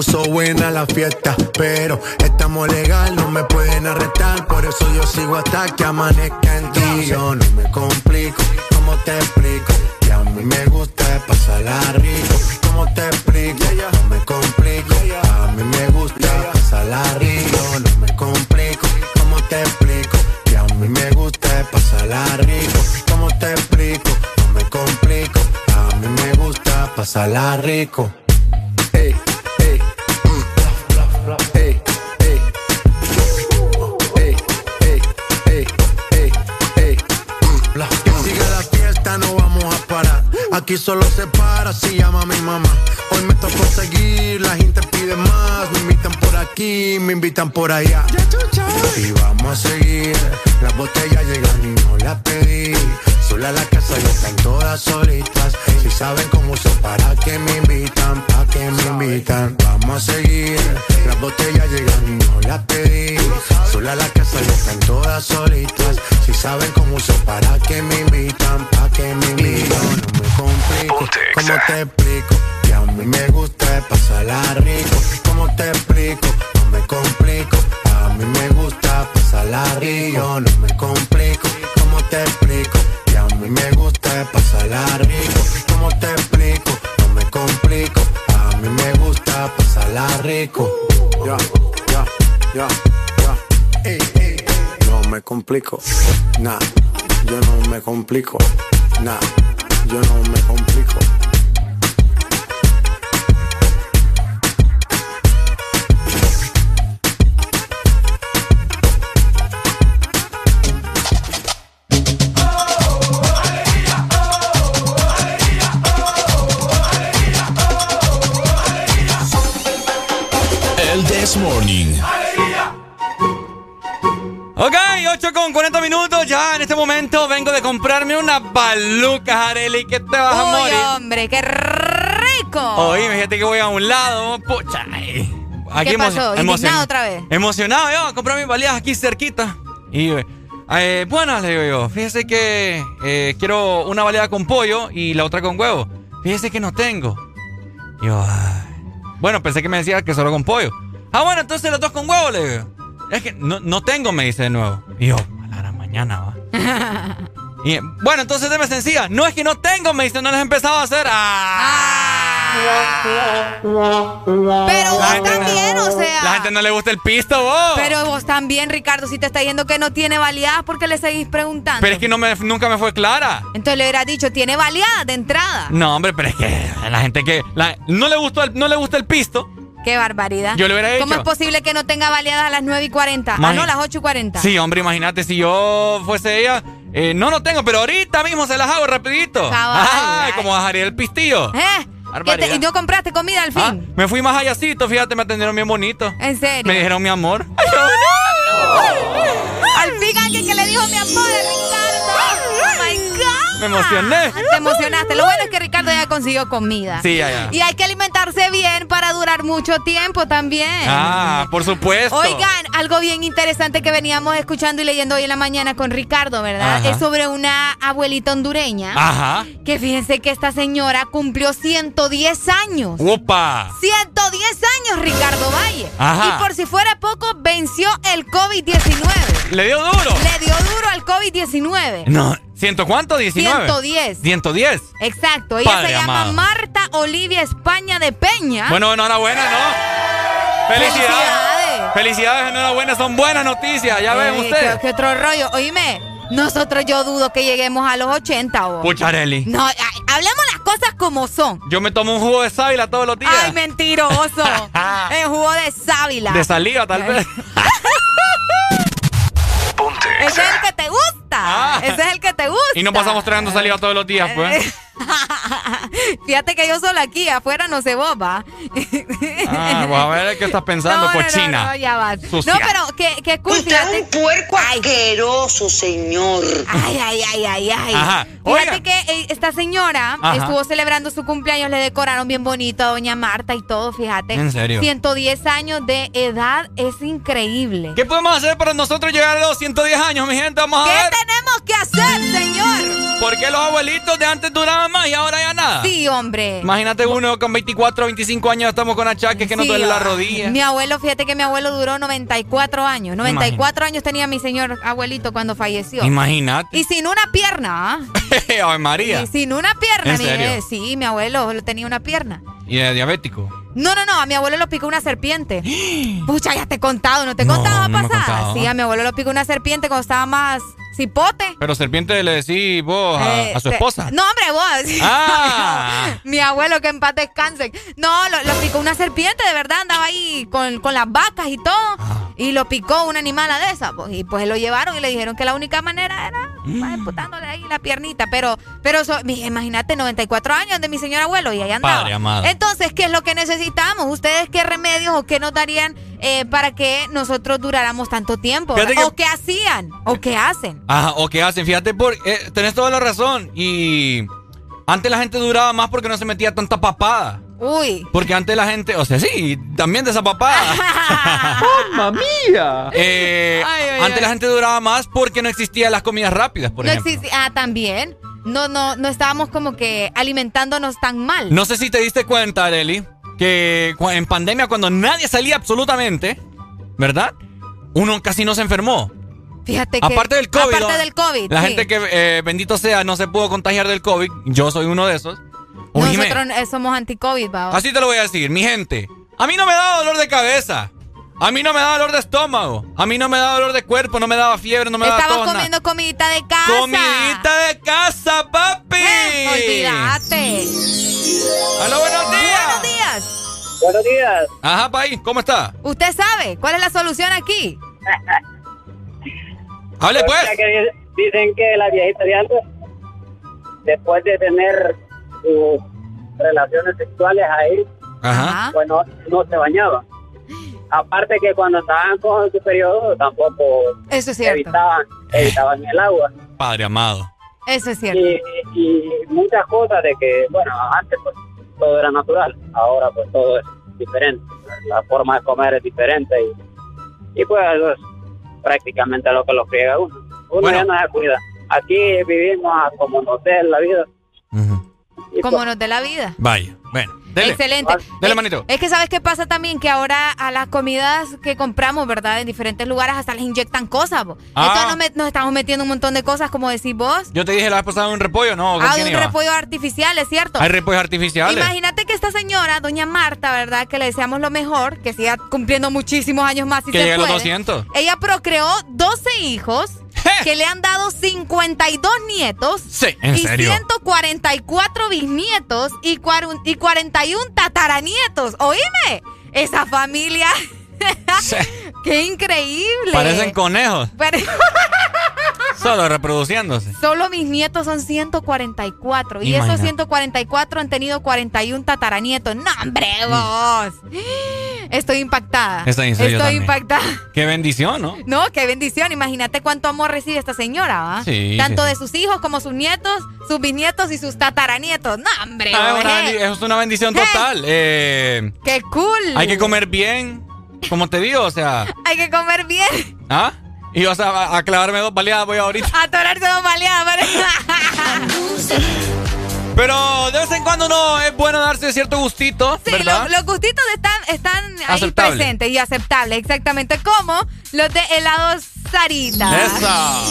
Puso buena la fiesta. Momento vengo de comprarme una baluca, Areli. que te vas a morir? hombre, qué rico. Oye, fíjate que voy a un lado. Pucha. ay. ¿Qué pasó? emo- ¿Indignado otra vez? Emocionado yo a comprar mis baleadas aquí cerquita. Y eh, buenas, le digo yo. Fíjese que eh, quiero una baleada con pollo y la otra con huevo. Fíjese que no tengo. Y yo, ay. bueno, pensé que me decía que solo con pollo. Ah, bueno, entonces las dos con huevo, le digo. Es que no, no tengo, me dice de nuevo. Y yo, a la mañana, va. [laughs] Y, bueno, entonces deme sencilla. No es que no tengo, me dice, no les he empezado a hacer. ¡Ah! Pero vos también, o sea. La gente no le gusta el pisto, vos. Pero vos también, Ricardo, si te está yendo que no tiene baleadas, ¿por qué le seguís preguntando? Pero es que no me, nunca me fue clara. Entonces le hubieras dicho, tiene baleadas de entrada. No, hombre, pero es que la gente que la- no, le gustó el, no le gusta el pisto. Qué barbaridad. Yo le hubiera ¿Cómo dicho. es posible que no tenga baleadas a las 9 y 40? Ah, Magi- no, las 8 y 40. Sí, hombre, imagínate si yo fuese ella. eh, no, no tengo, pero ahorita mismo se las hago rapidito. Cabal, Ay, como bajaría el pistillo. ¿Eh? ¿Qué Barbaridad. te- ¿Y no compraste comida al fin? Ah, me fui más allácito, fíjate, me atendieron bien bonito. ¿En serio? Me dijeron mi amor. Al fin alguien que le dijo mi amor a Ricardo. Me emocioné. Te emocionaste. Lo bueno es que Ricardo ya consiguió comida. Sí, ya, ya. Y hay que alimentarse bien para durar mucho tiempo también. Ah, por supuesto. Oigan, algo bien interesante que veníamos escuchando y leyendo hoy en la mañana con Ricardo, ¿verdad? Ajá. Es sobre una abuelita hondureña. Ajá. Que fíjense que esta señora cumplió 110 años. Opa. 110 años, Ricardo Valle. Ajá. Y por si fuera poco, venció el COVID-19. ¿Le dio duro? Le dio duro al COVID-19. No, ¿ciento cuánto? ¿19? 110. 110. Exacto. Ella Padre se llama amado. Marta Olivia España de Peña. Bueno, enhorabuena, ¿no? ¡Felicidades! ¡Felicidades! Enhorabuena, son buenas noticias, ya ven ustedes. ¿qué, otro rollo? Oíme, nosotros yo dudo que lleguemos a los 80, vos. Pucharelli. No, hablemos las cosas como son. Yo me tomo un jugo de sábila todos los días. Ay, mentiroso. [laughs] El jugo de sábila. De saliva, tal vez. [laughs] Ese es el que te gusta. Ah. Ese es el que te gusta. Y no pasamos trayendo saliva todos los días, pues. [laughs] Fíjate que yo solo aquí, afuera no se boba. ah, pues a ver qué estás pensando, cochina. No, ya vas. No, pero qué, qué cool. Usted es un puerco asqueroso, señor. Ay, ay, ay, ay, ay. Ajá. Fíjate que eh, esta señora estuvo celebrando su cumpleaños, le decoraron bien bonito a doña Marta y todo, fíjate. ¿En serio? 110 años de edad, es increíble. ¿Qué podemos hacer para nosotros llegar a los 110 años, mi gente? Vamos a ver. ¿Qué tenemos que hacer, señor? ¿Por qué los abuelitos de antes duraban más y ahora ya nada? Sí, hombre. Imagínate uno con 24, 25 años, estamos con achaques que nos duele la rodilla. Mi abuelo, fíjate que mi abuelo duró 94 años. 94 años tenía mi señor abuelito cuando falleció. Imagínate. Y sin una pierna. ¿ah? [laughs] Ay, María. Y sin una pierna. ¿En sí, mi abuelo tenía una pierna. ¿Y era diabético? No, no, no, a mi abuelo lo picó una serpiente. [gasps] Pucha, ya te he contado, ¿no te he contado no pasada? Sí, a mi abuelo lo picó una serpiente cuando estaba más cipote. Pero serpiente le decís vos a, eh, su esposa. No, hombre, vos. [laughs] Ah. mi abuelo, que en paz descanse. No, lo, picó una serpiente, de verdad, andaba ahí con, las vacas y todo. Ah. Y lo picó una animala de esa. Pues, y pues lo llevaron y le dijeron que la única manera era disputándole ahí la piernita. Pero, pero imagínate, 94 años de mi señor abuelo y ahí andaba. Entonces, ¿qué es lo que necesitamos? ¿Ustedes qué remedios o qué nos darían eh, para que nosotros duráramos tanto tiempo? ¿O qué hacían? ¿O qué hacen? Ajá, o qué hacen. Fíjate, por, eh, tenés toda la razón. Y antes la gente duraba más porque no se metía tanta papada. Uy. Porque antes la gente, o sea, sí, también de esa papada. [laughs] ¡Mamma mía! Eh, antes la gente duraba más porque no existían las comidas rápidas, por no ejemplo. Existía, ah, también. No, no, no estábamos como que alimentándonos tan mal. No sé si te diste cuenta, Areli, que en pandemia cuando nadie salía absolutamente, ¿verdad? Uno casi no se enfermó. Fíjate que. Aparte del COVID. Aparte del COVID. La gente que, eh, bendito sea, no se pudo contagiar del COVID. Yo soy uno de esos. Nosotros eh, somos anti-COVID, Así te lo voy a decir, mi gente. A mí no me da dolor de cabeza. A mí no me da dolor de estómago. A mí no me da dolor de cuerpo, no me daba fiebre, no me daba Estaba comiendo comidita de casa. Comidita de casa, papi. Eh, olvídate. Hola, buenos días. Buenos días. Buenos días. Ajá, país, ¿cómo está? ¿Usted sabe cuál es la solución aquí? [laughs] Hable pues. dicen que la viejita de antes, después de tener sus relaciones sexuales ahí, Ajá. pues no, se bañaba. Aparte que cuando estaban con su periodo tampoco Eso es evitaban, evitaban el agua. Padre amado. Eso es cierto. Y, muchas cosas de que, bueno, antes pues todo era natural, ahora pues todo es diferente. La forma de comer es diferente y, y pues eso es prácticamente lo que lo friega uno. Uno ya no se cuida. Aquí vivimos como nos dé la vida. Como nos dé la vida. Vaya, bueno. Excelente. Dele, manito. Es que sabes qué pasa también que ahora a las comidas que compramos, ¿verdad? En diferentes lugares hasta les inyectan cosas. Ah. Entonces nos, estamos metiendo un montón de cosas, como decís vos. Yo te dije la vez pasada un repollo, ¿no? Ah, un repollo artificial, es cierto. Hay repollos artificiales. Imagínate que esta señora, doña Marta, ¿verdad? Que le deseamos lo mejor, que siga cumpliendo muchísimos años más que llegue a los 200. Ella procreó 12 hijos [laughs] que le han dado 52 nietos y 144 bisnietos y, y 41 tataranietos. Oíme, esa familia. [laughs] ¡Qué increíble! Parecen conejos. [laughs] Solo reproduciéndose. Solo mis nietos son 144. Y esos 144 han tenido 41 tataranietos. ¡No, hombre, vos! Estoy impactada. Estoy, impactada. Qué bendición, ¿no? No, qué bendición. Imagínate cuánto amor recibe esta señora, ¿va? Sí. Tanto de sus hijos como sus nietos, sus bisnietos y sus tataranietos. ¡No, hombre! Ah, es una bendición total. [laughs] Eh, ¡Qué cool! Hay que comer bien. Como te digo, o sea. Hay que comer bien. ¿Ah? Y vas a, a clavarme dos baleadas, voy ahorita. A atorarse dos baleadas, [laughs] Pero de vez en cuando no es bueno darse cierto gustito. Sí, los gustitos están, están ahí presentes y aceptables, exactamente como los de helados Sarita. Esa.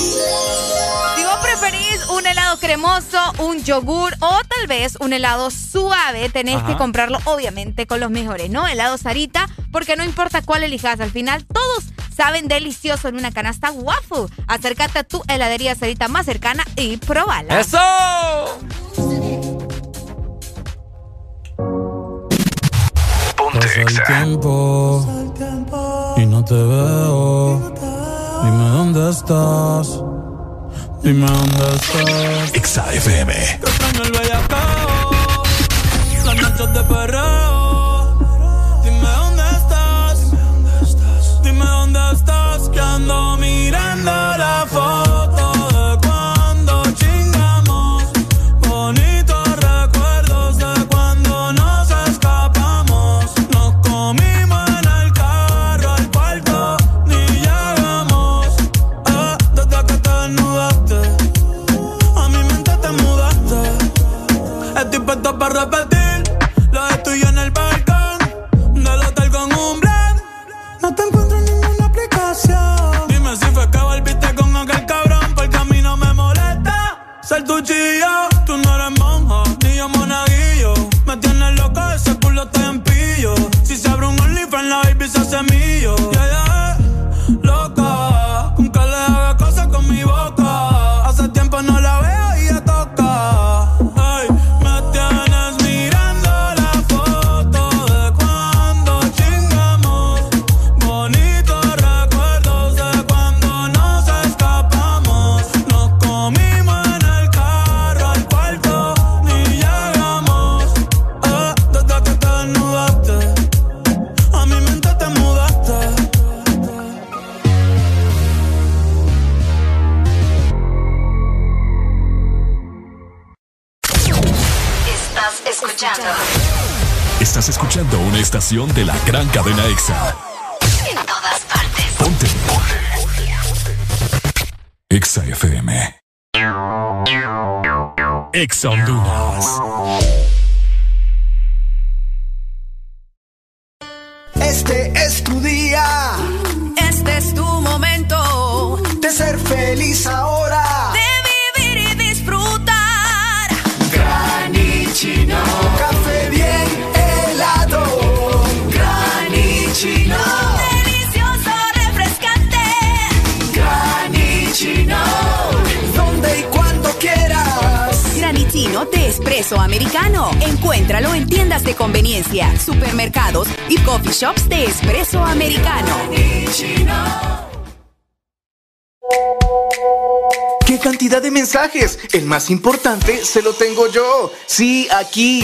Si vos preferís un helado cremoso, un yogur o tal vez un helado suave, tenés que comprarlo obviamente con los mejores, ¿no? Helado Sarita porque no importa cuál elijas, al final todos saben delicioso en una canasta waffle. Acércate a tu heladería cerita más cercana y probala. ¡Eso! Pasa el tiempo y no te veo. Dime dónde estás. Dime dónde estás. Exa FM. Te extraño el bellacao, las noches de perreo. Dime dónde estás. Dime dónde estás. Que ando una estación de la gran cadena Exa. en todas partes. Ponte. Exa FM. Exa Honduras. Este es tu día. Este es tu momento de ser feliz ahora. Espresso americano. Encuéntralo en tiendas de conveniencia, supermercados y coffee shops de espresso americano. ¡Qué cantidad de mensajes! El más importante se lo tengo yo. Sí, aquí.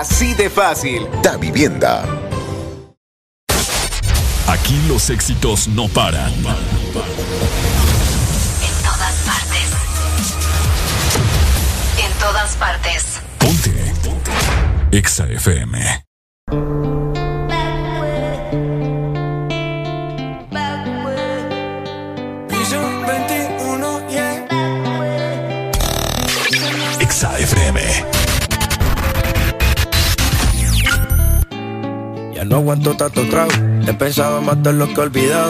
Así de fácil. Da Vivienda. Aquí los éxitos no paran. En todas partes. En todas partes. Ponte. Exa FM. No aguanto tanto trago. He pensado matar lo que he olvidado.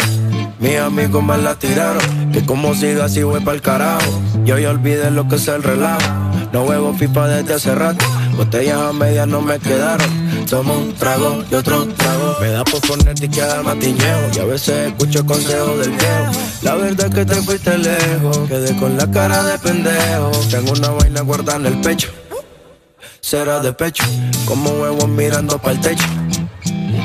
Mis amigos me la tiraron. Que como siga así voy pa'l carajo. Yo ya olvidé lo que es el relajo. No huevo pipa desde hace rato. Botellas a medias no me quedaron. Tomo un trago y otro trago. Me da por ponerte y quedar matiñeo. Y a veces escucho consejos del viejo. La verdad es que te fuiste lejos. Quedé con la cara de pendejo. Tengo una vaina guardada en el pecho. Será de pecho. Como huevos mirando para el techo.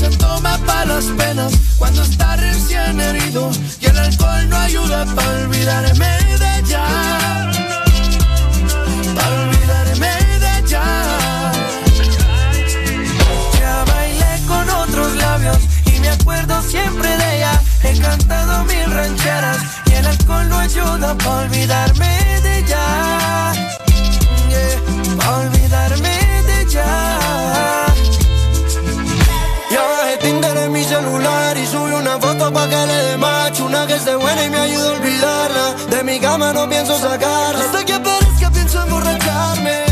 Se toma para las penas cuando está recién herido y el alcohol no ayuda para olvidarme de ella. Olvidarme de ella. Ya bailé con otros labios y me acuerdo siempre de ella. He cantado mil rancheras y el alcohol no ayuda para olvidarme de ella. Yeah, olvidarme esté buena y me ayude a olvidarla. De mi cama no pienso sacarla. Hasta que aparezca pienso emborracharme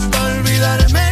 para olvidarme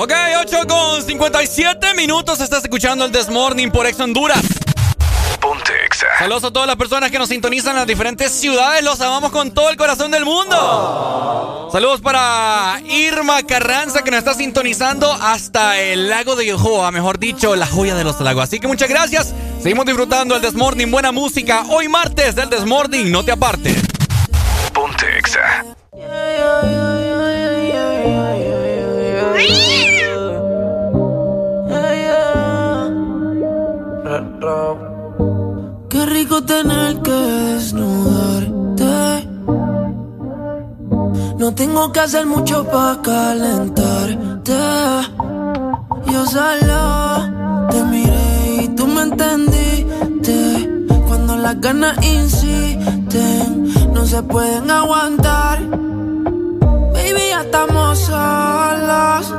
Ok, 8 con 57 minutos. Estás escuchando el This Morning por Ex Honduras. Ponte Exa. Saludos a todas las personas que nos sintonizan en las diferentes ciudades. Los amamos con todo el corazón del mundo. Saludos para Irma Carranza que nos está sintonizando hasta el lago de Yohoa, mejor dicho, la joya de los lagos. Así que muchas gracias. Seguimos disfrutando el Desmorning, buena música. Hoy martes del Desmorning, no te apartes. Ponte Exa. Qué rico tener que desnudarte. No tengo que hacer mucho para calentarte. Yo solo te miré y tú me entendiste. Cuando las ganas insisten, no se pueden aguantar. Baby, ya estamos solos.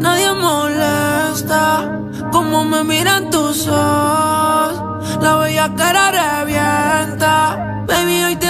Nadie molesta como me miran tus ojos. La bella cara revienta. Baby, hoy te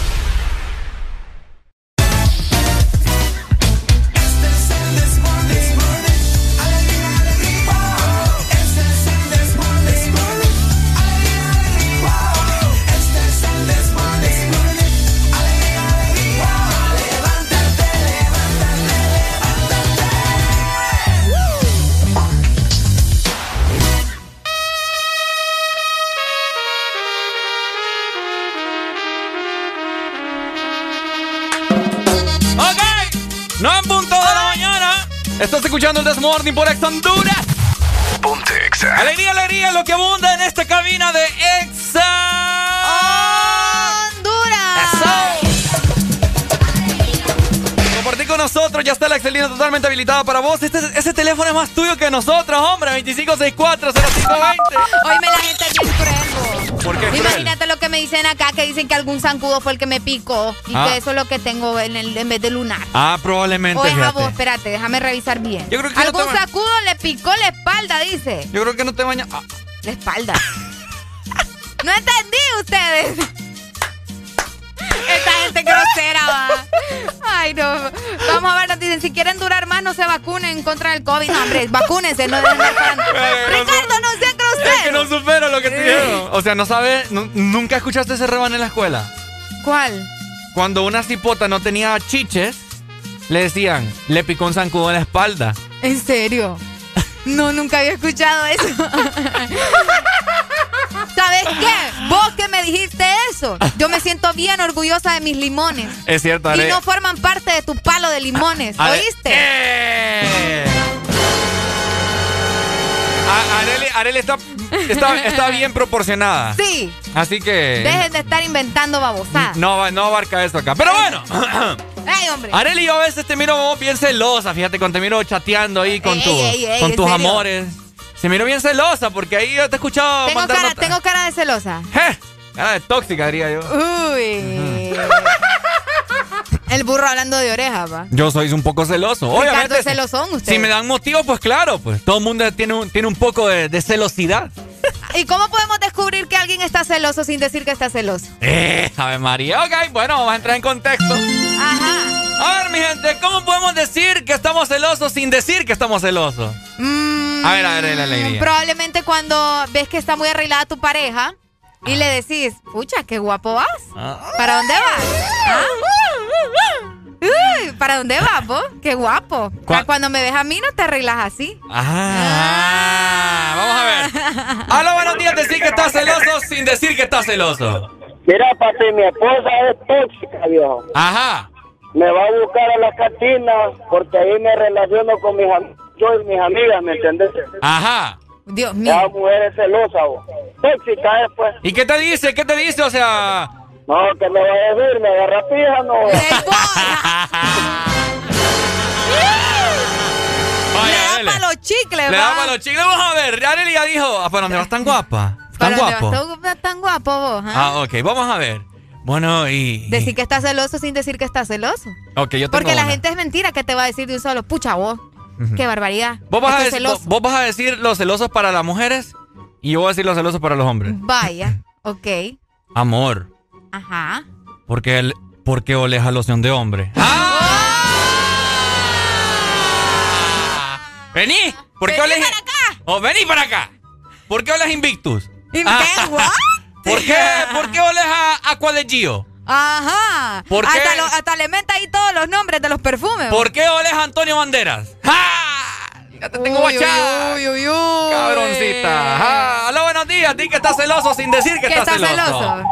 Desmorning por Ex Honduras. Ponte Exa. Alegría, alegría, lo que abunda en esta cabina de Exa Honduras. Compartir con nosotros, ya está la Excelina totalmente habilitada para vos. Este, ese teléfono es más tuyo que nosotros, hombre. 25640520. Hoy me la gente bien. ¿Por qué cruel? Imagínate lo que me dicen acá, que dicen que algún zancudo fue el que me picó y Ah. que eso es lo que tengo en, el- en vez de lunar. Ah, probablemente. O es a vos, espérate, déjame revisar bien. Yo creo que no Algún te va- sacudo le picó la espalda, dice. Yo creo que no te bañas. Ah, La espalda. [laughs] no entendí ustedes. Esta gente grosera va. Ay, no. Vamos a ver, nos dicen, si quieren durar más, no se vacunen contra el COVID. No, hombre, vacúnense, no dejen de Ricardo, no sean es que no supero lo que te dijeron. O sea, no sabes, nu- nunca escuchaste ese rebane en la escuela. ¿Cuál? Cuando una cipota no tenía chiches, le decían, le picó un zancudo en la espalda. ¿En serio? No, nunca había escuchado eso. [laughs] ¿Sabes qué? Vos que me dijiste eso. Yo me siento bien orgullosa de mis limones. Es cierto, Y no forman parte de tu palo de limones. ¿Oíste? ¡Eh! Areli, está, está, bien proporcionada. Sí. Así que. Dejen de estar inventando babosadas. No, no abarca esto acá. Pero bueno. [coughs] ¡Ey, hombre! Areli, yo a veces te miro bien celosa. Fíjate, cuando te miro chateando ahí con, tu, con tus amores. Se miro bien celosa porque ahí yo te he escuchado. Tengo, cara, tengo cara de celosa. ¿Eh? Cara de tóxica, diría yo. Uy. [laughs] El burro hablando de orejas, va. Yo soy un poco celoso. Ricardo es celosón usted. Si me dan motivo, pues claro, pues todo el mundo tiene un, tiene un poco de, celosidad. [laughs] ¿Y cómo podemos descubrir que alguien está celoso sin decir que está celoso? Eh, ver, María. Ok, bueno, vamos a entrar en contexto. Ajá. A ver, mi gente, ¿cómo podemos decir que estamos celosos sin decir que estamos celosos? Mm, a ver, a ver, la alegría. Probablemente cuando ves que está muy arreglada tu pareja y le decís, pucha, qué guapo vas. Ah. ¿Para dónde vas? ¿Ah? Uy, ¿para dónde vas vos? Qué guapo. Cuando me ves a mí no te arreglas así. Ah, vamos a ver. Hola, buenos días, decir que estás celoso sin decir que estás celoso. Mira, papi, mi esposa es tóxica, viejo. Ajá. Me va a buscar a la cantina porque ahí me relaciono con mis yo y mis amigas, ¿me entendés? Ajá. Dios mío. La mujer es celosa, vos. Tóxica es, pues. ¿Y qué te dice? ¿Qué te dice? O sea... No, que me va a decir, me agarra pija, no. [laughs] Le da para los chicles, Le da para los chicles. Vamos a ver, Arely ya dijo, ¿para dónde vas tan guapa? ¿Tan guapo? Vas tan guapo vos, ¿ah? ah, ok, vamos a ver. Bueno, y... Decir que estás celoso sin decir que estás celoso. Ok, yo tengo Porque la gente es mentira que te va a decir de un solo, pucha vos. Qué barbaridad. ¿Vos vas, a decir, vos, vas a decir los celosos para las mujeres y yo voy a decir los celosos para los hombres. Vaya, [laughs] ok. Amor. Ajá. Porque, el, porque oles a loción de hombre. ¡Ah! ¡Vení! ¿Por qué vení para acá! Oh, ¡Vení para acá! ¿Por qué oles Invictus? ¿Invictus? Ah. ¿Por qué, ¿Por qué oles a Aqua de Gio? Ajá. ¿Por qué? Hasta, hasta, le meta ahí todos los nombres de los perfumes. ¿Por qué oles Antonio Banderas? ¡Ja! Ya te tengo guachada. Uy, uy, uy, Cabroncita. Hola, buenos días. Di que estás celoso sin decir que, estás, celoso. celoso.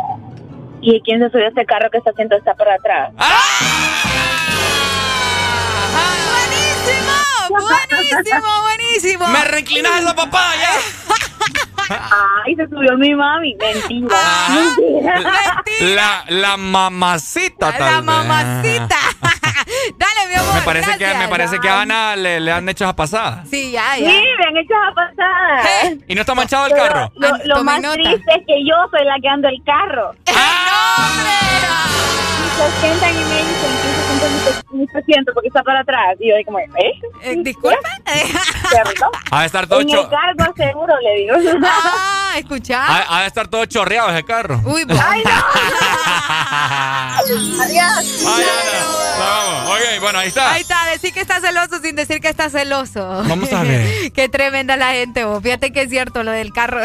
¿Y quién se subió a este carro que está haciendo está por atrás? ¡Ah! ¡Buenísimo! [laughs] ¡Buenísimo, buenísimo! ¡Me reinclinas esa papá ya! [laughs] Ay, se subió mi mami. Mentira. Ah, mentira. La, la mamacita, tal La mamacita. [laughs] Dale, mi amor. Me parece, que, me parece que a Ana le, le han hecho esa pasada. Sí, ya, ya. Sí, me han hecho esa pasada. ¿Eh? ¿Y no está manchado el carro? Lo, más triste es que yo soy la que ando el carro. [laughs] No, hombre! 80 y medio con 15 puntos porque está para atrás. Y yo ahí ¿eh? eh Disculpa. [laughs] Ha de estar todo chorreado En el cargo seguro, le digo. Ah, escuchá. Ha estar todo chorreado ese carro. Uy, bueno. [laughs] Pues. ¡Ay, no! [laughs] Adiós. Ay, vamos. Ok, bueno, ahí está. Ahí está, decir que está celoso sin decir que está celoso. Vamos a ver. Qué tremenda la gente, vos. Fíjate que es cierto lo del carro.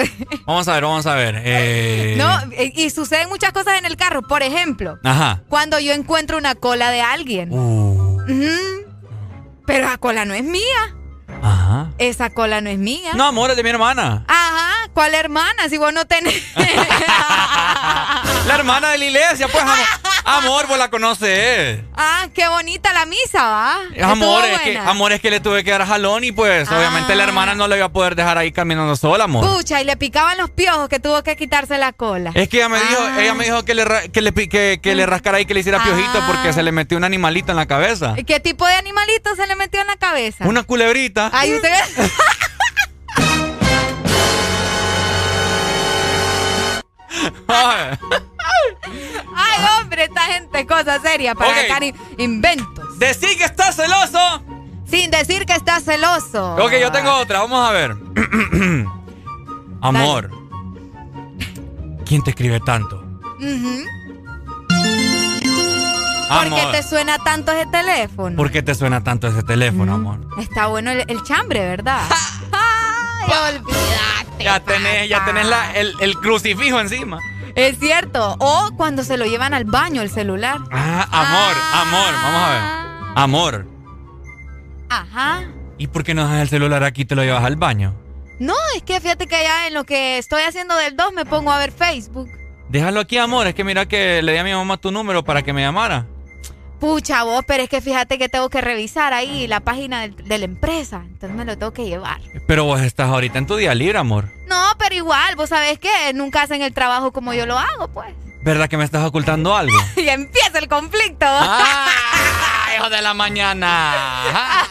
Vamos a ver, vamos a ver. Eh... No, eh, y suceden muchas cosas en el carro. Por ejemplo, Ajá. cuando yo encuentro una cola de alguien. Uh. Pero la cola no es mía. Ajá. Esa cola no es mía. No, amor, es de mi hermana. Ajá. ¿Cuál hermana? Si vos no tenés. [laughs] la hermana de la iglesia, pues, amor. Amor, vos la conoces. Ah, qué bonita la misa, ¿va? Amor es, que, amor, es que le tuve que dar jalón y pues obviamente la hermana no le iba a poder dejar ahí caminando sola, amor. Pucha, y le picaban los piojos que tuvo que quitarse la cola. Es que ella me dijo, ah. ella me dijo que le, que le, que, le rascara ahí, que le hiciera piojito porque se le metió un animalito en la cabeza. ¿Qué tipo de animalito se le metió en la cabeza? Una culebrita. Ay, usted... [laughs] Ay, hombre, esta gente, cosa seria para okay. inventos. Decir que estás celoso. Sin decir que estás celoso. Ok, yo tengo otra, vamos a ver. [clears throat] Amor. ¿Quién te escribe tanto? ¿Por qué te suena tanto ese teléfono? ¿Por qué te suena tanto ese teléfono, amor? Está bueno el, chambre, ¿verdad? [laughs] Ay, Ya tenés, ya tenés la, el, el crucifijo encima. Es cierto. O cuando se lo llevan al baño el celular. Ah, amor, amor. Vamos a ver. Amor. Ajá. ¿Y por qué no dejas el celular aquí y te lo llevas al baño? No, es que fíjate que ya en lo que estoy haciendo del 2 me pongo a ver Facebook. Déjalo aquí, amor. Es que mira que le di a mi mamá tu número para que me llamara. Pucha vos, pero es que fíjate que tengo que revisar ahí la página del- de, la empresa. Entonces me lo tengo que llevar. Pero vos estás ahorita en tu día libre, amor. No, pero igual, vos sabés que nunca hacen el trabajo como yo lo hago, pues. ¿Verdad que me estás ocultando algo? [laughs] Y empieza el conflicto. ¡Ah, hijo de la mañana! [laughs]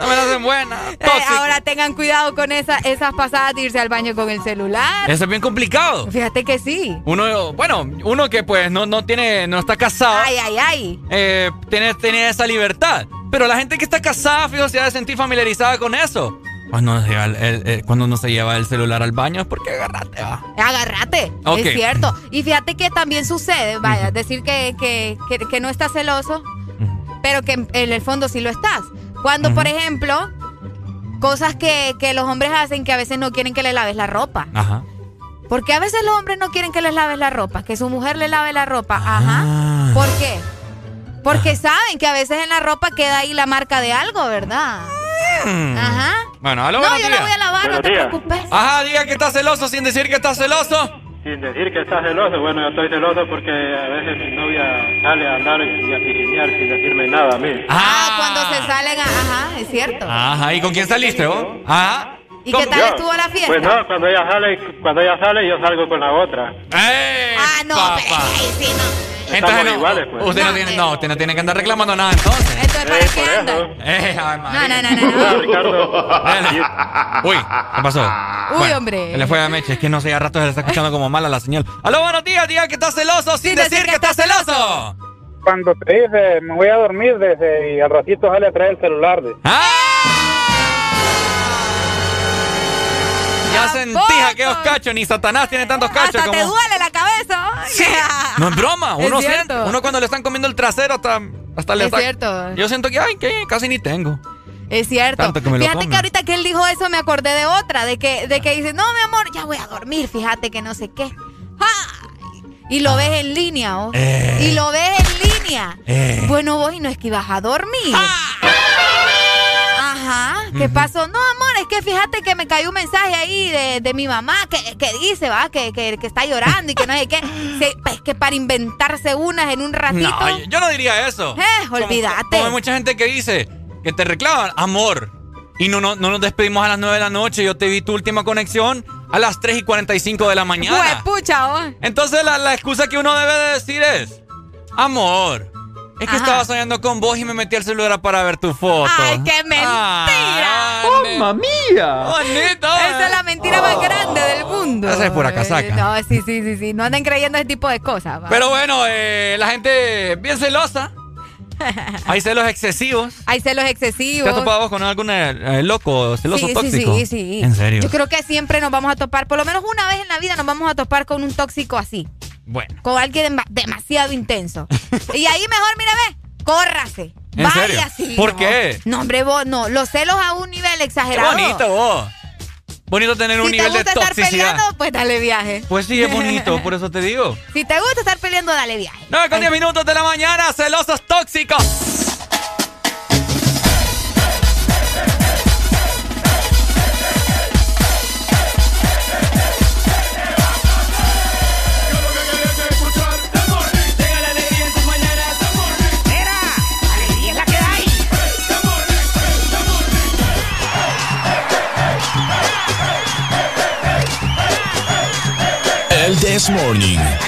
No me hacen buena. Eh, ahora tengan cuidado con esa, esas pasadas de irse al baño con el celular. Eso es bien complicado. Fíjate que sí. Uno, bueno, uno que pues no, no tiene, no está casado. Ay, ay, ay. eh, tiene, tiene esa libertad. Pero la gente que está casada, fijo, se ha de sentir familiarizada con eso. Cuando no se lleva el, el- el- cuando no se lleva el celular al baño es porque agarrate, va. Agárrate, Ok. es cierto. Y fíjate que también sucede, vaya, decir que, que, que, que no estás celoso, pero que en en el fondo sí lo estás. Cuando, por ejemplo, cosas que, que los hombres hacen que a veces no quieren que le laves la ropa. Ajá. Porque a veces los hombres no quieren que les laves la ropa, que su mujer le lave la ropa. Ah. Ajá. ¿Por qué? Porque saben que a veces en la ropa queda ahí la marca de algo, ¿verdad? Ajá. Bueno, aló, No, yo la voy a lavar, no te días. preocupes. Ajá, diga que está celoso sin decir que está celoso. Sin decir que estás celoso, bueno, yo estoy celoso porque a veces mi novia sale a andar y a pijinear sin decirme nada a mí. Ah, cuando se salen, a- ajá, es cierto. Ajá, ¿y con quién saliste vos? Ajá. ¿Y qué tal Yo, estuvo la fiesta? Pues no, cuando ella sale, cuando ella sale yo salgo con la otra. ah, no, pero ahí sí no. Entonces no, iguales, pues. usted no, tiene, no, usted no tiene que andar reclamando nada entonces. Entonces, ¿para qué anda? Eh, ay, No, no, no, no, no. Uy, ¿qué pasó? Uy, hombre. Se le fue a Meche, es que no sé, a rato se le está escuchando como mala la señal. Aló, buenos días, diga que está celoso sin, decir, que está celoso. Cuando te dice, me voy a dormir, dice, y al ratito sale a traer el celular. dice. Ya sentí aquellos cachos, ni Satanás tiene tantos cachos Hasta te como... duele la cabeza. No es broma, Es uno, siente- uno cuando le están comiendo el trasero hasta, hasta le Es está- cierto. Yo siento que, ay, que casi ni tengo. Es cierto. Que fíjate que ahorita que él dijo eso me acordé de otra, de que, de que dice, no, mi amor, ya voy a dormir, fíjate que no sé qué. ¡Ay! Y lo ves en línea, ¿oh? Ah. Eh. Y lo ves en línea. Eh. Bueno, vos y no es que ibas a dormir. Ajá. ¿Qué pasó? No, amor, es que fíjate que me cayó un mensaje ahí de, de mi mamá que, que dice, va, que, que, que está llorando y que no sé qué. [laughs] Se- pues que para inventarse unas en un ratito. No, yo- no diría eso. Eh, olvídate. Como hay mucha gente que dice que te reclaman, amor. Y no, no, no nos despedimos a las 9 de la noche. Yo te vi tu última conexión a las 3 y 45 de la mañana. Pues, pucha, vos. Entonces la, la excusa que uno debe de decir es, amor, es que Ajá. estaba soñando con vos y me metí al celular para ver tu foto. ¡Ay, qué mentira! ¡Mamma mía! ¡Bonito! Esa es la mentira más grande del mundo. Esa es pura casaca. No, sí, sí, sí, sí. No anden creyendo ese tipo de cosas. va. Pero bueno, eh, la gente bien celosa. [laughs] Hay celos excesivos. Hay celos ¿Te excesivos. has topado vos con algún eh, loco, celoso sí, tóxico? Sí, sí, sí. ¿En serio? Yo creo que siempre nos vamos a topar, por lo menos una vez en la vida nos vamos a topar con un tóxico así. Bueno. Con alguien dema- demasiado intenso. y ahí mejor, mira, ve, córrase. ¿En Vaya serio? así, ¿Por no. qué? No, hombre, vos no. Los celos a un nivel Qué exagerado. bonito vos. Bonito tener un si te nivel de gusta estar toxicidad. peleando, pues dale viaje. Pues sí, es bonito, por eso te digo. [laughs] Si te gusta estar peleando, dale viaje. 9 con 10 minutos de la mañana, celosos tóxicos. This Morning.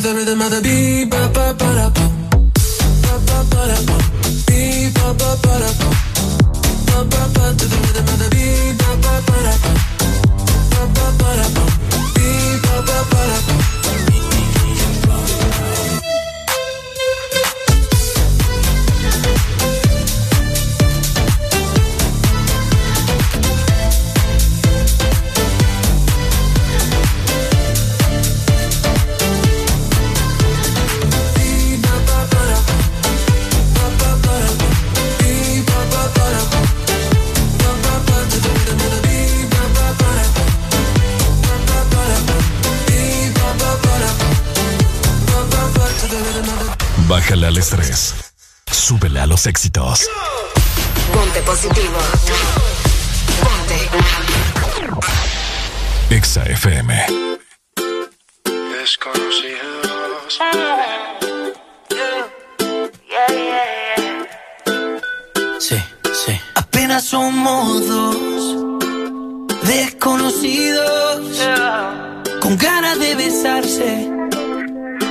To the rhythm of the beat, ba ba ba da ba, ba ba ba da ba, éxitos. Ponte positivo. Ponte. Exa FM. Desconocidos. Sí, sí. Apenas somos dos desconocidos con ganas de besarse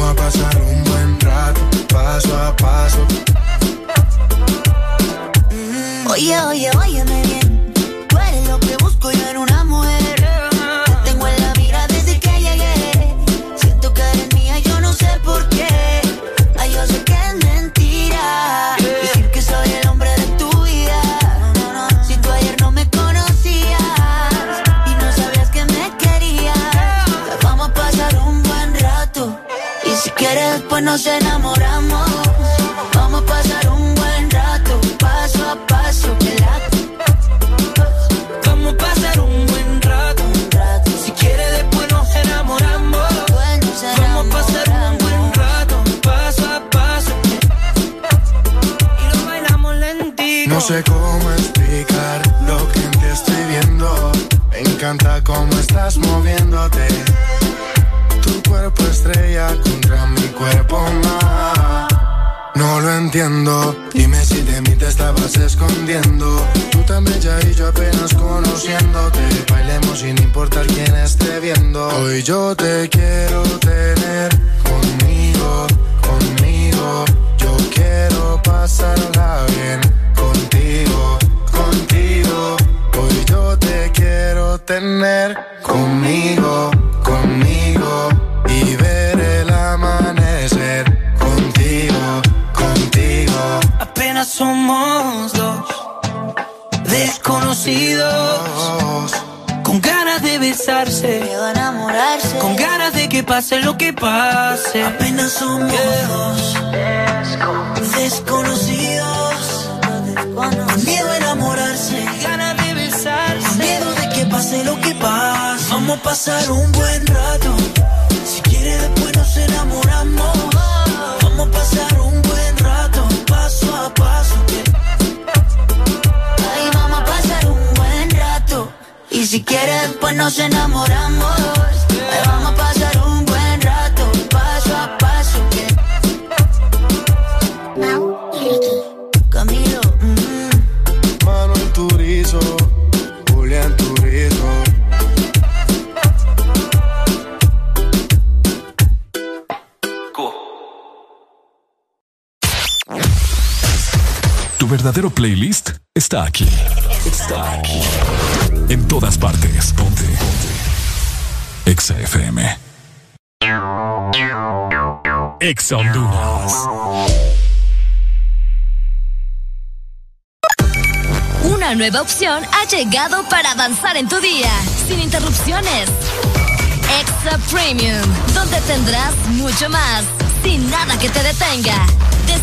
a pasar un buen rato, paso a paso. Oye, oye, óyeme bien. Tú eres lo que busco yo en una quieres, después nos enamoramos. Vamos a pasar un buen rato, paso a paso, que Vamos a pasar un buen rato. Si quieres, después nos enamoramos. Vamos a pasar un buen rato, paso a paso. Y lo bailamos lentito. No sé cómo explicar lo que en ti estoy viendo. Me encanta cómo estás moviéndote cuerpo estrella contra mi cuerpo más. No lo entiendo, dime si de mí te estabas escondiendo. Tú también ya y yo apenas conociéndote. Bailemos sin importar quién esté viendo. Hoy yo te quiero tener conmigo, conmigo. Yo quiero pasarla bien contigo, contigo. Hoy yo te quiero tener conmigo somos dos desconocidos. Con ganas de besarse, enamorarse. Con ganas de que pase lo que pase. Apenas somos dos desconocidos. Con miedo a enamorarse, ganas de besarse. Con miedo de que pase lo que pase. Vamos a pasar un buen rato. Si quiere después nos enamoramos. Vamos a pasar un buen rato, a paso. Ahí vamos a pasar un buen rato. Y si quiere después nos enamoramos. Verdadero playlist está aquí. Está aquí. En todas partes. Ponte. Ponte. Exa FM. Exa Honduras. Una nueva opción ha llegado para avanzar en tu día, sin interrupciones. Exa Premium, donde tendrás mucho más, sin nada que te detenga.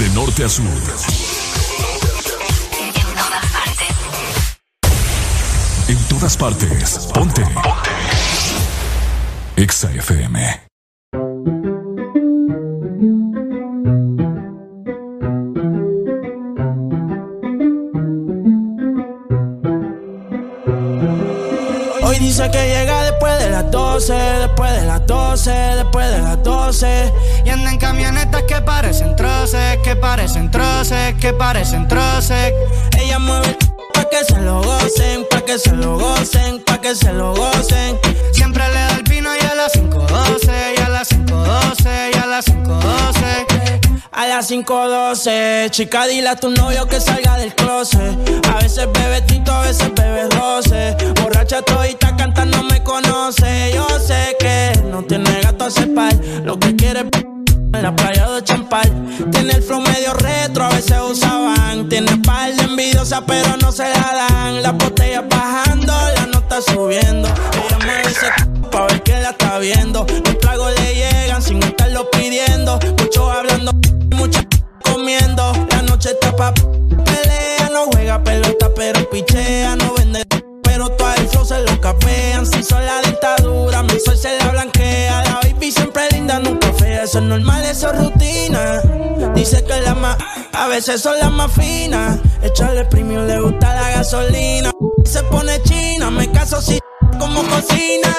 De norte a sur. En todas partes. Ponte. Ponte. Exa FM. Hoy dice que llega las 12, después de las 12, después de las 12. Y anda en camionetas que parecen troces, que parecen troces, que parecen troces. Ella mueve pa' que se lo gocen, pa' que se lo gocen, pa' que se lo gocen. Siempre le da el vino y a las 5.12, y a las 5.12, y a las 5.12. A las 5.12, chica, dile a tu novio que salga del closet. A veces bebe tito, a veces bebe 12. Borracha todita cantando me conoce. Yo sé que no tiene gato a par. Lo que quiere es en la playa de Champal. Tiene el flow medio retro, a veces usaban. Tiene par de envidiosa, pero no se la dan. Las botellas bajando, subiendo. Ella ese c pa' ver quién la está viendo. Los tragos le llegan sin estarlo pidiendo. Mucho hablando, mucha comiendo. La noche está pa' pelea, no juega pelota, pero pichea, no vende. Pero todo flow se lo capean. Si son la dictadura, mi sol se la blanquea. La baby siempre linda, nunca. Eso es normal, eso es rutina. Dice que la más, a veces son las más finas. Echarle premium, le gusta la gasolina. Se pone china, me caso si como cocina.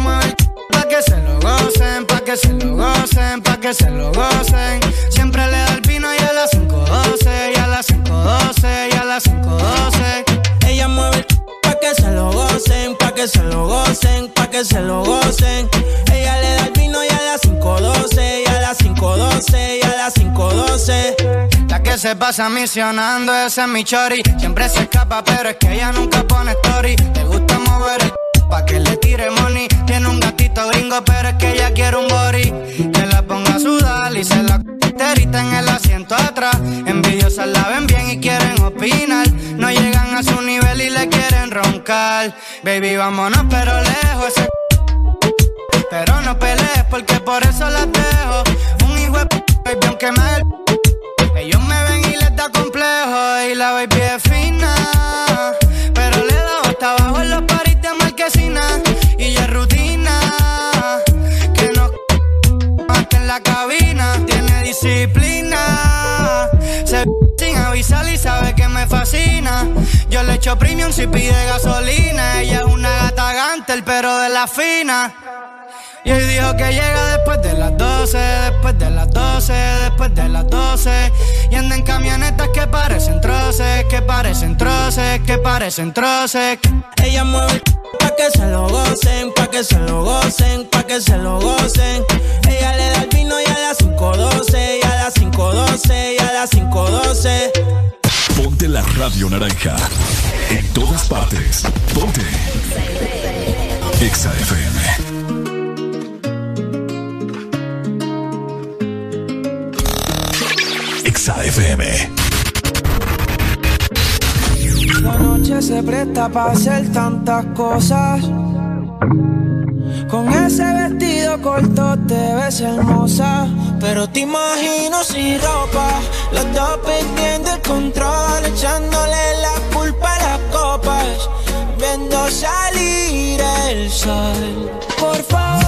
Mueve el pa' que se lo gocen, pa' que se lo gocen, pa' que se lo gocen. Siempre le da el vino y a las 5.12, y a las 5.12, y a las 5.12. Ella mueve el pa' que se lo gocen, pa' que se lo gocen, que se lo gocen. Ella le da el vino y a las 5.12, y a las 5.12, y a las 5.12. La que se pasa misionando, ese es mi chori. Siempre se escapa, pero es que ella nunca pone story. Le gusta mover el pa' que le tire money. Tiene un gatito gringo, pero es que ella quiere un body. Que la ponga a sudar y se la enterita en el asiento atrás. Envidiosas la ven bien y quieren opinar. No llegan a su nivel y le quieren roncar. Baby, vámonos, pero lejos. Ese pero no pelees porque por eso las dejo. Un hijo de p, baby, aunque me ellos me ven y les da complejo y la baby es fina. Avisar y sabe que me fascina. Yo le echo premium si pide gasolina. Ella es una gata gantel, pero de la fina. Y hoy dijo que llega después de las 12, después de las 12, después de las 12. Y anda en camionetas que parecen troces, que parecen troces, que parecen troces. Ella mueve pa' que se lo gocen, pa' que se lo gocen, pa' que se lo gocen. Ella le da el vino y a las 5.12, y a las 5.12, y a las 5.12. Ponte la radio naranja. En todas partes. Ponte. Exa. Exa FM. La noche se presta para hacer tantas cosas. Con ese vestido corto te ves hermosa. Pero te imagino sin ropa. Los dos perdiendo el control. Echándole la culpa a las copas. Viendo salir el sol. Por favor.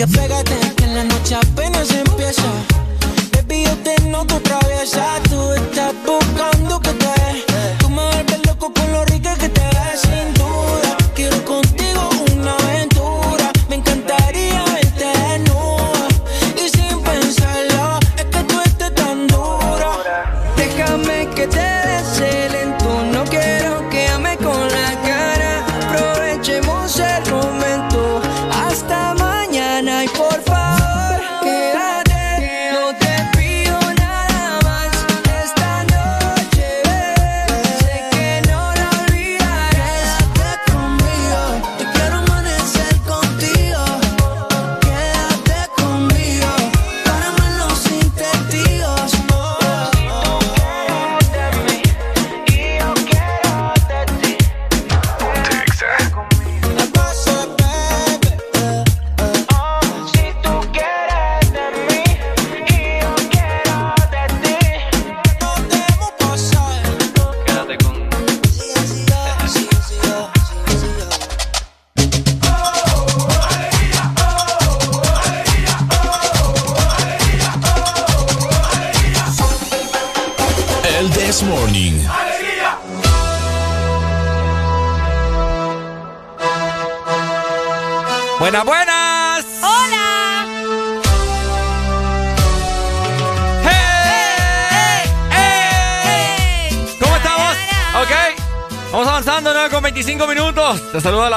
que pégate, que en la noche apenas empieza. Baby, yo te noto traviesa, tú estás buscando que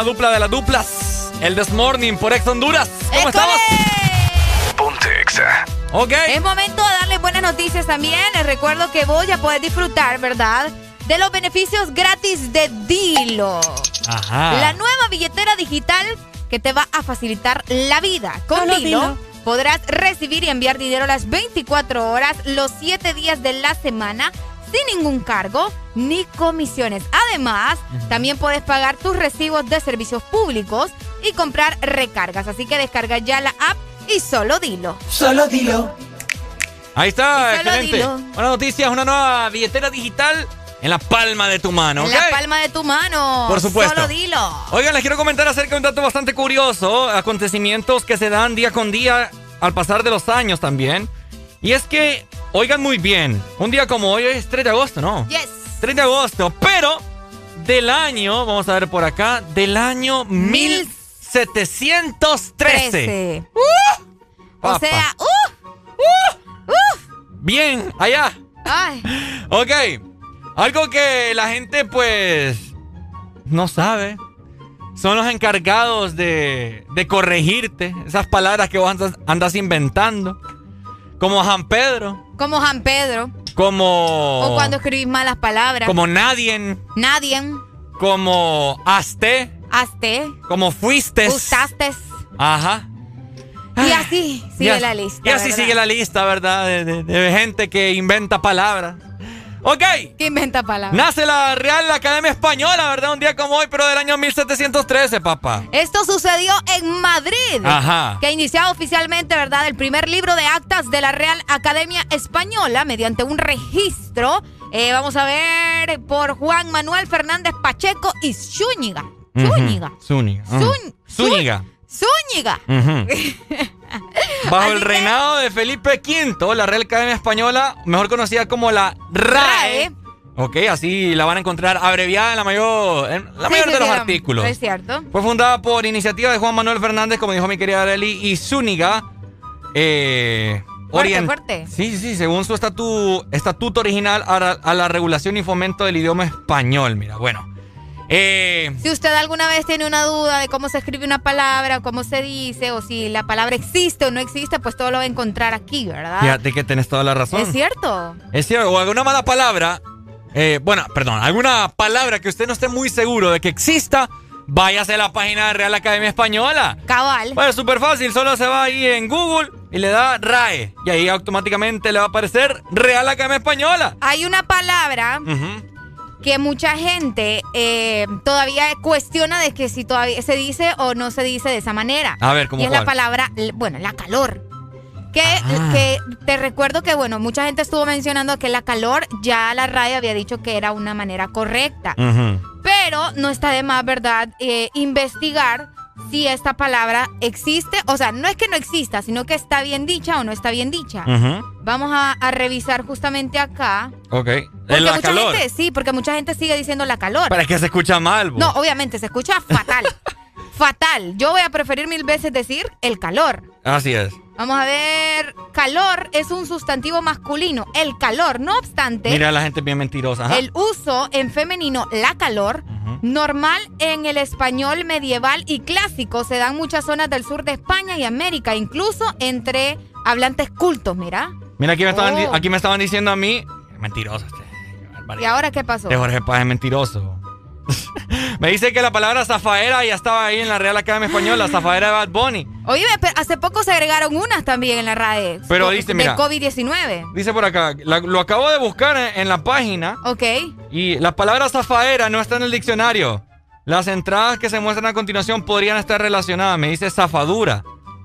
dupla de las duplas. El This Morning por Ex Honduras. ¿Cómo estamos? Ponte Exa. Ok. Es momento de darle buenas noticias también. Les recuerdo que voy a poder disfrutar, ¿verdad? De los beneficios gratis de Dilo. Ajá. La nueva billetera digital que te va a facilitar la vida. Con Dilo, podrás recibir y enviar dinero las 24 horas, los 7 días de la semana, sin ningún cargo ni comisiones. Además, también puedes pagar tus recibos de servicios públicos y comprar recargas. Así que descarga ya la app y solo dilo. Solo dilo. Ahí está, excelente. Buena noticia, una nueva billetera digital en la palma de tu mano. En la palma de tu mano. Por supuesto. Solo dilo. Oigan, les quiero comentar acerca de un dato bastante curioso. Acontecimientos que se dan día con día al pasar de los años también. Y es que, oigan muy bien, un día como hoy es 3 de agosto, ¿no? Yes. 3 de agosto, pero del año, vamos a ver por acá, del año 1713. Uh, o sea, uh, uh, Bien, allá. Ay. Ok, algo que la gente pues no sabe. Son los encargados de, de corregirte esas palabras que vos andas, andas inventando. Como San Pedro. Como San Pedro. Como. O cuando escribís malas palabras. Como nadie. Nadie. Como Aste. Hazte. Como fuiste. Gustaste. Ajá. Y así sigue la lista. Y así ¿verdad? sigue la lista, ¿verdad? De, de- de gente que inventa palabras. Ok. Que inventa palabras. Nace la Real Academia Española, ¿verdad? Un día como hoy, pero del año 1713, papá. Esto sucedió en Madrid. Ajá. Que ha iniciado oficialmente, ¿verdad? El primer libro de actas de la Real Academia Española mediante un registro. eh, vamos a ver por Juan Manuel Fernández Pacheco y Zúñiga. Zúñiga. Ujú. Zúñiga. Ujú. Zún- Zúñiga. Zúñiga. Ujú. [laughs] Bajo Así el que- reinado de Felipe V, la Real Academia Española, mejor conocida como la RAE. Ok, así la van a encontrar abreviada en la mayor, en la Sí, mayor de los artículos. Es cierto. Fue fundada por iniciativa de Juan Manuel Fernández, como dijo mi querida Arely, y Zúñiga. Eh, Fuerte. Sí, sí, según su estatu- estatuto original a a la regulación y fomento del idioma español. Mira, bueno. Eh, Si usted alguna vez tiene una duda de cómo se escribe una palabra, cómo se dice, o si la palabra existe o no existe, pues todo lo va a encontrar aquí, ¿verdad? fíjate que tenés toda la razón. Es cierto. Es cierto, o alguna mala palabra, eh, bueno, perdón, alguna palabra que usted no esté muy seguro de que exista, váyase a la página de Real Academia Española. Cabal. Bueno, es súper fácil, solo se va ahí en Google y le da RAE. Y ahí automáticamente le va a aparecer Real Academia Española. Hay una palabra Ujú. Que mucha gente eh, todavía cuestiona de que si todavía se dice o no se dice de esa manera. A ver, ¿cómo Y es cuál? la palabra, bueno, la calor. Que, Ah. que te recuerdo que, bueno, mucha gente estuvo mencionando que la calor, ya la radio había dicho que era una manera correcta. Pero no está de más, ¿verdad? Eh, investigar si esta palabra existe. O sea, no es que no exista, sino que está bien dicha o no está bien dicha. Vamos a, a revisar justamente acá. Ok. Porque la mucha calor. gente, sí, porque mucha gente sigue diciendo la calor. Pero es que se escucha mal, bo. No, obviamente, se escucha fatal. [laughs] fatal. Yo voy a preferir mil veces decir el calor. Así es. Vamos a ver, calor es un sustantivo masculino. El calor, no obstante, Mira, la gente es bien mentirosa. ajá. el uso en femenino, la calor, normal en el español medieval y clásico, se da en muchas zonas del sur de España y América, incluso entre hablantes cultos, mira. Mira, aquí me, estaban, Oh. aquí me estaban diciendo a mí. Mentiroso este. ¿Y ahora qué pasó? De Jorge Paz es mentiroso. [laughs] me dice que la palabra zafaera ya estaba ahí en la Real Academia Española, zafaera de Bad Bunny. Oye, pero hace poco se agregaron unas también en la RAE. Pero dice, mira. De COVID-19. Dice por acá, la- lo acabo de buscar en, en la página Ok. y la palabra zafaera no está en el diccionario. Las entradas que se muestran a continuación podrían estar relacionadas. Me dice zafadura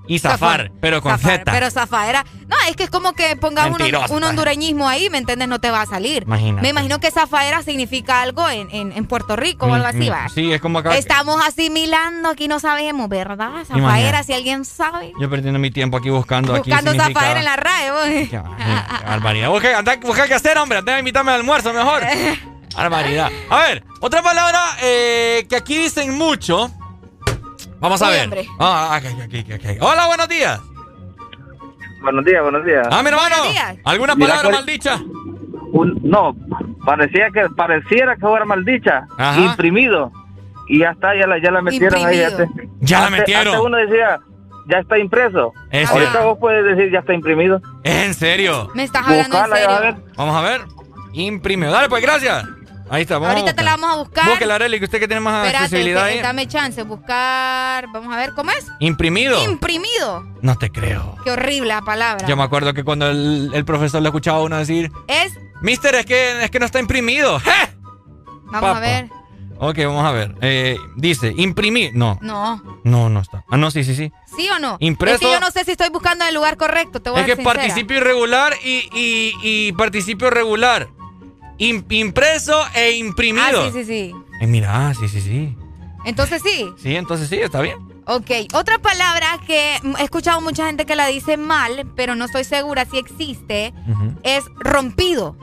y zafar, Zafar. pero con Zafar, Z. Pero zafaera. No, es que es como que pongamos un, un pues. hondureñismo ahí, ¿me entiendes? No te va a salir. Imagínate. Me imagino que zafaera significa algo en, en, en Puerto Rico o algo Mi- así, mi- va. Sí, es como acá. Estamos asimilando, aquí no sabemos, ¿verdad? Zafaera, si alguien sabe. Yo perdiendo mi tiempo aquí buscando, Buscando aquí significado. zafaera en la RAE, vos. Qué barbaridad. Busca, busca qué hacer, hombre. Anda a invitarme al almuerzo mejor. [laughs] Barbaridad. A ver, otra palabra eh, que aquí dicen mucho. Vamos a ver. Ah, aquí, aquí, aquí. Hola, buenos días. Buenos días, buenos días. Ah, mi hermano. ¿Alguna Mira palabra maldicha? Un- no, parecía que pareciera que fuera maldicha, Ajá. imprimido. Y ya está, ya la, ya la metieron ahí. Imprimido. Ya la antes- metieron. uno decía, ya está impreso. Es Ahorita cierto. vos puedes decir, ya está imprimido. ¿En serio? Me estás hablando en Buscala, ya, a serio. ver. Vamos a ver. Imprimido. Dale, pues, gracias. Ahí está. Vamos Ahorita a te la vamos a buscar. Búsquela, Arely, que usted que tiene más Espérate, accesibilidad que- ahí. dame chance, buscar. Vamos a ver, ¿cómo es? Imprimido. Imprimido. no te creo. Qué horrible la palabra. Yo me acuerdo que cuando el, el profesor le escuchaba a uno decir, Es, Mister, es que, es que no está imprimido. [laughs] ¡Je! vamos Papa. a ver. Ok, vamos a ver. Eh, dice, imprimir. No, No. no, no está. Ah, no, sí, sí, sí. ¿Sí o no? Impreso- Es que yo no sé si estoy buscando el lugar correcto, te voy Es a que ser sincera. participio irregular y, y, y participio regular. Im- impreso e imprimido. Ah, sí, sí, sí. Eh, mira, ah, sí, sí, sí. Entonces sí. Sí, entonces sí, está bien. Ok, otra palabra que he escuchado mucha gente que la dice mal, pero no estoy segura si existe, es rompido.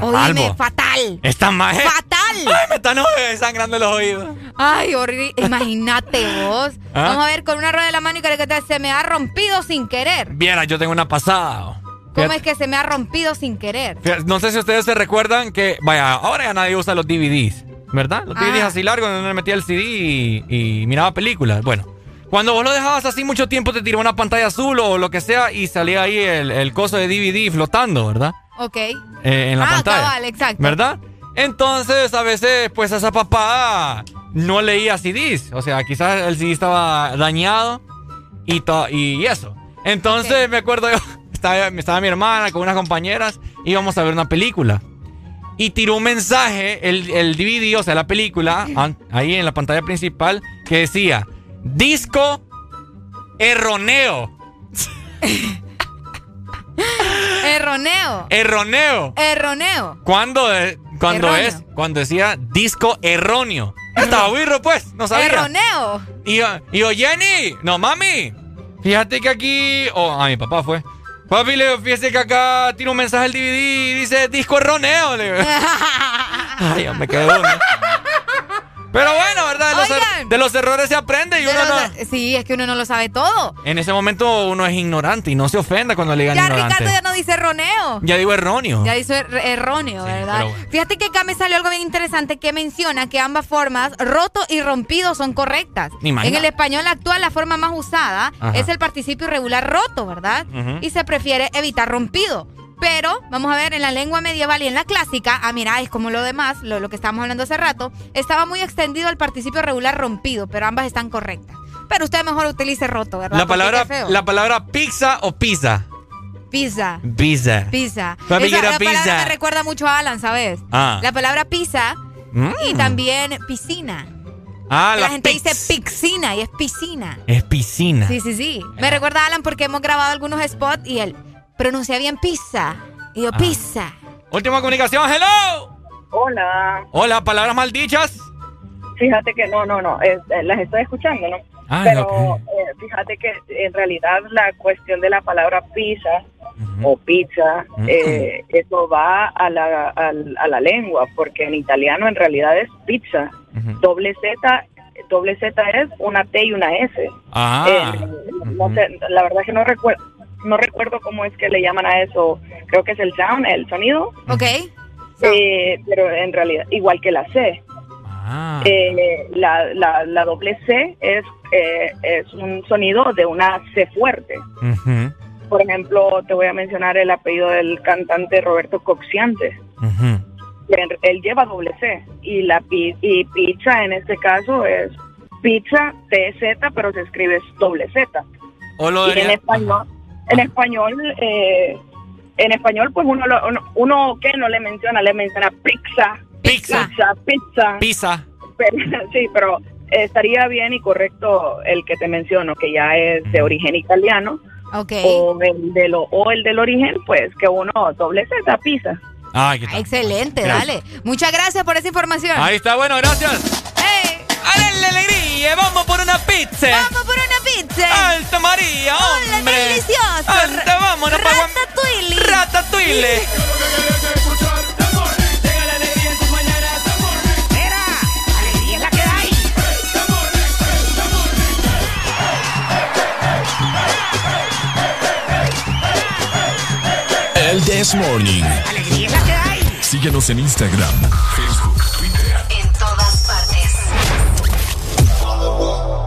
mal, Oíme, fatal. Está mal. ¡Fatal! Ay, me están sangrando los oídos. Ay, horrible. Imagínate vos. [laughs] ¿Ah? Vamos a ver con una rueda de la mano y que se me ha rompido sin querer. Viera, yo tengo una pasada. ¿Cómo Fíjate- es que se me ha rompido sin querer? Fíjate, No sé si ustedes se recuerdan que, vaya, ahora ya nadie usa los DVDs, ¿verdad? Los DVDs así largos donde uno metía el CD y, y miraba películas. Bueno, cuando vos lo dejabas así mucho tiempo te tiraba una pantalla azul o lo que sea y salía ahí el, el coso de DVD flotando, ¿verdad? Ok. Eh, en la ah, pantalla. cabal, exacto. ¿Verdad? Entonces, a veces, pues esa papá no leía CDs. O sea, quizás el CD estaba dañado y, y eso. Entonces me acuerdo yo, estaba, estaba mi hermana con unas compañeras, íbamos a ver una película. Y tiró un mensaje, el, el DVD, o sea, la película, ahí en la pantalla principal, que decía, disco erroneo. [laughs] Erroneo. Erroneo. Erroneo. ¿Cuándo, cuando es? Cuando decía disco erróneo. Estaba birro, pues, no sabía. Erroneo. Y y yo, Jenny, no mami, fíjate que aquí. Oh, a mi papá fue. Papi, le fíjese que acá tiene un mensaje el DVD y dice disco erróneo. Le [laughs] Ay, me quedo. Pero bueno, ¿verdad? De los, er-, de los, errores se aprende y uno no. Er-, sí, es que uno no lo sabe todo. En ese momento uno es ignorante y no se ofenda cuando le digan ya ignorante. Ya Ricardo ya no dice erróneo. Ya digo erróneo. Ya dice er-, erróneo, ¿verdad? Fíjate que acá me salió algo bien interesante que menciona que ambas formas, roto y rompido, son correctas. En el español actual, la forma más usada es el participio irregular roto, ¿verdad? Y se prefiere evitar rompido. Pero, vamos a ver, en la lengua medieval y en la clásica, ah, mira, es como lo demás, lo, que estábamos hablando hace rato, estaba muy extendido el participio regular rompido, pero ambas están correctas. Pero usted mejor utilice roto, ¿verdad? La palabra, la palabra pizza o pizza. Pizza. Pizza. Pizza. la palabra me recuerda mucho a Alan, ¿sabes? Ah. La palabra pizza y mm. también piscina. Ah, la, la gente dice piscina y es piscina. Es piscina. Sí, sí, sí. Me recuerda a Alan porque hemos grabado algunos spots y él pronuncia bien pizza. Y yo, ah. pizza. Última comunicación, hello. Hola. Hola, palabras maldichas. Fíjate que no, no, no, eh, las estoy escuchando, ¿no? Ah, Pero eh, fíjate que en realidad la cuestión de la palabra pizza o pizza, eh, eso va a la, a, la lengua, porque en italiano en realidad es pizza. Doble Z doble Z es una T y una S. Ah. no sé, la verdad es que no recuerdo no recuerdo cómo es que le llaman a eso, creo que es el sound, el sonido. Ok. Eh, pero en realidad, igual que la C. Ah. Eh, la, la, doble C es, eh, es un sonido de una C fuerte. Por ejemplo, te voy a mencionar el apellido del cantante Roberto Coxiante. Él lleva doble C y la y pizza en este caso es pizza TZ, pero se escribe doble Z. O lo y en español, en español, eh, en español, pues uno, uno, que no le menciona, le menciona pizza. Pizza. Pizza. Pizza. [laughs] sí, pero estaría bien y correcto el que te menciono, que ya es de origen italiano. Okay. O el, de lo, o el del origen, pues que uno doble Z, pizza. Ah, Excelente, dale. Muchas gracias por esa información. Ahí está, bueno, gracias. ¡Hey! la alegría! ¡Vamos por una pizza! ¡Vamos por una pizza! ¡Alta María, hombre! ¡Hola, delicioso! ¡Alta, vámonos! ¡Ratatouille! ¡Ratatouille! El This Morning. Alegría es la que hay. Síguenos en Instagram, Facebook,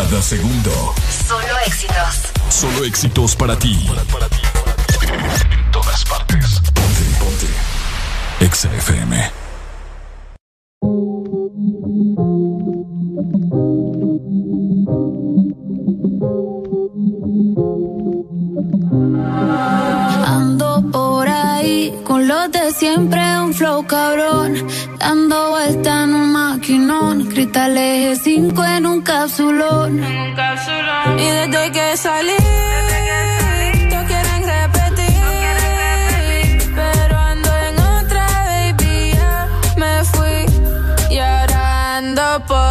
Cada segundo. Solo éxitos. Solo éxitos para ti. En todas partes. Ponte, ponte. Exa FM. Con los de siempre, un flow cabrón. Dando vuelta en un maquinón. Cristal eje 5 en un capsulón. Y desde que salí. no quieren repetir. Pero ando en otra, baby. Desde que salí por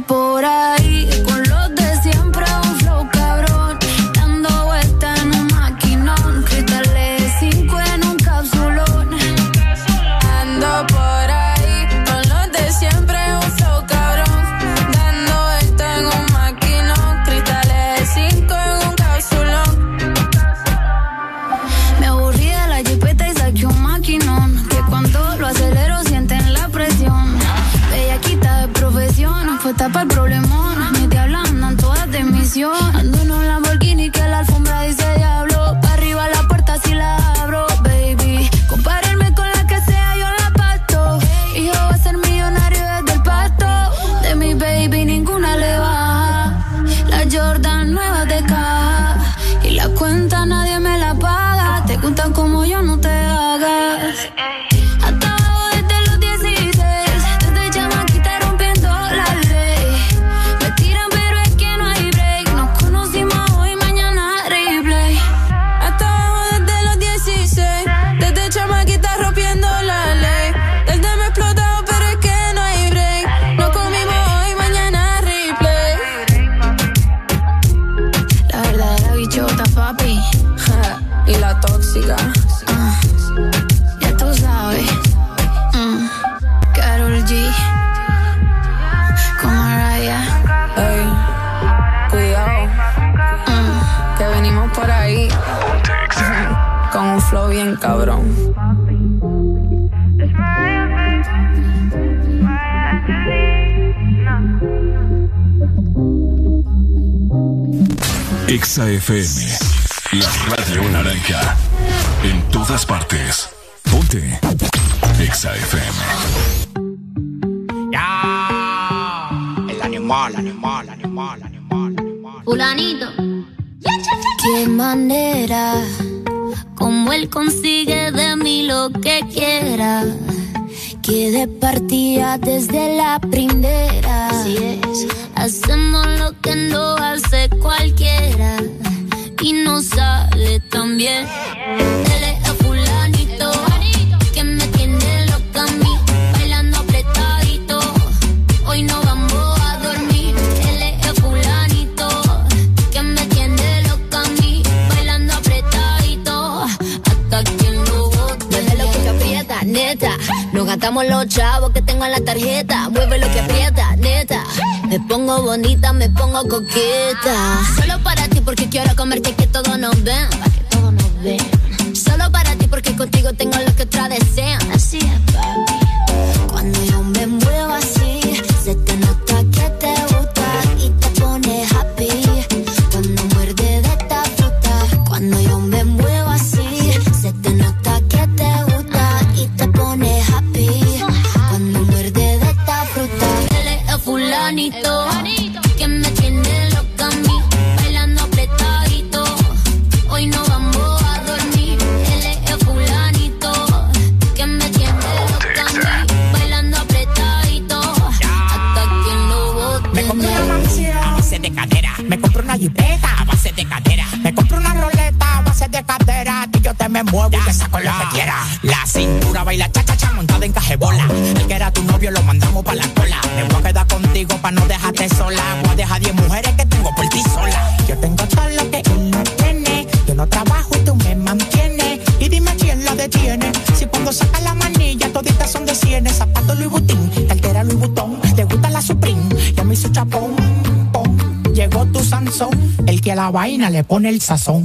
por ahí. Exa FM. La radio naranja. En todas partes. Ponte. Exa FM. Ya. El animal, animal, animal, animal, animal. Fulanito. Qué manera. Como él consigue de mí lo que quiera quedé partida desde la primera. Así es. Hacemos lo que no hace cualquiera y no sale tan bien. Nos gastamos los chavos que tengo en la tarjeta. Mueve lo que aprieta, neta. Me pongo bonita, me pongo coqueta. Solo para ti porque quiero comerte que todo nos ven. Que todos nos ven. Solo para ti porque contigo tengo lo que otra desean. Así es, baby, Cuando yo me muevo así me muevo y te saco lo que quiera. La cintura baila cha-cha-cha montada en cajebola. El que era tu novio lo mandamos pa' la cola. Me voy a quedar contigo pa' no dejarte sola. Voy a dejar 10 mujeres que tengo por ti sola. Yo tengo todo lo que él no tiene. Yo no trabajo y tú me mantienes. Y dime quién la detiene. Si cuando saca la manilla, toditas son de cienes. Zapato Louis Vuitton, cartera Louis Vuitton. Le gusta la Supreme, ya me hizo chapón. Llegó tu Sansón, el que a la vaina le pone el sazón.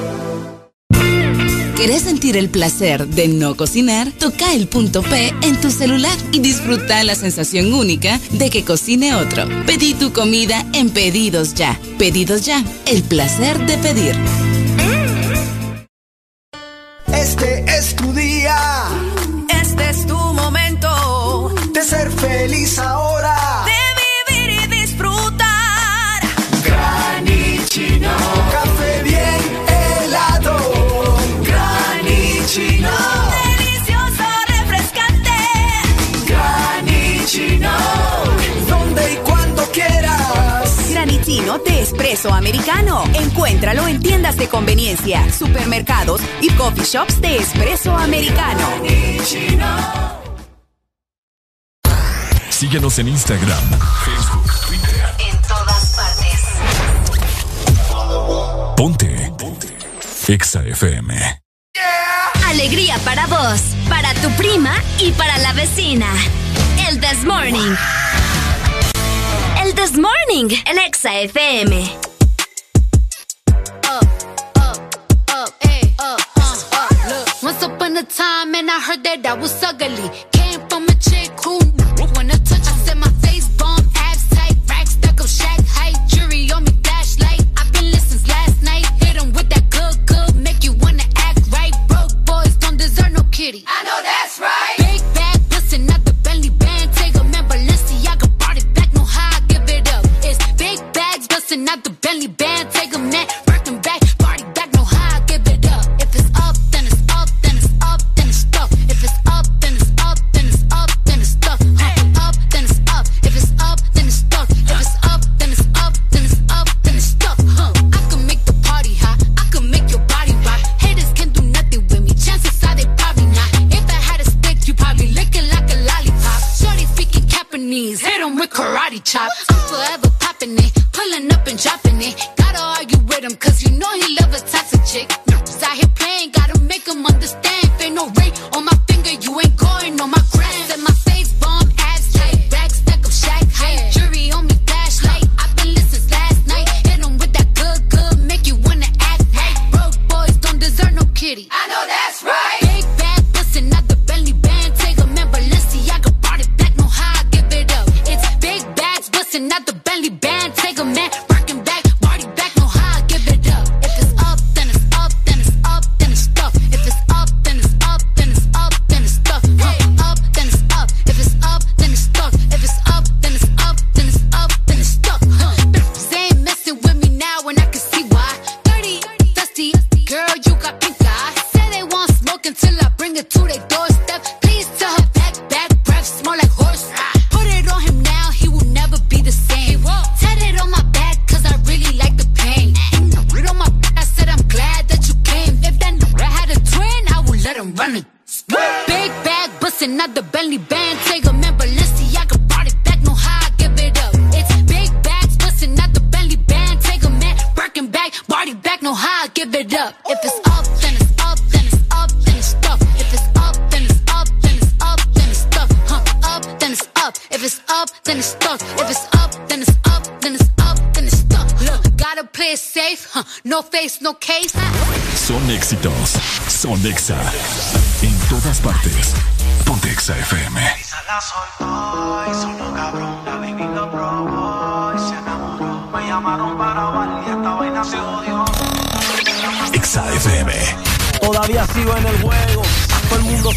¿Querés sentir el placer de no cocinar? Toca el punto P en tu celular y disfruta la sensación única de que cocine otro. Pedí tu comida en Pedidos Ya. Pedidos Ya, el placer de pedir. Este es tu día. Este es tu momento. De ser feliz ahora. De espresso americano. Encuéntralo en tiendas de conveniencia, supermercados y coffee shops de espresso americano. Síguenos en Instagram, Facebook, Twitter. En todas partes. Ponte. Ponte. Exa FM. Alegría para vos, para tu prima y para la vecina. El This Morning. El This Morning en Exa FM. up, up, up. Look, once upon a time, and I heard that I was ugly. Came from a chick who when to touch. I said my face bomb, abs tight, racks stuck up, shack height, jury on me, flashlight. I've been listening last night. Hit 'em with that good, good, make you wanna act right. Broke boys don't deserve no kitty. I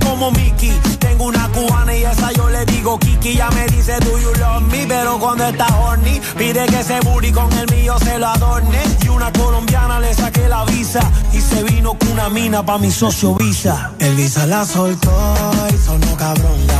como Mickey. Tengo una cubana y esa yo le digo Kiki. Ya me dice do you love. Pero cuando está horny pide que ese booty con el mío se lo adorne. Y una colombiana le saqué la visa. Y se vino con una mina pa' mi socio Visa. El Visa la soltó y sonó cabrón.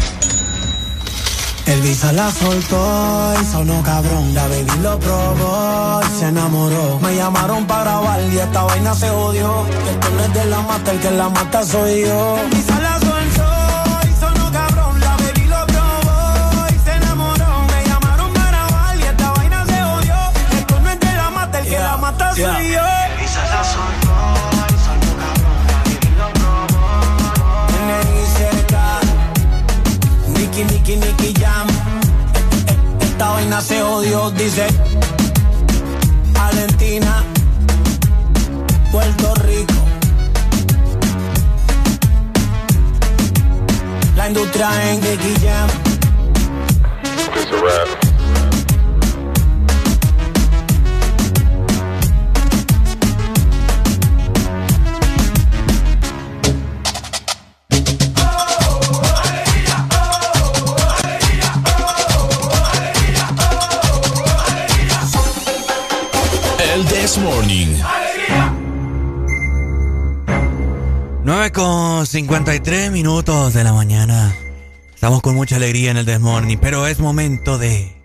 Elvisa la soltó y sonó cabrón. La baby lo probó y se enamoró. Me llamaron para grabar y esta vaina se odió. Esto no es de la mata, el que la mata soy yo. Elvisa la soltó y se odió, 53 minutos de la mañana. Estamos con mucha alegría en el Desmorning, pero es momento de.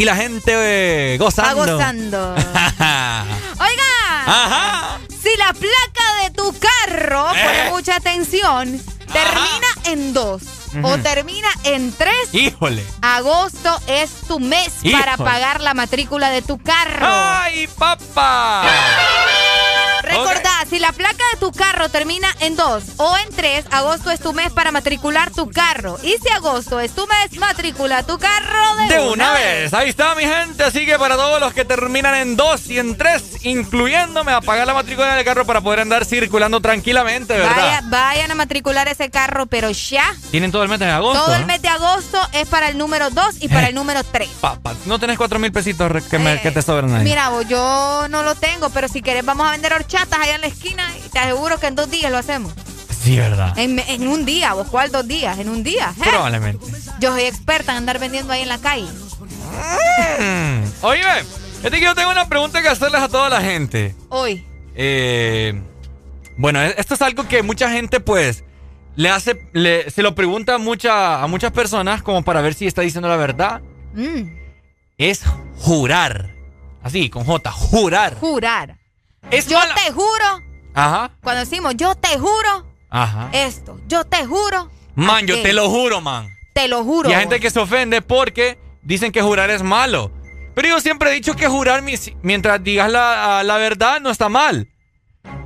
Y la gente eh, gozando. Gozando. [laughs] Oiga. Ajá. Si la placa de tu carro, Eh. pone mucha atención, termina en dos o termina en tres, Híjole. agosto es tu mes para pagar la matrícula de tu carro. ¡Ay, papá! Recordá, si la placa de tu carro termina en 2 o en 3, agosto es tu mes para matricular tu carro. Y si agosto es tu mes, matricula tu carro de, De una vez. Ahí está, mi gente. Así que para todos los que terminan en 2 y en 3, incluyéndome a pagar la matrícula del carro para poder andar circulando tranquilamente, ¿verdad? Vaya- vayan a matricular ese carro, pero ya. Tienen todo el mes de agosto. Todo el ¿no? mes de agosto es para el número 2 y para Eh. el número 3. Papá, no tenés 4 mil pesitos que, me- que te sobran ahí. Mira, vos, yo no lo tengo, pero si querés vamos a vender horchatas allá en la esquina y te aseguro que en dos días lo hacemos. Sí, ¿verdad? En, en un día, vos, ¿cuál dos días? En un día. ¿eh? Probablemente. Yo soy experta en andar vendiendo ahí en la calle. Mm. Oye, este que yo tengo una pregunta que hacerles a toda la gente. Hoy. Eh, bueno, e- esto es algo que mucha gente, pues, le hace, le- se lo pregunta a, mucha, a muchas personas como para ver si está diciendo la verdad. Mm, Es jurar. Así, con J, jurar. jurar. Es yo mala- te juro, Ajá, cuando decimos yo te juro ajá. esto, yo te juro, Man, yo te lo juro, man. te lo juro. Y hay gente que se ofende porque dicen que jurar es malo. Pero yo siempre he dicho que jurar mientras digas la, la verdad no está mal.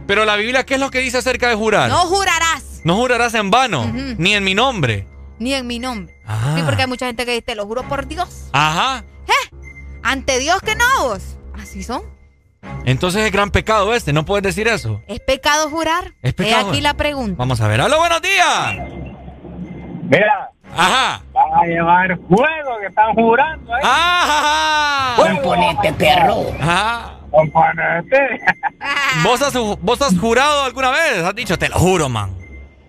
Pero la Biblia, ¿qué es lo que dice acerca de jurar? No jurarás No jurarás en vano, Ujú. ni en mi nombre. ni en mi nombre. Ah. Sí, porque hay mucha gente que dice, te lo juro por Dios. Ajá. Ante Dios que no vos. Así son. Entonces es gran pecado este, no puedes decir eso. ¿Es pecado jurar? Es pecado. He aquí la pregunta. Vamos a ver. ¡Hola, buenos días! Mira, Ajá. van a llevar fuego que están jurando, ¿eh? ¡Ajá! Componente, perro. Ajá. Componente. ¿Vos has, ¿Vos has jurado alguna vez? Has dicho, te lo juro, man.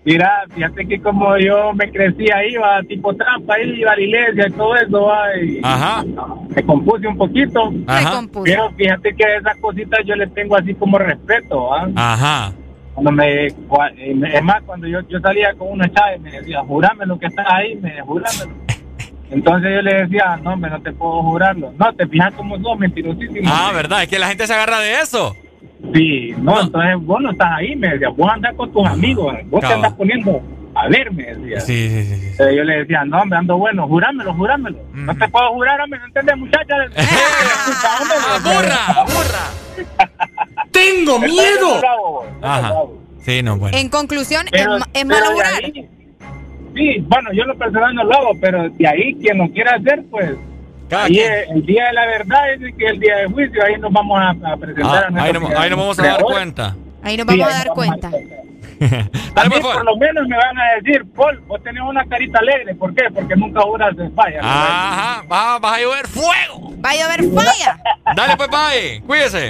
Mira, fíjate que como yo me crecí ahí, va, tipo trampa, ahí iba a la iglesia y todo eso, va, y Ajá. me compuse un poquito. Ajá. Pero fíjate que esas cositas yo les tengo así como respeto, ¿va? Ajá. Cuando me, cua- eh, me- es más, cuando yo, yo salía con una chava y me decía, jurame lo que está ahí, me jurámelo. [laughs] Entonces yo le decía, no, hombre, no te puedo jurarlo. No, te fijas como sos, mentirosísimo. Ah, ¿verdad? Es que la gente se agarra de eso. Sí, no, entonces vos no estás ahí, me decía, vos andás con tus amigos, vos te andas poniendo a ver, me decía. Sí, sí, sí. yo le decía, no, hombre, ando bueno, jurámelo, jurámelo. No te puedo jurar, hombre, no entendés, muchacha. [laughs] ¡Burra! ¡Burra! ¡Tengo miedo! Ajá. Sí, no, bueno. En conclusión, Pero- es, malo jurar. ahí- Sí, bueno, yo lo personal no lo hago, pero de ahí quien lo quiera hacer, pues. Cada ahí quien. es- el día de la verdad es que el día de juicio, ahí nos vamos a, a presentar. Ah, a ahí, no- ahí nos vamos a dar cuenta. Ahí nos Sí, vamos ahí a dar cuenta. [laughs] A mí por lo menos me van a decir, Paul, vos tenés una carita alegre. ¿Por qué? Porque nunca juras de falla. Ajá, va, vas a llover fuego. Va a llover falla. Dale, pues, papi, cuídese.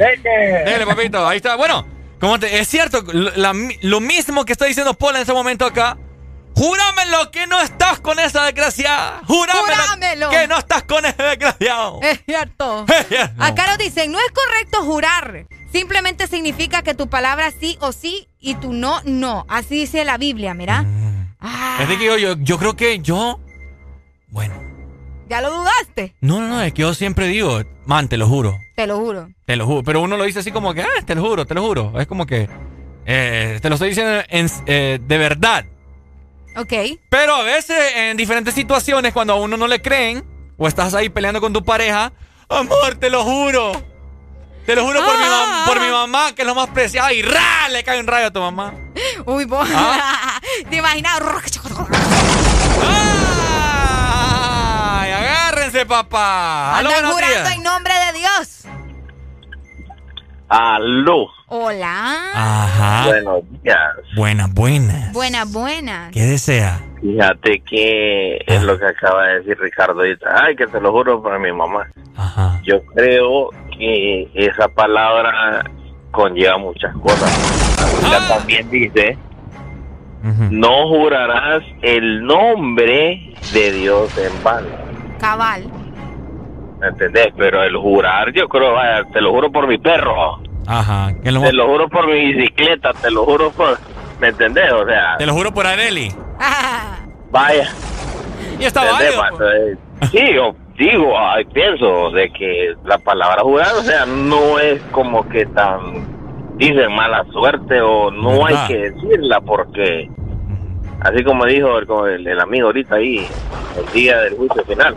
Dale, papito, ahí está. Bueno, como te, es cierto, lo, la lo mismo que está diciendo Paul en ese momento acá. Júramelo que no estás con esa desgraciada. Júramelo, Júramelo. que no estás con ese desgraciado. [laughs] Es cierto. Acá nos dicen, no es correcto jurar. Simplemente significa que tu palabra sí o sí y tu no, no. Así dice la Biblia, mira. Es de que yo, yo, yo creo que yo. ¿Ya lo dudaste? No, no, no, es que yo siempre digo, man, te lo juro. Te lo juro. Te lo juro. Pero uno lo dice así como que, ah, te lo juro, te lo juro. Es como que. eh, te lo estoy diciendo en- eh, de verdad. Ok. Pero a veces en diferentes situaciones, cuando a uno no le creen, o estás ahí peleando con tu pareja, amor, te lo juro. Te lo juro por, mi, mam- por mi mamá, que es lo más preciado, y ¡ra! le cae un rayo a tu mamá. Uy, vos. Ah. [laughs] ¿Te imaginas? ¡Ay, agárrense, papá! Aló, Andan jurando días. en nombre de Dios. Aló. Hola. Ajá. Buenos días. Buenas, buenas. Buenas, buenas. ¿Qué desea? Fíjate que es lo que acaba de decir Ricardo. Ay, que te lo juro por mi mamá. Yo creo que esa palabra conlleva muchas cosas. La Biblia también dice, no jurarás el nombre de Dios en vano. Cabal. ¿Me entendés? Pero el jurar, yo creo, vaya, te lo juro por mi perro. Ajá. que lo- Te lo juro por mi bicicleta, te lo juro por... ¿Me entendés? O sea, Te lo juro por Areli. [laughs] vaya. Y está válido, Pa- entonces, Sí, yo digo, ay, pienso de que la palabra jurar, o sea, no es como que tan, dicen mala suerte o no hay que decirla porque, así como dijo el- el amigo ahorita ahí, el día del juicio final.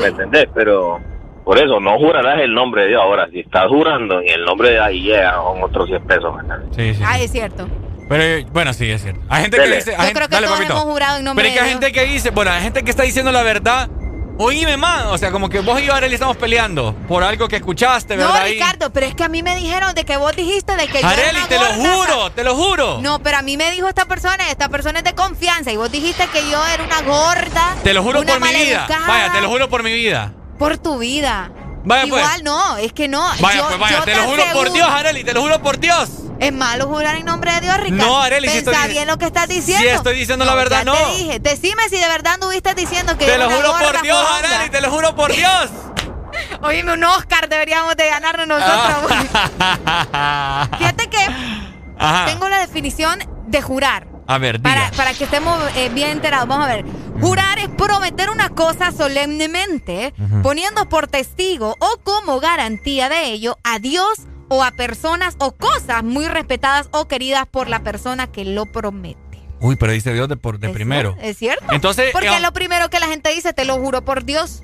¿Me entendés? Pero por eso no jurarás el nombre de Dios. Ahora, si estás jurando en el nombre de ahí, llega con otros 100 pesos. Sí, sí. Ah, es cierto. Pero eh, bueno, sí, es cierto. Hay gente Dele. que dice. Yo gente- creo que dale, todos papito. hemos jurado en nombre Pero es que de hay Dios. gente que dice, bueno, hay gente que está diciendo la verdad. Oíme, man. O sea, como que vos y yo, Arely, estamos peleando por algo que escuchaste, ¿verdad? No. Ricardo, pero es que a mí me dijeron de que vos dijiste de que yo era Arely, una te lo juro, te lo juro. No, pero a mí me dijo esta persona, esta persona es de confianza y vos dijiste que yo era una gorda. Te lo juro una por mi vida. Vaya, te lo juro por mi vida. Por tu vida. Vaya, pues. Igual no, es que no. Vaya, yo- pues vaya, yo te lo juro por Dios, Arely, te lo juro por Dios. Es malo jurar en nombre de Dios, Ricardo. No, Arely, si estoy- bien lo que estás diciendo. Si estoy diciendo la verdad, ya no. te dije. Decime si de verdad anduviste diciendo que Te lo juro por Dios, jodonga. Arely, te lo juro por Dios. [laughs] Oíme, un Oscar deberíamos de ganarnos nosotros. [laughs] Fíjate que Ajá. tengo la definición de jurar. A ver, diga. Para, para que estemos eh, bien enterados, vamos a ver. Jurar es prometer una cosa solemnemente, poniendo por testigo o como garantía de ello a Dios o a personas o cosas muy respetadas o queridas por la persona que lo promete. Uy, pero dice Dios de, por, de primero. ¿Es cierto? Entonces, Porque eh, es lo primero que la gente dice, te lo juro por Dios.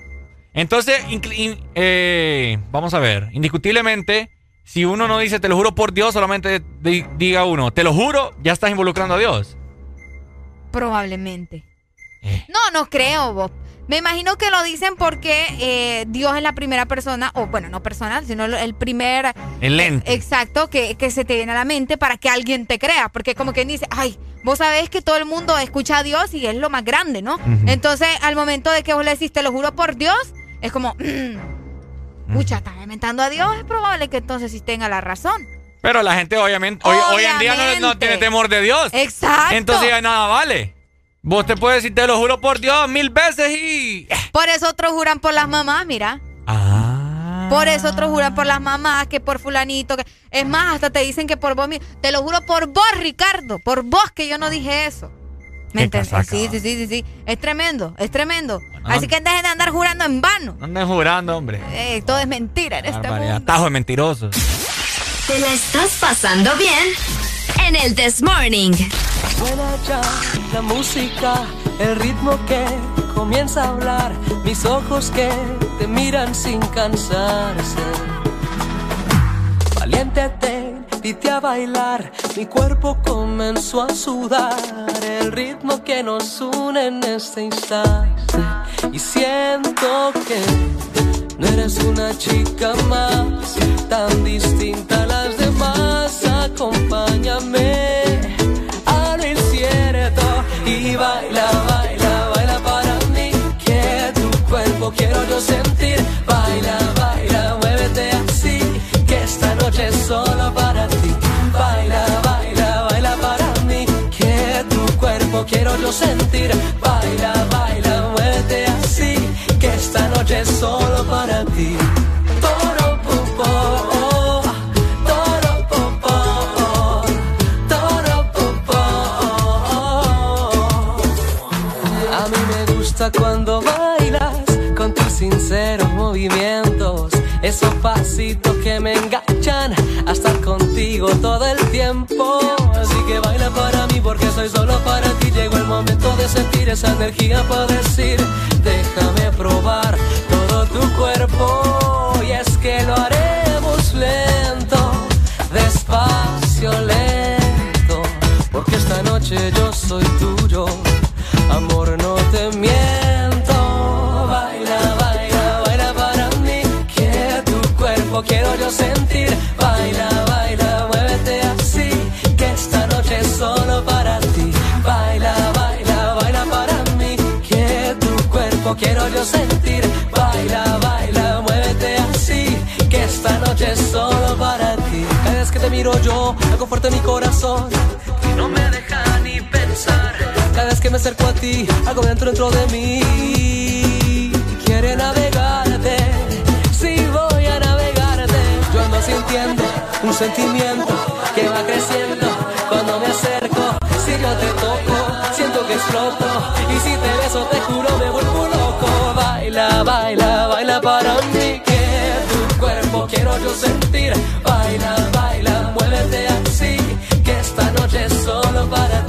Entonces, in- eh, vamos a ver, indiscutiblemente, si uno no dice te lo juro por Dios, solamente di- diga uno, te lo juro, ya estás involucrando a Dios. Probablemente. Eh. No, no creo, Bob. Me imagino que lo dicen porque eh, Dios es la primera persona, o bueno, no persona, sino el primer... El lente. Exacto, que, que se te viene a la mente para que alguien te crea. Porque como quien dice, ay, vos sabés que todo el mundo escucha a Dios y es lo más grande, ¿no? Entonces, al momento de que vos le decís, te lo juro por Dios, es como, mm, pucha, estás inventando a Dios, es probable que entonces sí tenga la razón. Pero la gente obviamente, hoy, hoy en día no, tiene temor de Dios. Exacto. Entonces ya nada vale. Vos te puedes decir te lo juro por Dios mil veces y... Por eso otros juran por las mamás, mira. Ah. Por eso otros juran por las mamás, que por fulanito. Que... Es más, hasta te dicen que por vos. mi- Te lo juro por vos, Ricardo. Por vos que yo no dije eso. ¿Me entiendes? Sí, sí, sí, sí, sí. Es tremendo, es tremendo. no. Así que dejen de andar jurando en vano. No anden jurando, hombre. Eh, todo es mentira en este mundo. Tajo de mentirosos. ¿Te la estás pasando bien? En el This Morning. Suena ya la música, el ritmo que comienza a hablar, mis ojos que te miran sin cansarse. Valiente ten invité a bailar, mi cuerpo comenzó a sudar. El ritmo que nos une en este instante. Y siento que no eres una chica más, tan distinta a las demás. Acompáñame a lo incierto y baila, baila, baila para mí. Que tu cuerpo quiero yo sentir. Noche solo para ti. Baila, baila, baila para mí. Que tu cuerpo quiero yo sentir. Baila, baila, muévete así. Que esta noche es solo para ti. Toro, popo, cuando bailas con tus sinceros movimientos, esos pasitos que me todo el tiempo. Así que baila para mí porque soy solo para ti. Llegó el momento de sentir esa energía para decir, déjame probar todo tu cuerpo. Y es que lo haremos lento, despacio, lento, porque esta noche yo soy tuyo. Amor, no te miento. Baila, baila, baila para mí. Que tu cuerpo quiero yo sentir. Baila, quiero yo sentir. Baila, baila, muévete así. Que esta noche es solo para ti. Cada vez que te miro yo, algo fuerte mi corazón. Que no me deja ni pensar. Cada vez que me acerco a ti, algo dentro, dentro de mí. Quiere navegarte, sí voy a navegarte. Yo ando sintiendo un sentimiento que va creciendo cuando me acerco. Si yo te toco, siento que exploto. Y si te beso, te juro, me vuelvo. Baila, baila, baila para mí. Que tu cuerpo quiero yo sentir. Baila, baila, muévete así. Que esta noche es solo para ti.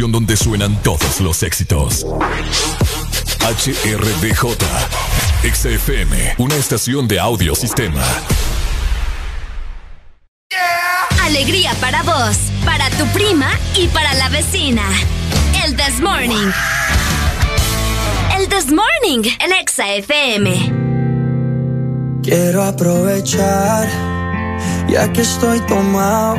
Estación donde suenan todos los éxitos. HRDJ, XFM, una estación de audio sistema. Alegría para vos, para tu prima y para la vecina. El This Morning. El This Morning, el Exa FM. Quiero aprovechar, ya que estoy tomado,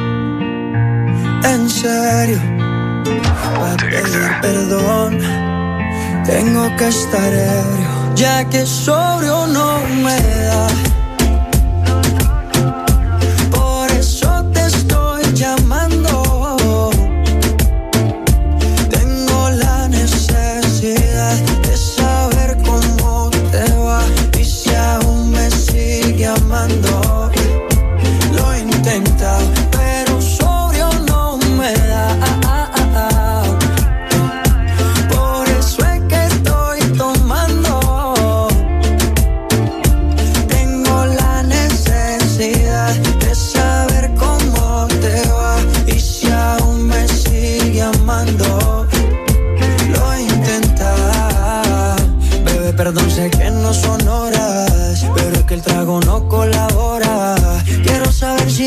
En serio, para pedir perdón, tengo que estar ebrio, ya que sobrio no me da. Por eso te estoy llamando.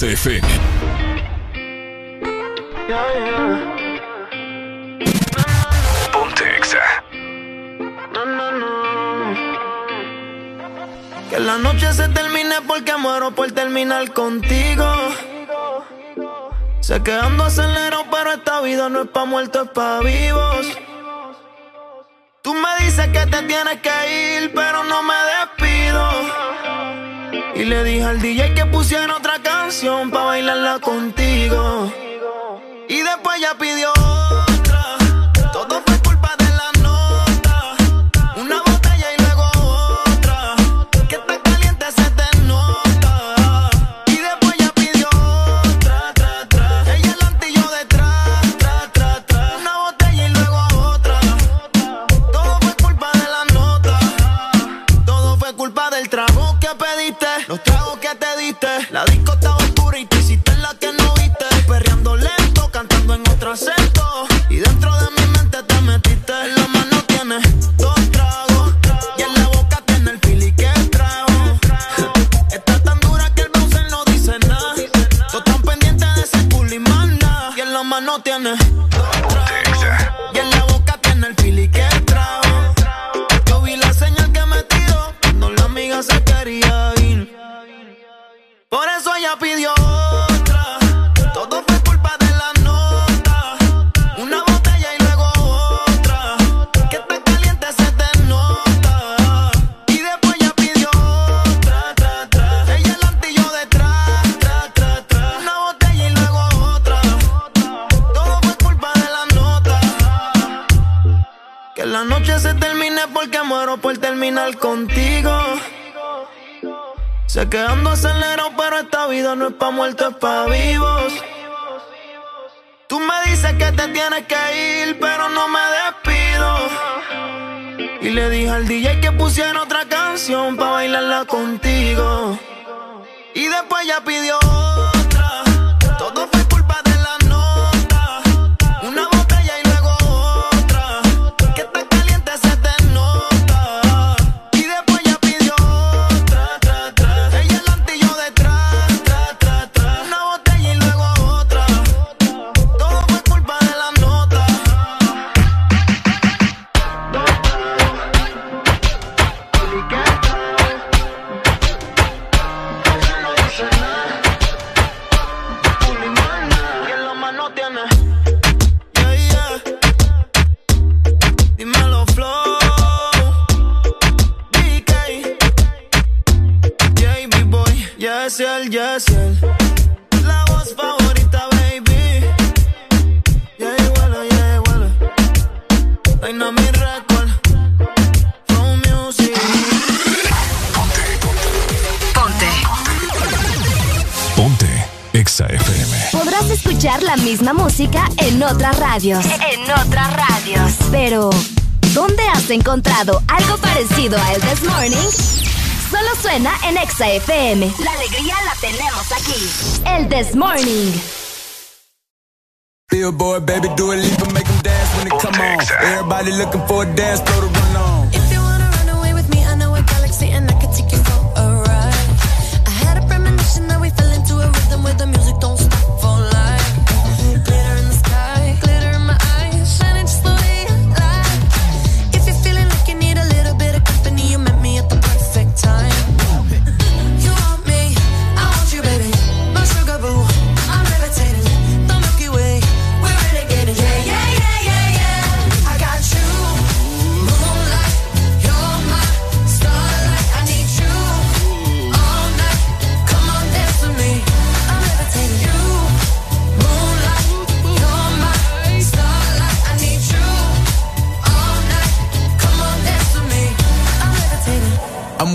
XFM. Ponte no. Que la noche se termine porque muero por terminar contigo. Sé que ando acelerado, pero esta vida no es pa' muertos, es pa' vivos. Tú me dices que te tienes que ir, pero no me despido. Y le dije al DJ que pusiera otra canción pa' bailarla contigo. Y después ya pidió Tragos. Y en la boca tiene el fili que trago. Yo vi la señal que me tiró cuando la amiga se quería ir. Por eso ella pidió se termine porque muero por terminar contigo. Sé que ando acelerado, pero esta vida no es pa' muertos, es pa' vivos. Tú me dices que te tienes que ir, pero no me despido. Y le dije al DJ que pusiera otra canción pa' bailarla contigo. Y después ya pidió Yes, él, yes, él. La voz favorita, baby. Yeah, igual, yeah, igual. Dynamic Record. Flow Music. Ponte Exa FM. Podrás escuchar la misma música en otras radios. En otras radios. Pero, ¿dónde has encontrado algo parecido a El This Morning? Solo suena en Exa FM. La alegría la tenemos aquí. El This Morning. Billboard, baby, do a leap and make them dance when it come on. Everybody looking for a dance, throw the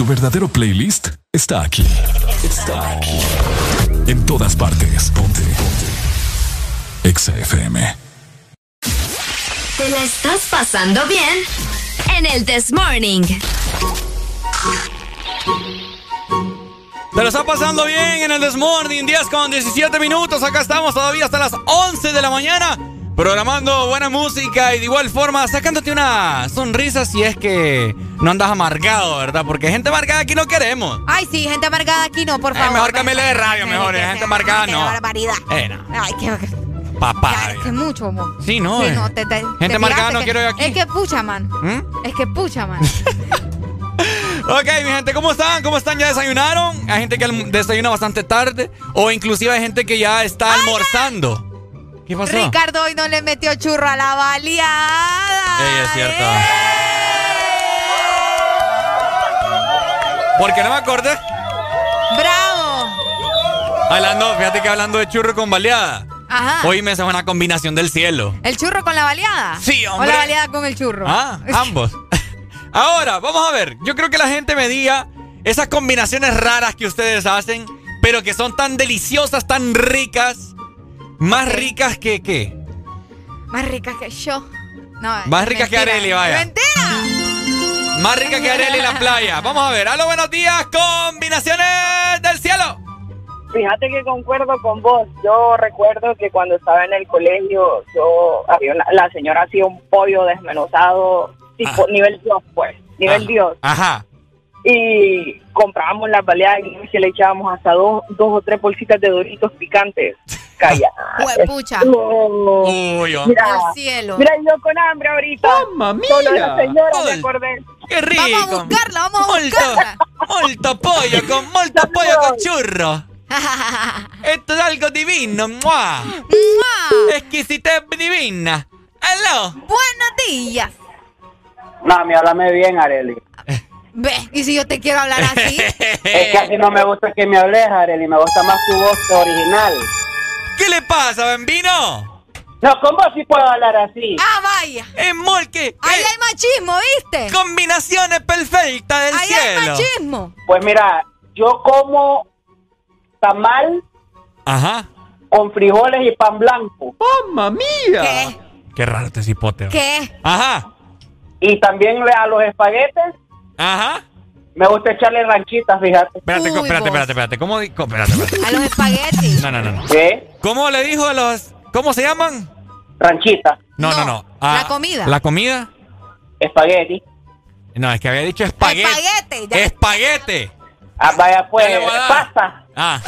Tu verdadero playlist está aquí. Está aquí. En todas partes. Ponte. Ponte. Exa FM. ¿Te la estás pasando bien? En el This Morning. Te lo está pasando bien en el Desmorning, 10 con 17 minutos. Acá estamos todavía hasta las 11 de la mañana. Programando buena música y de igual forma sacándote una sonrisa si es que no andas amargado, ¿verdad? Porque gente amargada aquí no queremos. Ay, sí, gente amargada aquí no, por Eh, favor. mejor cámbiale de radio, mejor. eh, Gente amargada no. barbaridad. Eh, no. Ay, qué, Papá. qué mucho, amor. Sí, no. Sí, eh. no, te, te- Gente te amargada no que- quiero yo aquí. Es que pucha, man. ¿Mm? Es que pucha, man. [laughs] Ok, mi gente, ¿cómo están? ¿Cómo están? ¿Ya desayunaron? Hay gente que desayuna bastante tarde. O inclusive hay gente que ya está almorzando. ¿Qué pasó? Ricardo hoy no le metió churro a la baleada. Ey, es cierto. Porque no me acordé. ¡Bravo! Hablando, fíjate que hablando de churro con baleada. Ajá. Hoy me hace una combinación del cielo. ¿El churro con la baleada? Sí, hombre. ¿O la baleada con el churro? Ah, ambos. [laughs] Ahora, vamos a ver. Yo creo que la gente me diga esas combinaciones raras que ustedes hacen, pero que son tan deliciosas, tan ricas. Más ricas que qué? Más rica que yo. No, Más ricas que. Areli, vaya. ¡Mentira! Más rica que Areli en la playa. Vamos a ver. Aló, buenos días. Combinaciones del cielo. Fíjate que concuerdo con vos. Yo recuerdo que cuando estaba en el colegio, yo había una- la señora hacía un pollo desmenuzado, tipo nivel Dios, pues, nivel Dios. Ajá. Y comprábamos las baleadas y que le echábamos hasta dos, dos o tres bolsitas de doritos picantes. [laughs] Calla. Huepucha. Uy, hombre. Mira, Al cielo. mira, yo con hambre ahorita. ¡Mamma mía! Solo la señora me Uy. acordé. ¡Qué rico! Vamos a buscarla, vamos a Molto, buscarla. molto pollo [laughs] con molto pollo con churro. [laughs] Esto es algo divino. ¡Mua! ¡Mua! Exquisitez divina. ¡Aló! Buenos días. Mami, háblame bien, Areli. Ve, y si yo te quiero hablar así. [laughs] Es que así no me gusta que me hables, Areli. Me gusta más tu voz original. ¿Qué le pasa, bambino? No, ¿cómo así puedo hablar así? ah, vaya. Es molque. Ahí hay machismo, ¿viste? Combinaciones perfectas del Ahí hay cielo. machismo. Pues mira, yo como tamal Ajá. con frijoles y pan blanco. ¡Mamma mía! ¿Qué? Qué raro este cipote. ¿Qué? Ajá. Y también le- a los espaguetes Ajá. me gusta echarle ranchitas, fíjate. Espérate, Uy, espérate, espérate, espérate. ¿Cómo di- Espérate, espérate. A los espaguetis. No, no, no, no. ¿Qué? ¿Cómo le dijo a los. ¿Cómo se llaman? Ranchitas, No, no, No, no. Ah, la comida. ¿La comida? espagueti. No, es que había dicho espagueti. Espaguete. ya. Espaguete. Ah, vaya pues, Ya le voy a dar. pasta. Ah,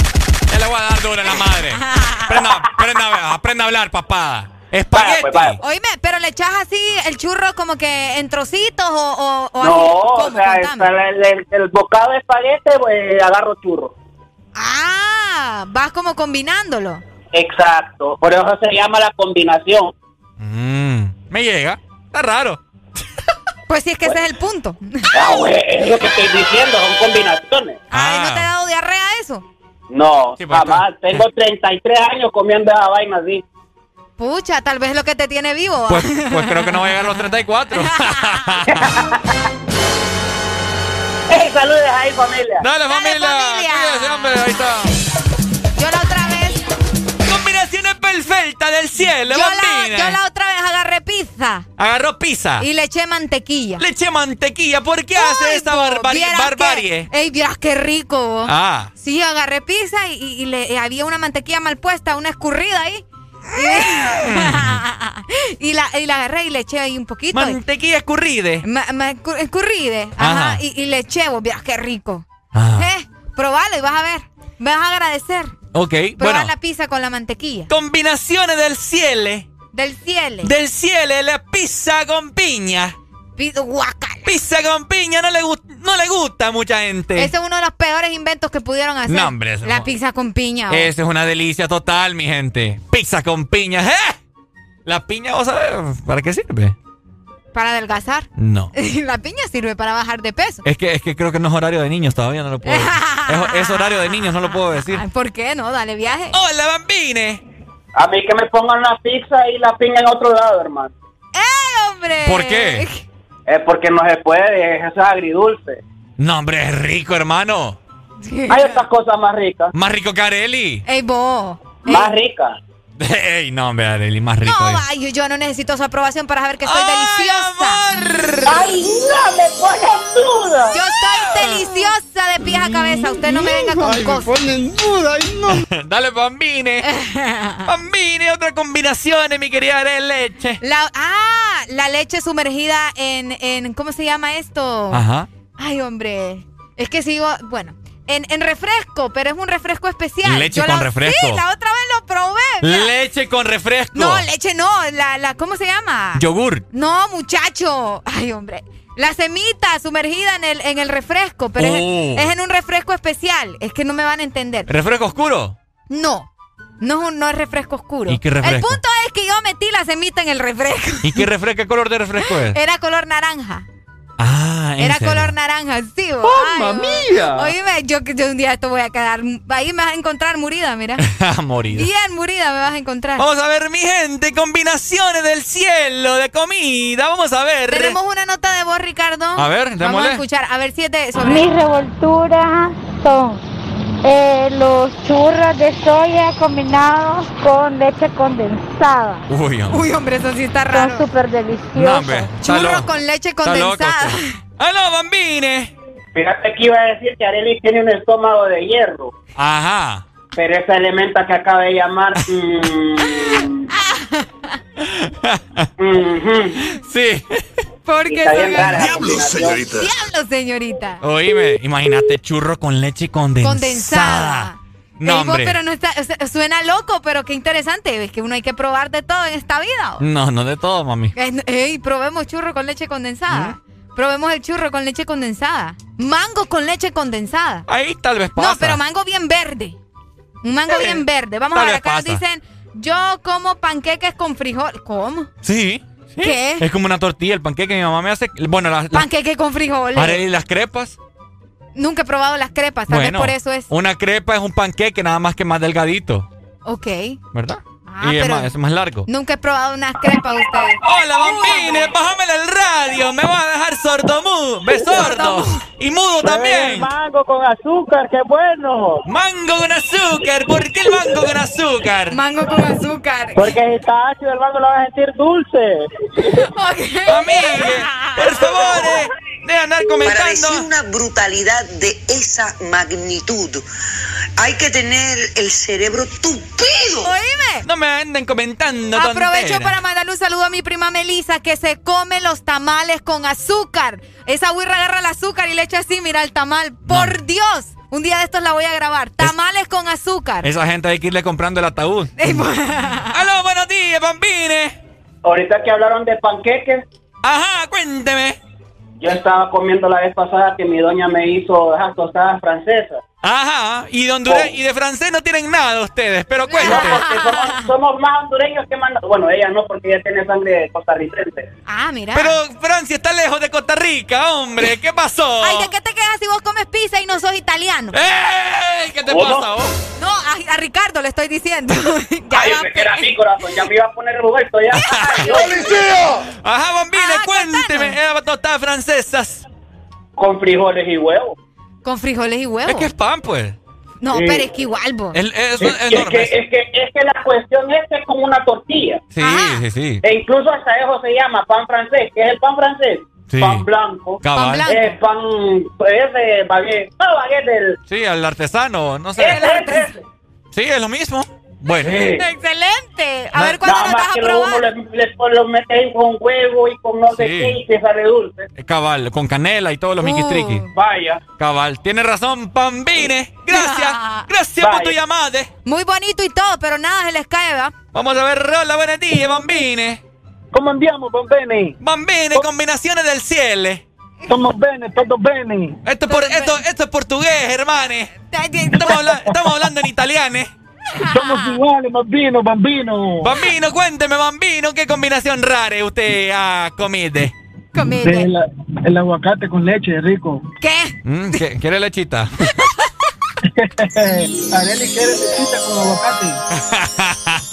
ya le voy a dar duro en la madre. [laughs] Aprenda, aprenda, aprenda a hablar, papada. Espagueti. Vaya, pues, vaya. Oíme, pero le echas así el churro como que en trocitos o, o, o No, así. o sea, el, el- el bocado de espagueti, pues agarro churro. Ah, vas como combinándolo. Exacto, por eso se llama la combinación. Mm, me llega. Está raro. Pues sí, es que ese es el punto. Ah, güey, es lo que estoy diciendo, son combinaciones. Ay, ¿no te ha Ah. dado diarrea eso? No, Sí, pues, jamás. tú- Tengo 33 años comiendo esa vaina así. Pucha, tal vez lo que te tiene vivo. Pues, pues creo que no va a llegar a los 34. ¡Ey, saludos ahí, familia! Dale, Dale, familia. hombre. Ahí está. Yo la otra vez, Combinaciones perfectas del cielo, yo la, yo la otra vez agarré pizza Agarró pizza. y le eché mantequilla. Le eché mantequilla. ¿Por qué hace Ay, esta barbarie? que- ey, vieras qué rico. vos. Ah. Sí, agarré pizza y, y- y le, y había una mantequilla mal puesta, una escurrida ahí. [laughs] Y, la, y la agarré y le eché ahí un poquito. Mantequilla escurride. Ma- ma- escu- escurride. Ajá. Ajá. Y, y le eché, vos qué rico. Ah. ¿Eh? Probalo y vas a ver. Me vas a agradecer. Ok, Probar bueno. la pizza con la mantequilla. Combinaciones del cielo. Del cielo. Del cielo, la pizza con piña. Pizza con piña no le, gu- no le gusta a mucha gente. Ese es uno de los peores inventos que pudieron hacer. No, hombre, eso La no. pizza con piña. oh. Esa es una delicia total, mi gente. Pizza con piña. ¿eh? La piña, ¿vos sabés para qué sirve? Para adelgazar. No. [laughs] La piña sirve para bajar de peso. Es que, es que creo que no es horario de niños, todavía no lo puedo es, es horario de niños, no lo puedo decir. ¿Por qué no? Dale viaje. ¡Hola, bambine! A mí que me pongan la pizza y la piña en otro lado, hermano. ¡Eh, hombre! ¿Por qué? [laughs] Es porque no se puede, eso es agridulce. No, hombre, es rico, hermano. Hay otras cosas más ricas. Más rico que Areli. Ey, vos. Más ricas. [laughs] Ey, no, hombre, Areli, más rico. No, es. ay, yo no necesito su aprobación para saber que soy deliciosa. ¡Ay, no me pones duda! Yo estoy deliciosa de pies a cabeza. Usted no me venga con cosas. duda, no. [laughs] Dale, bambine. [laughs] bambine, otra combinación, mi querida Areli leche. La, ah, la leche sumergida en, en. ¿Cómo se llama esto? Ajá. Ay, hombre. Es que sigo. Bueno. En, en refresco, pero es un refresco especial. Leche Yo con la- refresco. Sí, la otra vez lo probé. Leche con refresco. No, leche no. La, la, ¿Cómo se llama? Yogur. No, muchacho. Ay, hombre. La semita sumergida en el, en el refresco, pero Oh. es, es en un refresco especial. Es que no me van a entender. ¿Refresco oscuro? No. No no es refresco oscuro. ¿Y qué refresco? El punto es que yo metí la semita en el refresco. ¿Y qué refresco, qué color de refresco es? Era color naranja. Ah, ¿en Era serio? color naranja, sí. bo. ¡Mamma Ay, mía! bo. Oíme, yo, yo un día esto voy a quedar. Ahí me vas a encontrar murida, mira. [laughs] Morida. Bien murida me vas a encontrar. Vamos a ver, mi gente, combinaciones del cielo, de comida. Vamos a ver. Tenemos una nota de voz, Ricardo. A ver, Vamos démosle. a escuchar. A ver si es de sobre. Mis revolturas son eh, los churros de soya combinados con leche condensada. Uy, hombre. Uy, hombre, eso sí está raro. Son súper deliciosos. No, hombre. está Churro loco. con leche condensada. ¡Aló, bambine! Fíjate que iba a decir que Areli tiene un estómago de hierro. Ajá. Pero esa elementa que acaba de llamar. mm, [laughs] mhm. Sí. Porque Está bien son rara la Diablo, combinación. Diablo, señorita. Oíme, imagínate churro con leche condensada. Condensada. No, pero no está, suena loco, pero qué interesante. Es que uno hay que probar de todo en esta vida. ¿o? No, no de todo, mami. Eh, Ey, probemos churro con leche condensada. Probemos el churro con leche condensada. Mango con leche condensada. Ahí tal vez pasa. No, pero mango bien verde. Un mango Sí, bien verde. Vamos tal a ver, acá nos dicen, yo como panqueques con frijol. ¿Cómo? Sí. ¿Qué? Es como una tortilla, el panqueque que mi mamá me hace. Bueno, las, las, Panqueque con frijoles. Arely, las crepas. Nunca he probado las crepas, tal bueno, vez por eso es. Una crepa es un panqueque nada más que más delgadito, Ok. ¿verdad? Ah, y es pero- más, es más largo. Nunca he probado unas crepas ustedes. Hola, bambines, bájame el radio, me vas a dejar sordo mudo, ve sordo y mudo también. Mango con azúcar, qué bueno. Mango con azúcar, ¿por qué el mango con azúcar? Mango con azúcar. Porque si está ácido el mango lo vas a sentir dulce. [laughs] Amigue, por favor, eh, de andar Para comentando. decir una brutalidad de esa magnitud, hay que tener el cerebro tupido. Oíme. No me anden comentando Aprovecho para mandarle un saludo a mi prima Melisa que se come los tamales con azúcar. Esa güirra agarra el azúcar y le echa así, mira el tamal. Por Dios. Un día de estos la voy a grabar. Tamales con azúcar. Esa gente hay que irle comprando el ataúd. [laughs] Aló, buenos días, bambines. Ahorita que hablaron de panqueques, Ajá, cuénteme. Yo estaba comiendo la vez pasada que mi doña me hizo esas tostadas francesas. Ajá, y de Honduras y de francés no tienen nada ustedes, pero cuénteme. Porque [laughs] somos, somos más hondureños que manda. Bueno, ella no, porque ella tiene sangre costarricense. Ah, mira. Pero Francia está lejos de Costa Rica, hombre. ¿Qué pasó? Ay, ¿de qué te quejas si vos comes pizza y no sos italiano? ¡Ey! ¿Qué te pasa vos? No, a, a Ricardo le estoy diciendo. [laughs] Ya Ay, pensé que era mi corazón, ya me iba a poner revuelto ya. [laughs] Ajá, bambines, Ah, cuénteme. Eh, tostadas francesas. Con frijoles y huevos. Con frijoles y huevos. Es que es pan, pues. No, Sí. pero es que igual, vos. El- es, Es, es es que, es, que, es que la cuestión es que es como una tortilla. Sí, sí, sí. E incluso hasta eso se llama pan francés. ¿Qué es el pan francés? Sí. Pan blanco. Cabal. Pan blanco. Es pan, es de baguette. No, baguette del... Sí, al artesano, no sé. Ese, ese, ese. Sí, es lo mismo. Bueno. Sí. Excelente. A ver cuándo nos vas a uno probar. le, le, pon- lo mete ahí con huevo y con no sé Sí. qué y te sale dulce. Eh, Cabal, con canela y todos los Uh. miquistriquis. Vaya. Cabal, tiene razón, Pambine. Gracias. [laughs] Gracias por tu llamada. Muy bonito y todo, pero nada se les cae, ¿verdad? Vamos a ver, hola, buenos días, Bambine. ¿Cómo andiamo, bambini? Bambini, combinaciones del cielo. Somos bene, todos bene. Esto es, por, esto, esto es portugués, hermane. Estamos, habla- estamos hablando en italiano. [laughs] Somos iguales, bambino, bambino. Bambino, cuénteme, bambino, ¿qué combinación rara usted ha comido? El, el aguacate con leche, rico. ¿Qué? Mm, ¿qué- ¿Quiere lechita? [laughs] Areli quiere lechita con aguacate.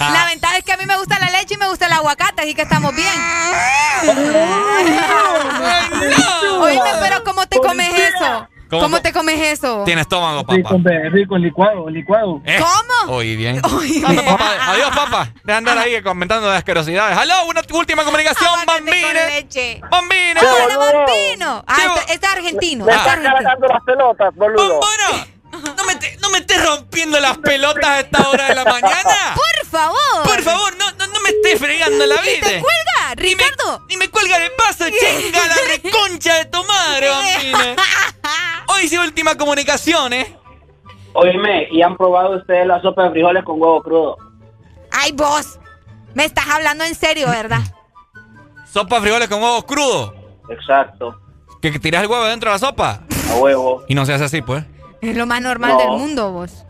[laughs] La ventaja es que a mí me gusta la leche y me gusta el aguacate, así que estamos bien. Oíme, pero ¿cómo te comes eso? ¿Cómo? ¿Cómo te comes eso? Tiene estómago, papá. Rico, rico, licuado, licuado. Eh, ¿Cómo? Oí bien. [laughs] Anda, papá. Adiós, papá. De andar ahí comentando de asquerosidades. ¡Aló! Una última comunicación, bambine. Bambine. Hola, bambino. Ah, este, este es argentino. Le es están argentino. cargando las pelotas, boludo. No me, te- no me estés rompiendo las pelotas a esta hora de la mañana. [laughs] Por favor. Por favor, no, no, no me estés fregando la ¿Y vida. te cuelga, Ricardo? Ni me cuelga de paso, chinga la reconcha de tu madre, [laughs] bambine. Hoy sí, última comunicación, ¿eh? Oíme, ¿y han probado ustedes la sopa de frijoles con huevo crudo? Ay, vos. Me estás hablando en serio, ¿verdad? Sopa de frijoles con huevos crudos. Exacto. Que, que tiras el huevo dentro de la sopa. A huevo. Y no se hace así, pues. Es lo más normal No. del mundo, vos.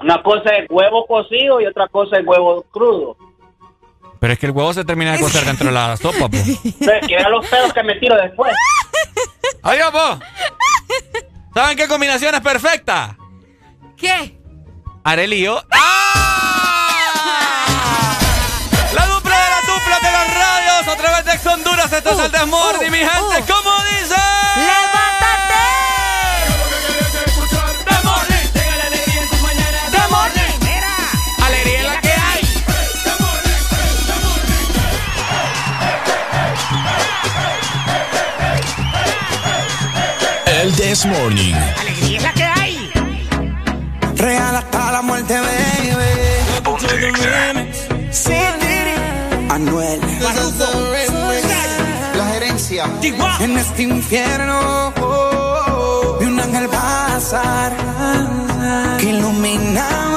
Una cosa es huevo cocido y otra cosa es huevo crudo. Pero es que el huevo se termina de cocer dentro de la sopa, pues. Entonces, que vean los pedos que me tiro después. [laughs] Adiós, vos. ¿Saben qué combinación es perfecta? ¿Qué? Arelío. La dupla de las duplas de las radios a través de Ex Honduras. Esto es el Desmordi, mi gente. ¿Cómo dice? This Morning. Alegría es la que hay. Real hasta la muerte, baby. Sí, Anuel. La gerencia. En este infierno vi un ángel pasar que iluminaba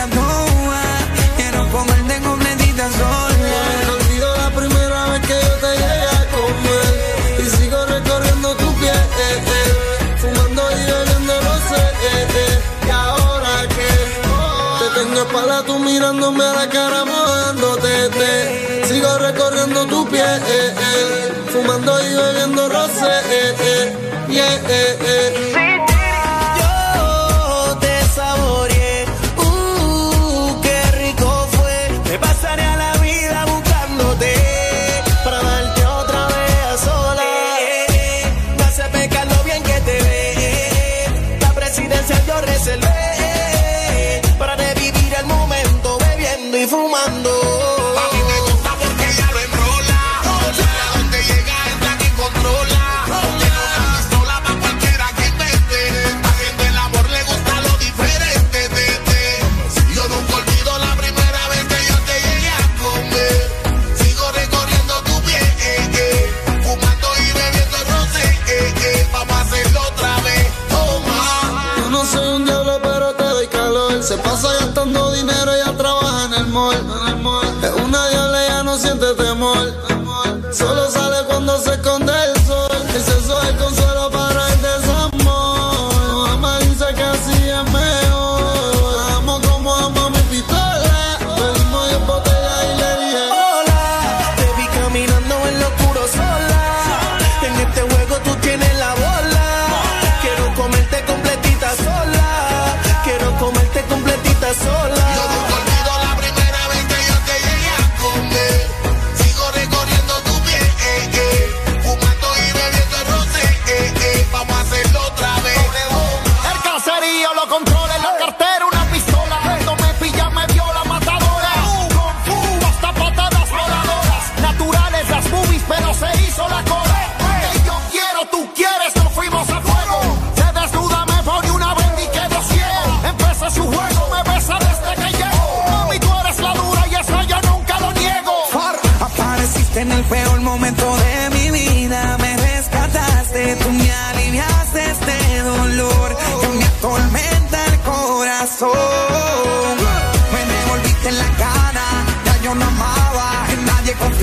completita toda. Quiero comerte completita sola. No olvido la primera vez que yo te llegué a comer y sigo recorriendo tu piel, fumando y bebiendo no sé, y ahora que te tengo espalda tú mirándome a la cara mojándote, te sigo recorriendo tu piel, fumando y bebiendo rosé, yeah, Yo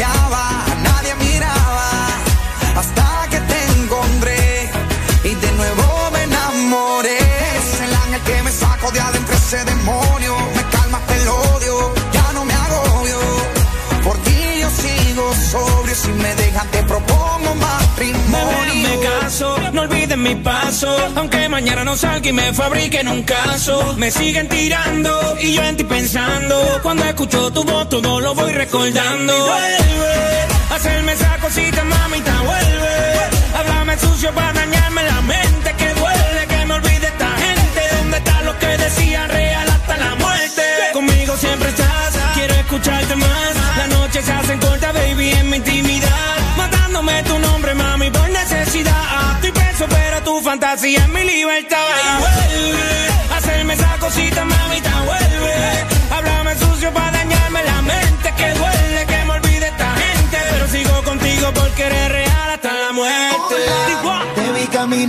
nadie miraba. Hasta que te encontré y de nuevo me enamoré. Es el ángel que me saco de adentro ese demonio. Si me dejan te propongo matrimonio. Me caso, no olviden mi paso. Aunque mañana no salga y me fabriquen un caso. Me siguen tirando y yo en ti pensando. Cuando escucho tu voz, todo lo voy recordando. Vuelve, a hacerme esa cosita, mamita, vuelve. Háblame sucio para dañarme la mente. Que duele que me olvide esta gente. ¿Dónde están los que decían real hasta la muerte? Conmigo siempre estás, quiero escucharte más. La noche se hacen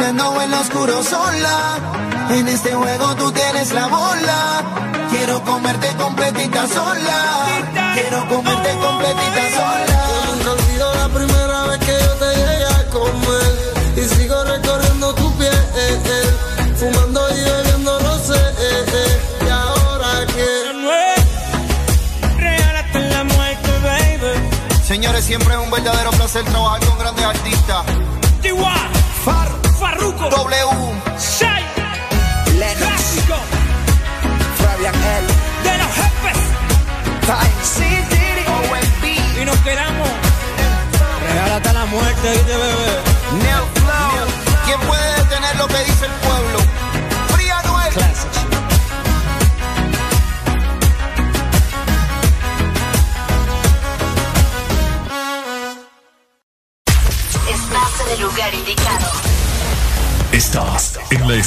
caminando en lo oscuro sola. En este juego tú tienes la bola. Quiero comerte completita sola. Quiero comerte completita sola. Nunca olvido la primera vez que yo te llegué a comer y sigo recorriendo tu piel, fumando y bebiendo no sé, y ahora que la muerte, baby. Señores, siempre es un verdadero placer trabajar con grandes artistas. Farruko, W, Shai, Lennox, Clásico, Fabian L, de los jefes. Time City, OMB, Y nos quedamos. Real hasta la muerte, ¿viste, bebé? Neo Flow. ¿Quién puede detener lo que dice el pueblo?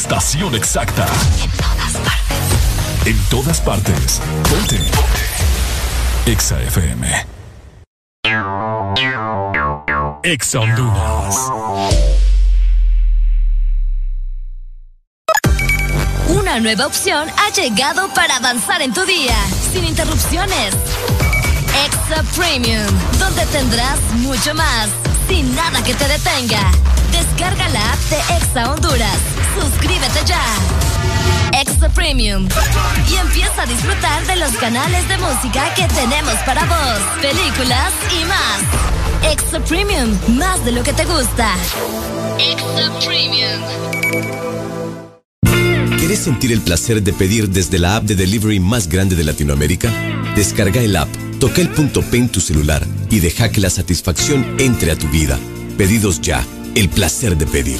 Estación exacta. En todas partes. En todas partes. Ponte. Exa FM. Exa Honduras. Una nueva opción ha llegado para avanzar en tu día, sin interrupciones. Extra Premium, donde tendrás mucho más, sin nada que te detenga. Descarga la app de Exa Honduras. Suscríbete ya. Extra Premium. Y empieza a disfrutar de los canales de música que tenemos para vos, películas y más. Extra Premium, más de lo que te gusta. Extra Premium. ¿Quieres sentir el placer de pedir desde la app de delivery más grande de Latinoamérica? Descarga el app, toca el punto P en tu celular y deja que la satisfacción entre a tu vida. Pedidos ya, el placer de pedir.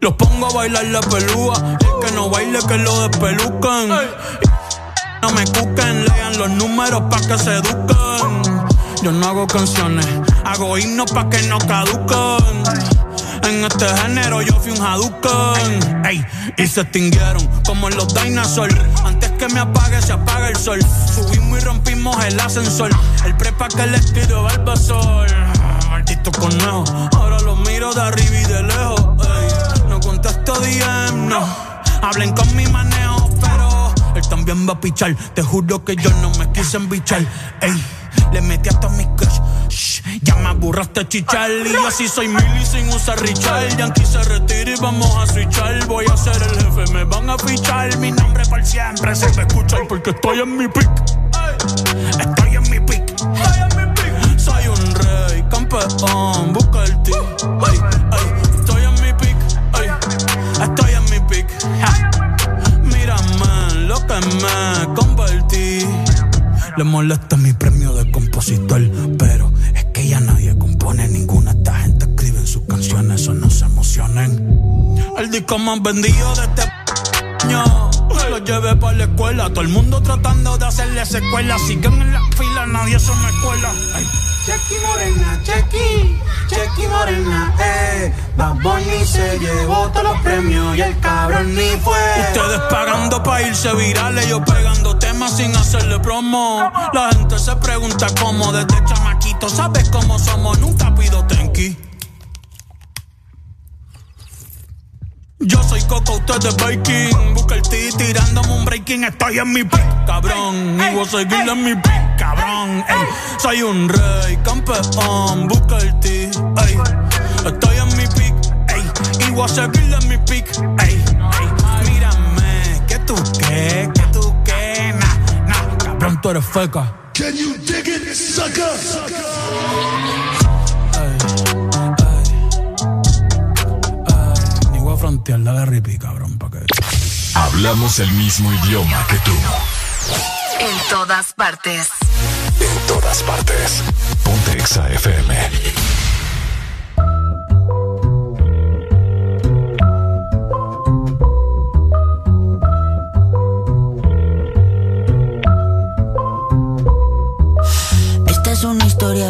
Los pongo a bailar la pelúa. El que no baile, que lo despelucan. No me cuquen, lean los números pa' que se eduquen. Yo no hago canciones, hago himnos pa' que no caduquen. En este género yo fui un Hadouken. Ey, y se extinguieron como en los dinosaurs. Antes que me apague, se apaga el sol. Subimos y rompimos el ascensor. El prepa que les tiro Barbasol. Maldito conejo, ahora los miro de arriba y de lejos. No. Hablen con mi manejo, pero él también va a pichar. Te juro que yo no me quise embichar. Ey, le metí hasta mi crush. Shh, Ya me aburraste chichar y yo sí soy sin usar Richard. Yankee se retira y vamos a switchar. Voy a ser el jefe, me van a fichar. Mi nombre por siempre se me escucha porque estoy en mi pick. Estoy en mi pick. Soy un rey, campeón, busca el ti. Le molesta mi premio de compositor, pero es que ya nadie compone ninguna. Esta gente escribe sus canciones, o no se emocionen. El disco más vendido de este año. Lo llevé para la escuela, todo el mundo tratando de hacerle secuela. Siguen en la fila, nadie se me cuela. Ay. Chequi Morena, Chequi, Chequi Morena, eh. Bad Bunny se llevó todos los premios y el cabrón ni fue. Ustedes pagando pa' irse virales, yo pegando temas sin hacerle promo. La gente se pregunta cómo desde chamaquito, ¿sabes cómo somos? Nunca pido tenki. Yo soy Coco, usted es Baking. Busca el T tirándome un breaking. Estoy en mi pick, cabrón. Y voy a seguir en mi pick, cabrón. Ey, soy un rey, campeón. Busca el T, ey. Estoy en mi pick, ey. Y voy a seguir en mi pick, ey. ey. Mírame, que tú qué, que tú qué, nah, nah. Cabrón, tú eres feca. Can you dig it, sucker? Ni frontear, dale ripi, cabrón, pa' que. Hablamos el mismo idioma que tú. En todas partes. En todas partes. Ponte Exa FM. Esta es una historia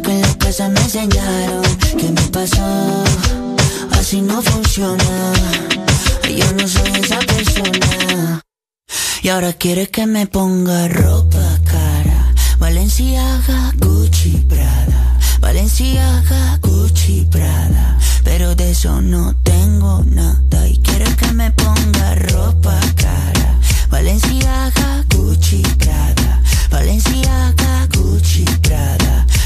que en la casa me enseñaron. ¿Qué me pasó? Así no funciona. Yo no soy esa persona. Y ahora quiere que me ponga ropa cara. Valenciaga, Gucci, Prada. Valenciaga, Gucci, Prada. Pero de eso no tengo nada. Y quiere que me ponga ropa cara. Valenciaga, Gucci, Prada. Valenciaga, Gucci, Prada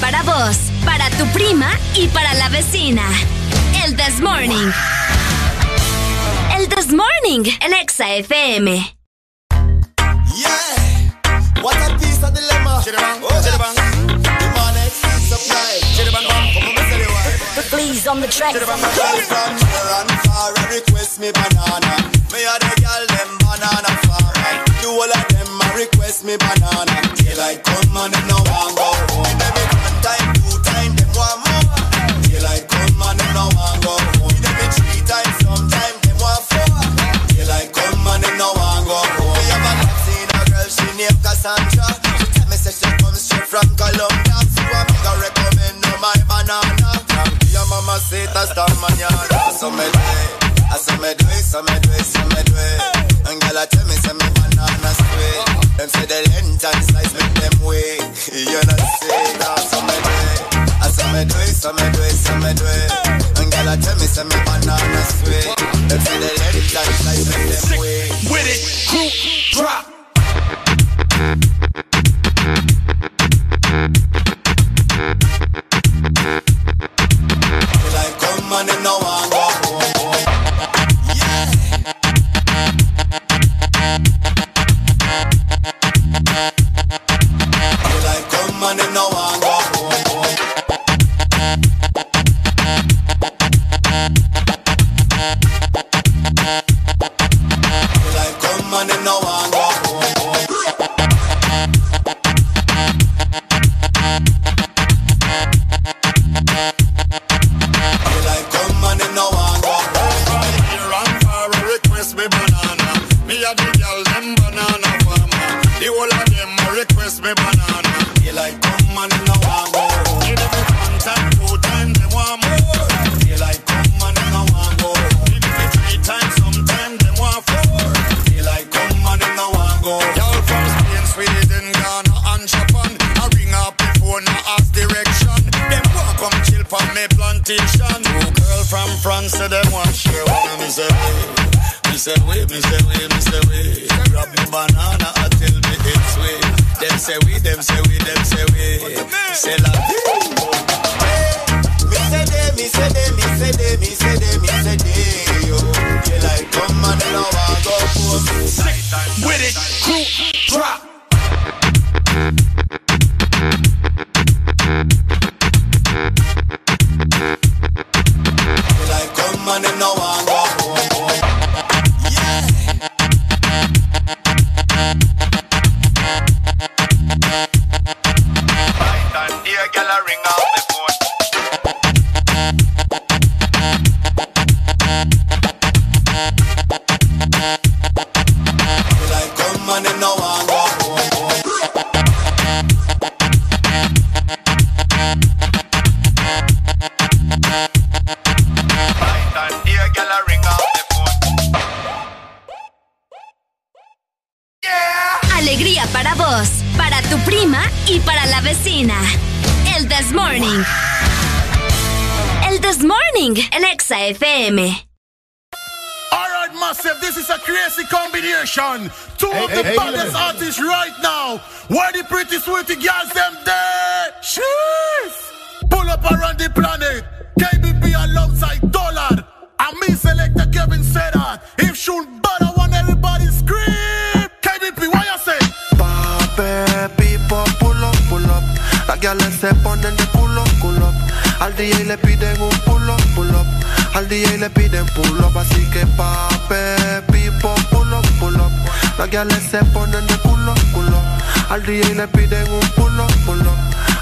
para vos, para tu prima y para la vecina. El This Morning. El This Morning en Exa FM. Yeah, what a piece of dilemma. Please on the track. Chiribang, girl from near and far and request me banana. Me a the girl them banana farm. The whole of them a request me banana. Come and them no want go home. one him no one go home. Me have a seen a girl, she named Cassandra. She tell me say she comes straight from Colombia. So I make recommend no my banana. From your mama say that's the manana. So me do it, I say me do it, so me do it, so me do it. And girl I tell me say me banana sweet. Them say the length and size make them way. [laughs] You know say that so me do it, I do it, so do it, so do it. And girl I tell me say me banana sweet. Them say the length and size make them way.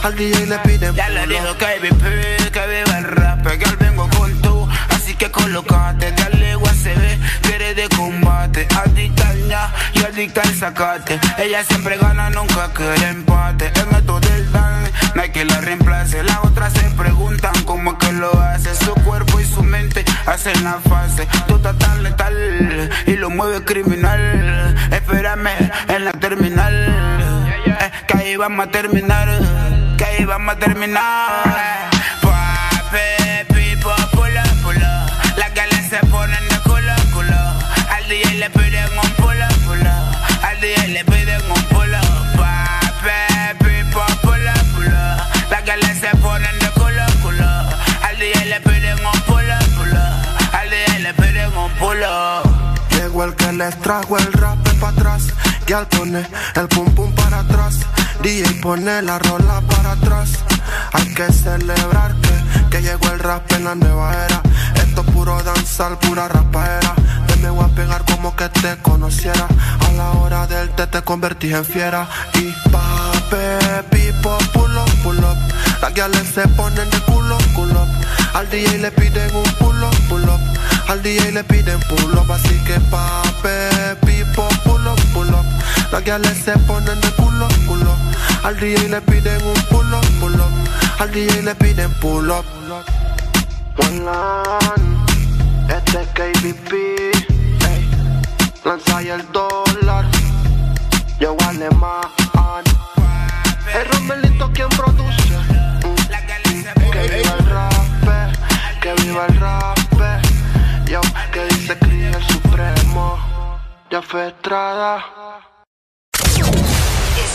Al DJ le piden Ya le dijo que VP, que viva el rap, que al vengo con tú, así que colocate, dale USB, quiere de combate, adicta al ña y adicta al sacate, ella siempre gana, nunca quiere empate, en esto del dance, no hay que la reemplace, las otras se preguntan cómo es que lo hace, su cuerpo y su mente hacen la fase, tú estás tan letal y lo mueve criminal, espérame en la terminal, eh, que ahí vamos a terminar, que ahí vamos a terminar. Pape, pipo, pulo, pulo. Las galas se ponen de culo, culo. Al DJ le piden un pulo, pulo. Al DJ le piden un pulo. Pape, pipo, pulo, pulo. Las galas se ponen de culo, culo. Al DJ le piden un pulo, pulo. Al DJ le piden un pulo. Llegó el que les trajo el rap para atrás. Y al pone el pum pum para atrás. DJ pone la rola para atrás. Hay que celebrar que, que llegó el rap en la nueva era. Esto es puro danzar, pura rapaera. Ven, me voy a pegar como que te conociera. A la hora del té te convertí en fiera. Y pape, pipo, pull up, pull up. Las guiales se ponen de culo, culo. Al DJ le piden un pull up, pull up. Al DJ le piden pull up, así que pape, pipo, pull up, pull up. Las guiales se ponen de culo, culo. Al DJ le piden un pull up, pull up. Al DJ le piden pull up. One este es KBP. lanza y el dólar. Yo alemán. El Romelito quien produce. Que viva el rap, que viva el rap. Yo, que dice Cris el supremo. Ya fue Estrada.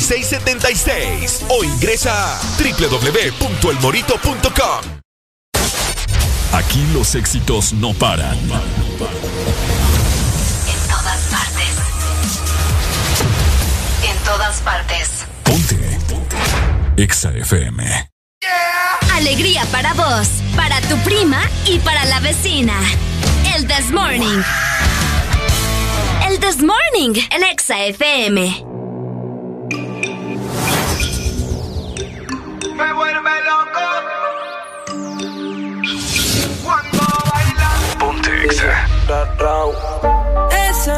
6676 o ingresa a www.elmorito.com. Aquí los éxitos no paran. En todas partes. En todas partes. EXA FM. Alegría para vos, para tu prima y para la vecina. El This Morning. El This Morning en Exa FM. Me vuelve loco. Cuando bailas. Ponte Exa.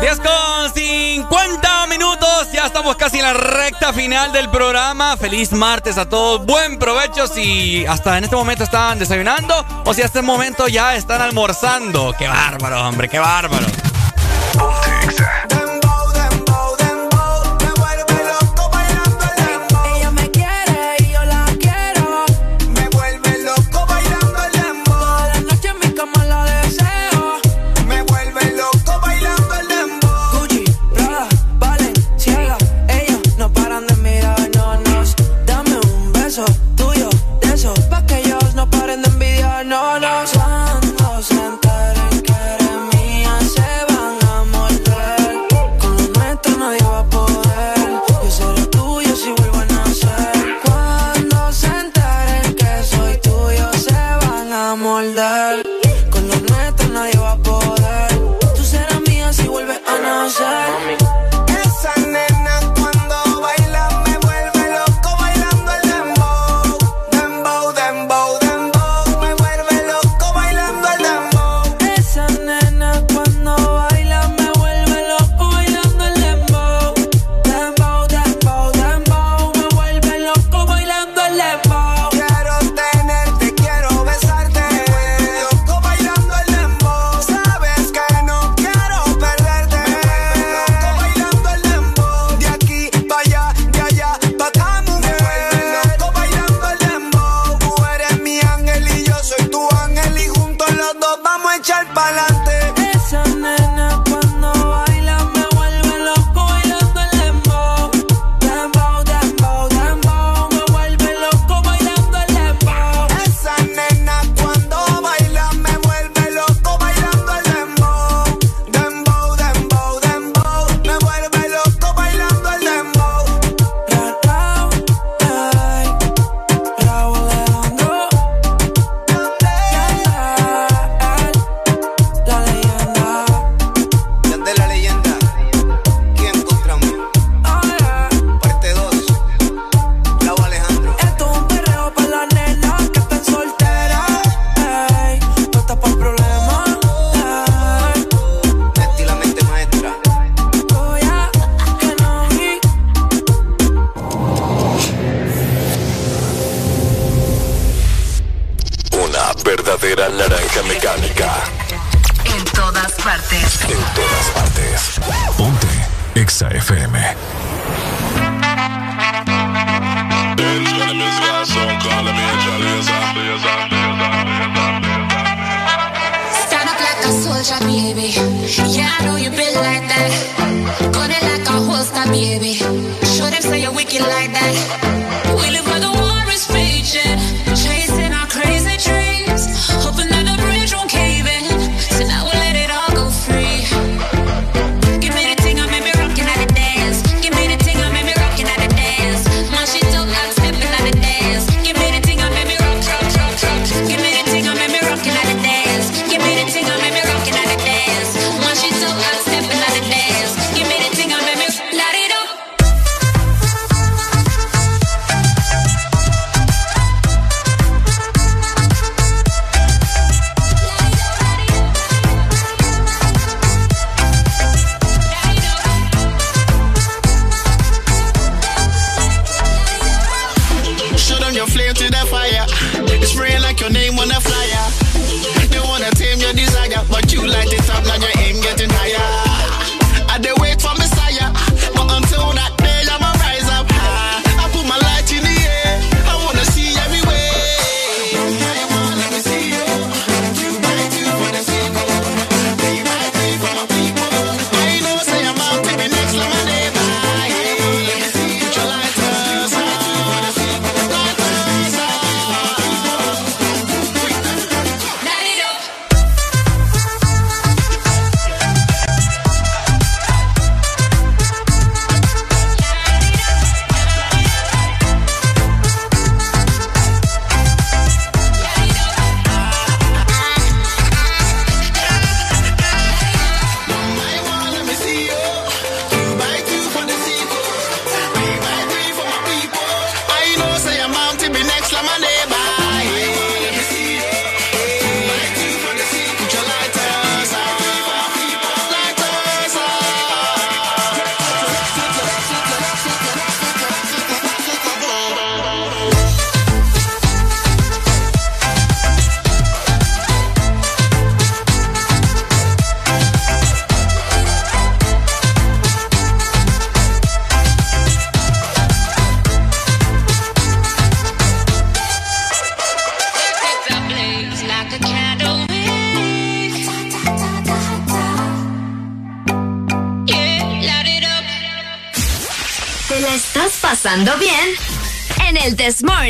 10 con 50 minutos, ya estamos casi en la recta final del programa. Feliz martes a todos, buen provecho si hasta en este momento están desayunando o si hasta este momento ya están almorzando. Qué bárbaro, hombre, qué bárbaro. Ella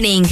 morning.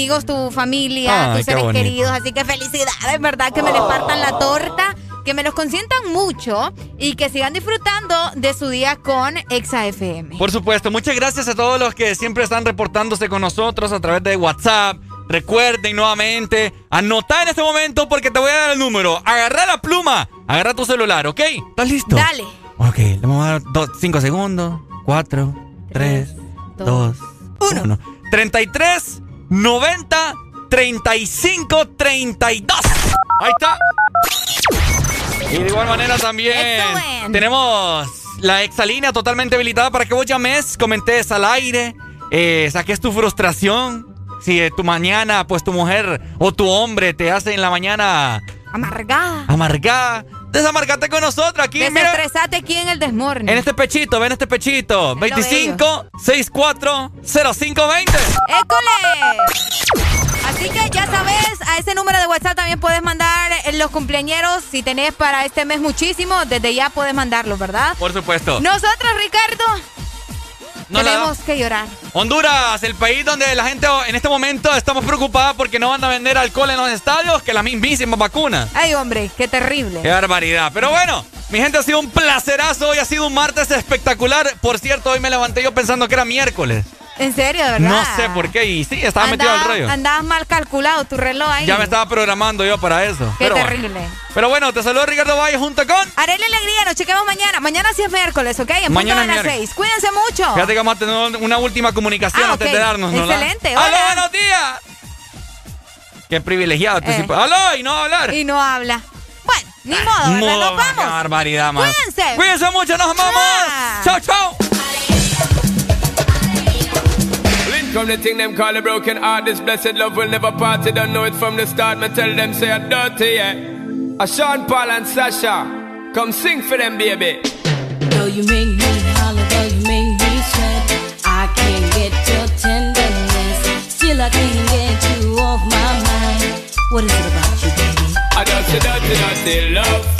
amigos, tu familia, tus seres queridos. Así que felicidades, ¿verdad? Que me les partan la oh. torta que me los consientan mucho y que sigan disfrutando de su día con ExaFM. Por supuesto, muchas gracias a todos los que siempre están reportándose con nosotros a través de WhatsApp. Recuerden nuevamente, anota en este momento porque te voy a dar el número. Agarra la pluma, agarra tu celular, ¿ok? ¿Estás listo? Dale. Ok, le vamos a dar 5 segundos, 4, 3, 2, 1. 33 5532. Ahí está. Y de igual manera también tenemos la exalínea totalmente habilitada para que vos llames, comentes al aire, eh, saques tu frustración. Si eh, tu mañana, pues tu mujer o tu hombre te hace en la mañana... Amargada. Amargada. desamargate con nosotros aquí. Desestresate aquí en el desmorne. En este pechito, ven este pechito. 25 64 0520. ¡École! Así que ya sabes, a ese número de WhatsApp también puedes mandar eh, los cumpleañeros. Si tenés para este mes muchísimo, desde ya puedes mandarlos, ¿verdad? Por supuesto. Nosotros, Ricardo, no tenemos que llorar. Honduras, el país donde la gente en este momento estamos preocupada porque no van a vender alcohol en los estadios que las mismísimas vacunas. Ay, hombre, qué terrible. Qué barbaridad. Pero bueno, mi gente ha sido un placerazo. Hoy ha sido un martes espectacular. Por cierto, hoy me levanté yo pensando que era miércoles. En serio, de verdad. No sé por qué. Y sí, estaba metido al rollo. Andabas mal calculado tu reloj ahí. Ya me estaba programando yo para eso. Qué Pero bueno. terrible. Pero bueno, te saludo Ricardo Valle junto con. Arely Alegría, nos chequemos mañana. Mañana sí es miércoles, ¿ok? En Mañana punto de las miércoles. seis. Cuídense mucho. Fíjate que vamos a tener una última comunicación Ah, antes de darnos, ¿no? Excelente, ¡Aló, hola. buenos días! Qué privilegiado. tú Eh. ¡Aló! Y no va a hablar. Y no habla. Bueno, ni modo, ¿verdad? Modo, Nos Qué vamos. barbaridad, man. Cuídense. Cuídense mucho, nos. Ah. Chao, chao. Come the thing them call a broken heart. This blessed love will never part. You don't know it from the start. Me tell them say I'm dirty, yeah. A Sean Paul and Sasha, come sing for them, baby. Though you make me holler, though you make me sweat, I can't get your tenderness. Still, I can't get you off my mind. What is it about you, baby? I dirty, dirty, dirty love.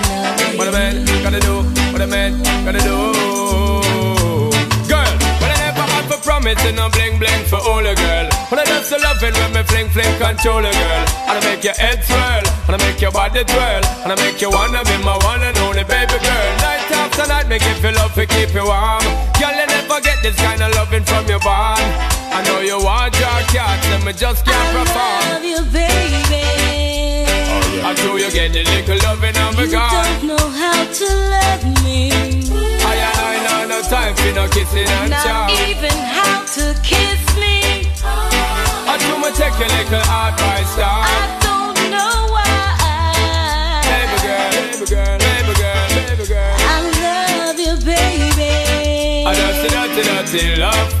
A man gotta do, what a man gotta do. Girl, when I never had for promising, no bling bling for all a girl. When I just loving when me fling fling control a girl. And I make your head swirl, and I make your body twirl, and I make you wanna be my one and only baby girl. Night after night, give you love to keep you warm. Girl, you never get this kind of loving from your bond. I know you want your cat, and me just can't perform. Love you, baby. Until you get the little loving of a You God. don't know how to love me. I I know no time for no kissing and Not chow. even how to kiss me. I do my take a little advice down. I don't know why. Baby girl, baby girl, baby girl, baby girl. I love you, baby. I dirty, dirty, dirty love.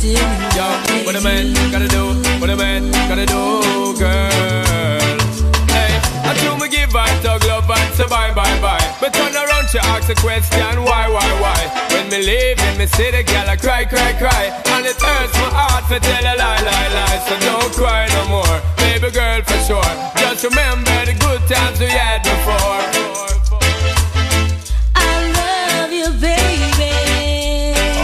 still in Yo, what a man gotta do, what a man gotta do, girl. Hey, I do me give I tug love and say bye, bye, bye. But turn around, she ask a question, why, why, why? When me leave, in me see the girl, I cry, cry, cry. And it hurts my heart to tell a lie, lie, lie. So don't cry no more, baby girl, for sure. Just remember the good times we had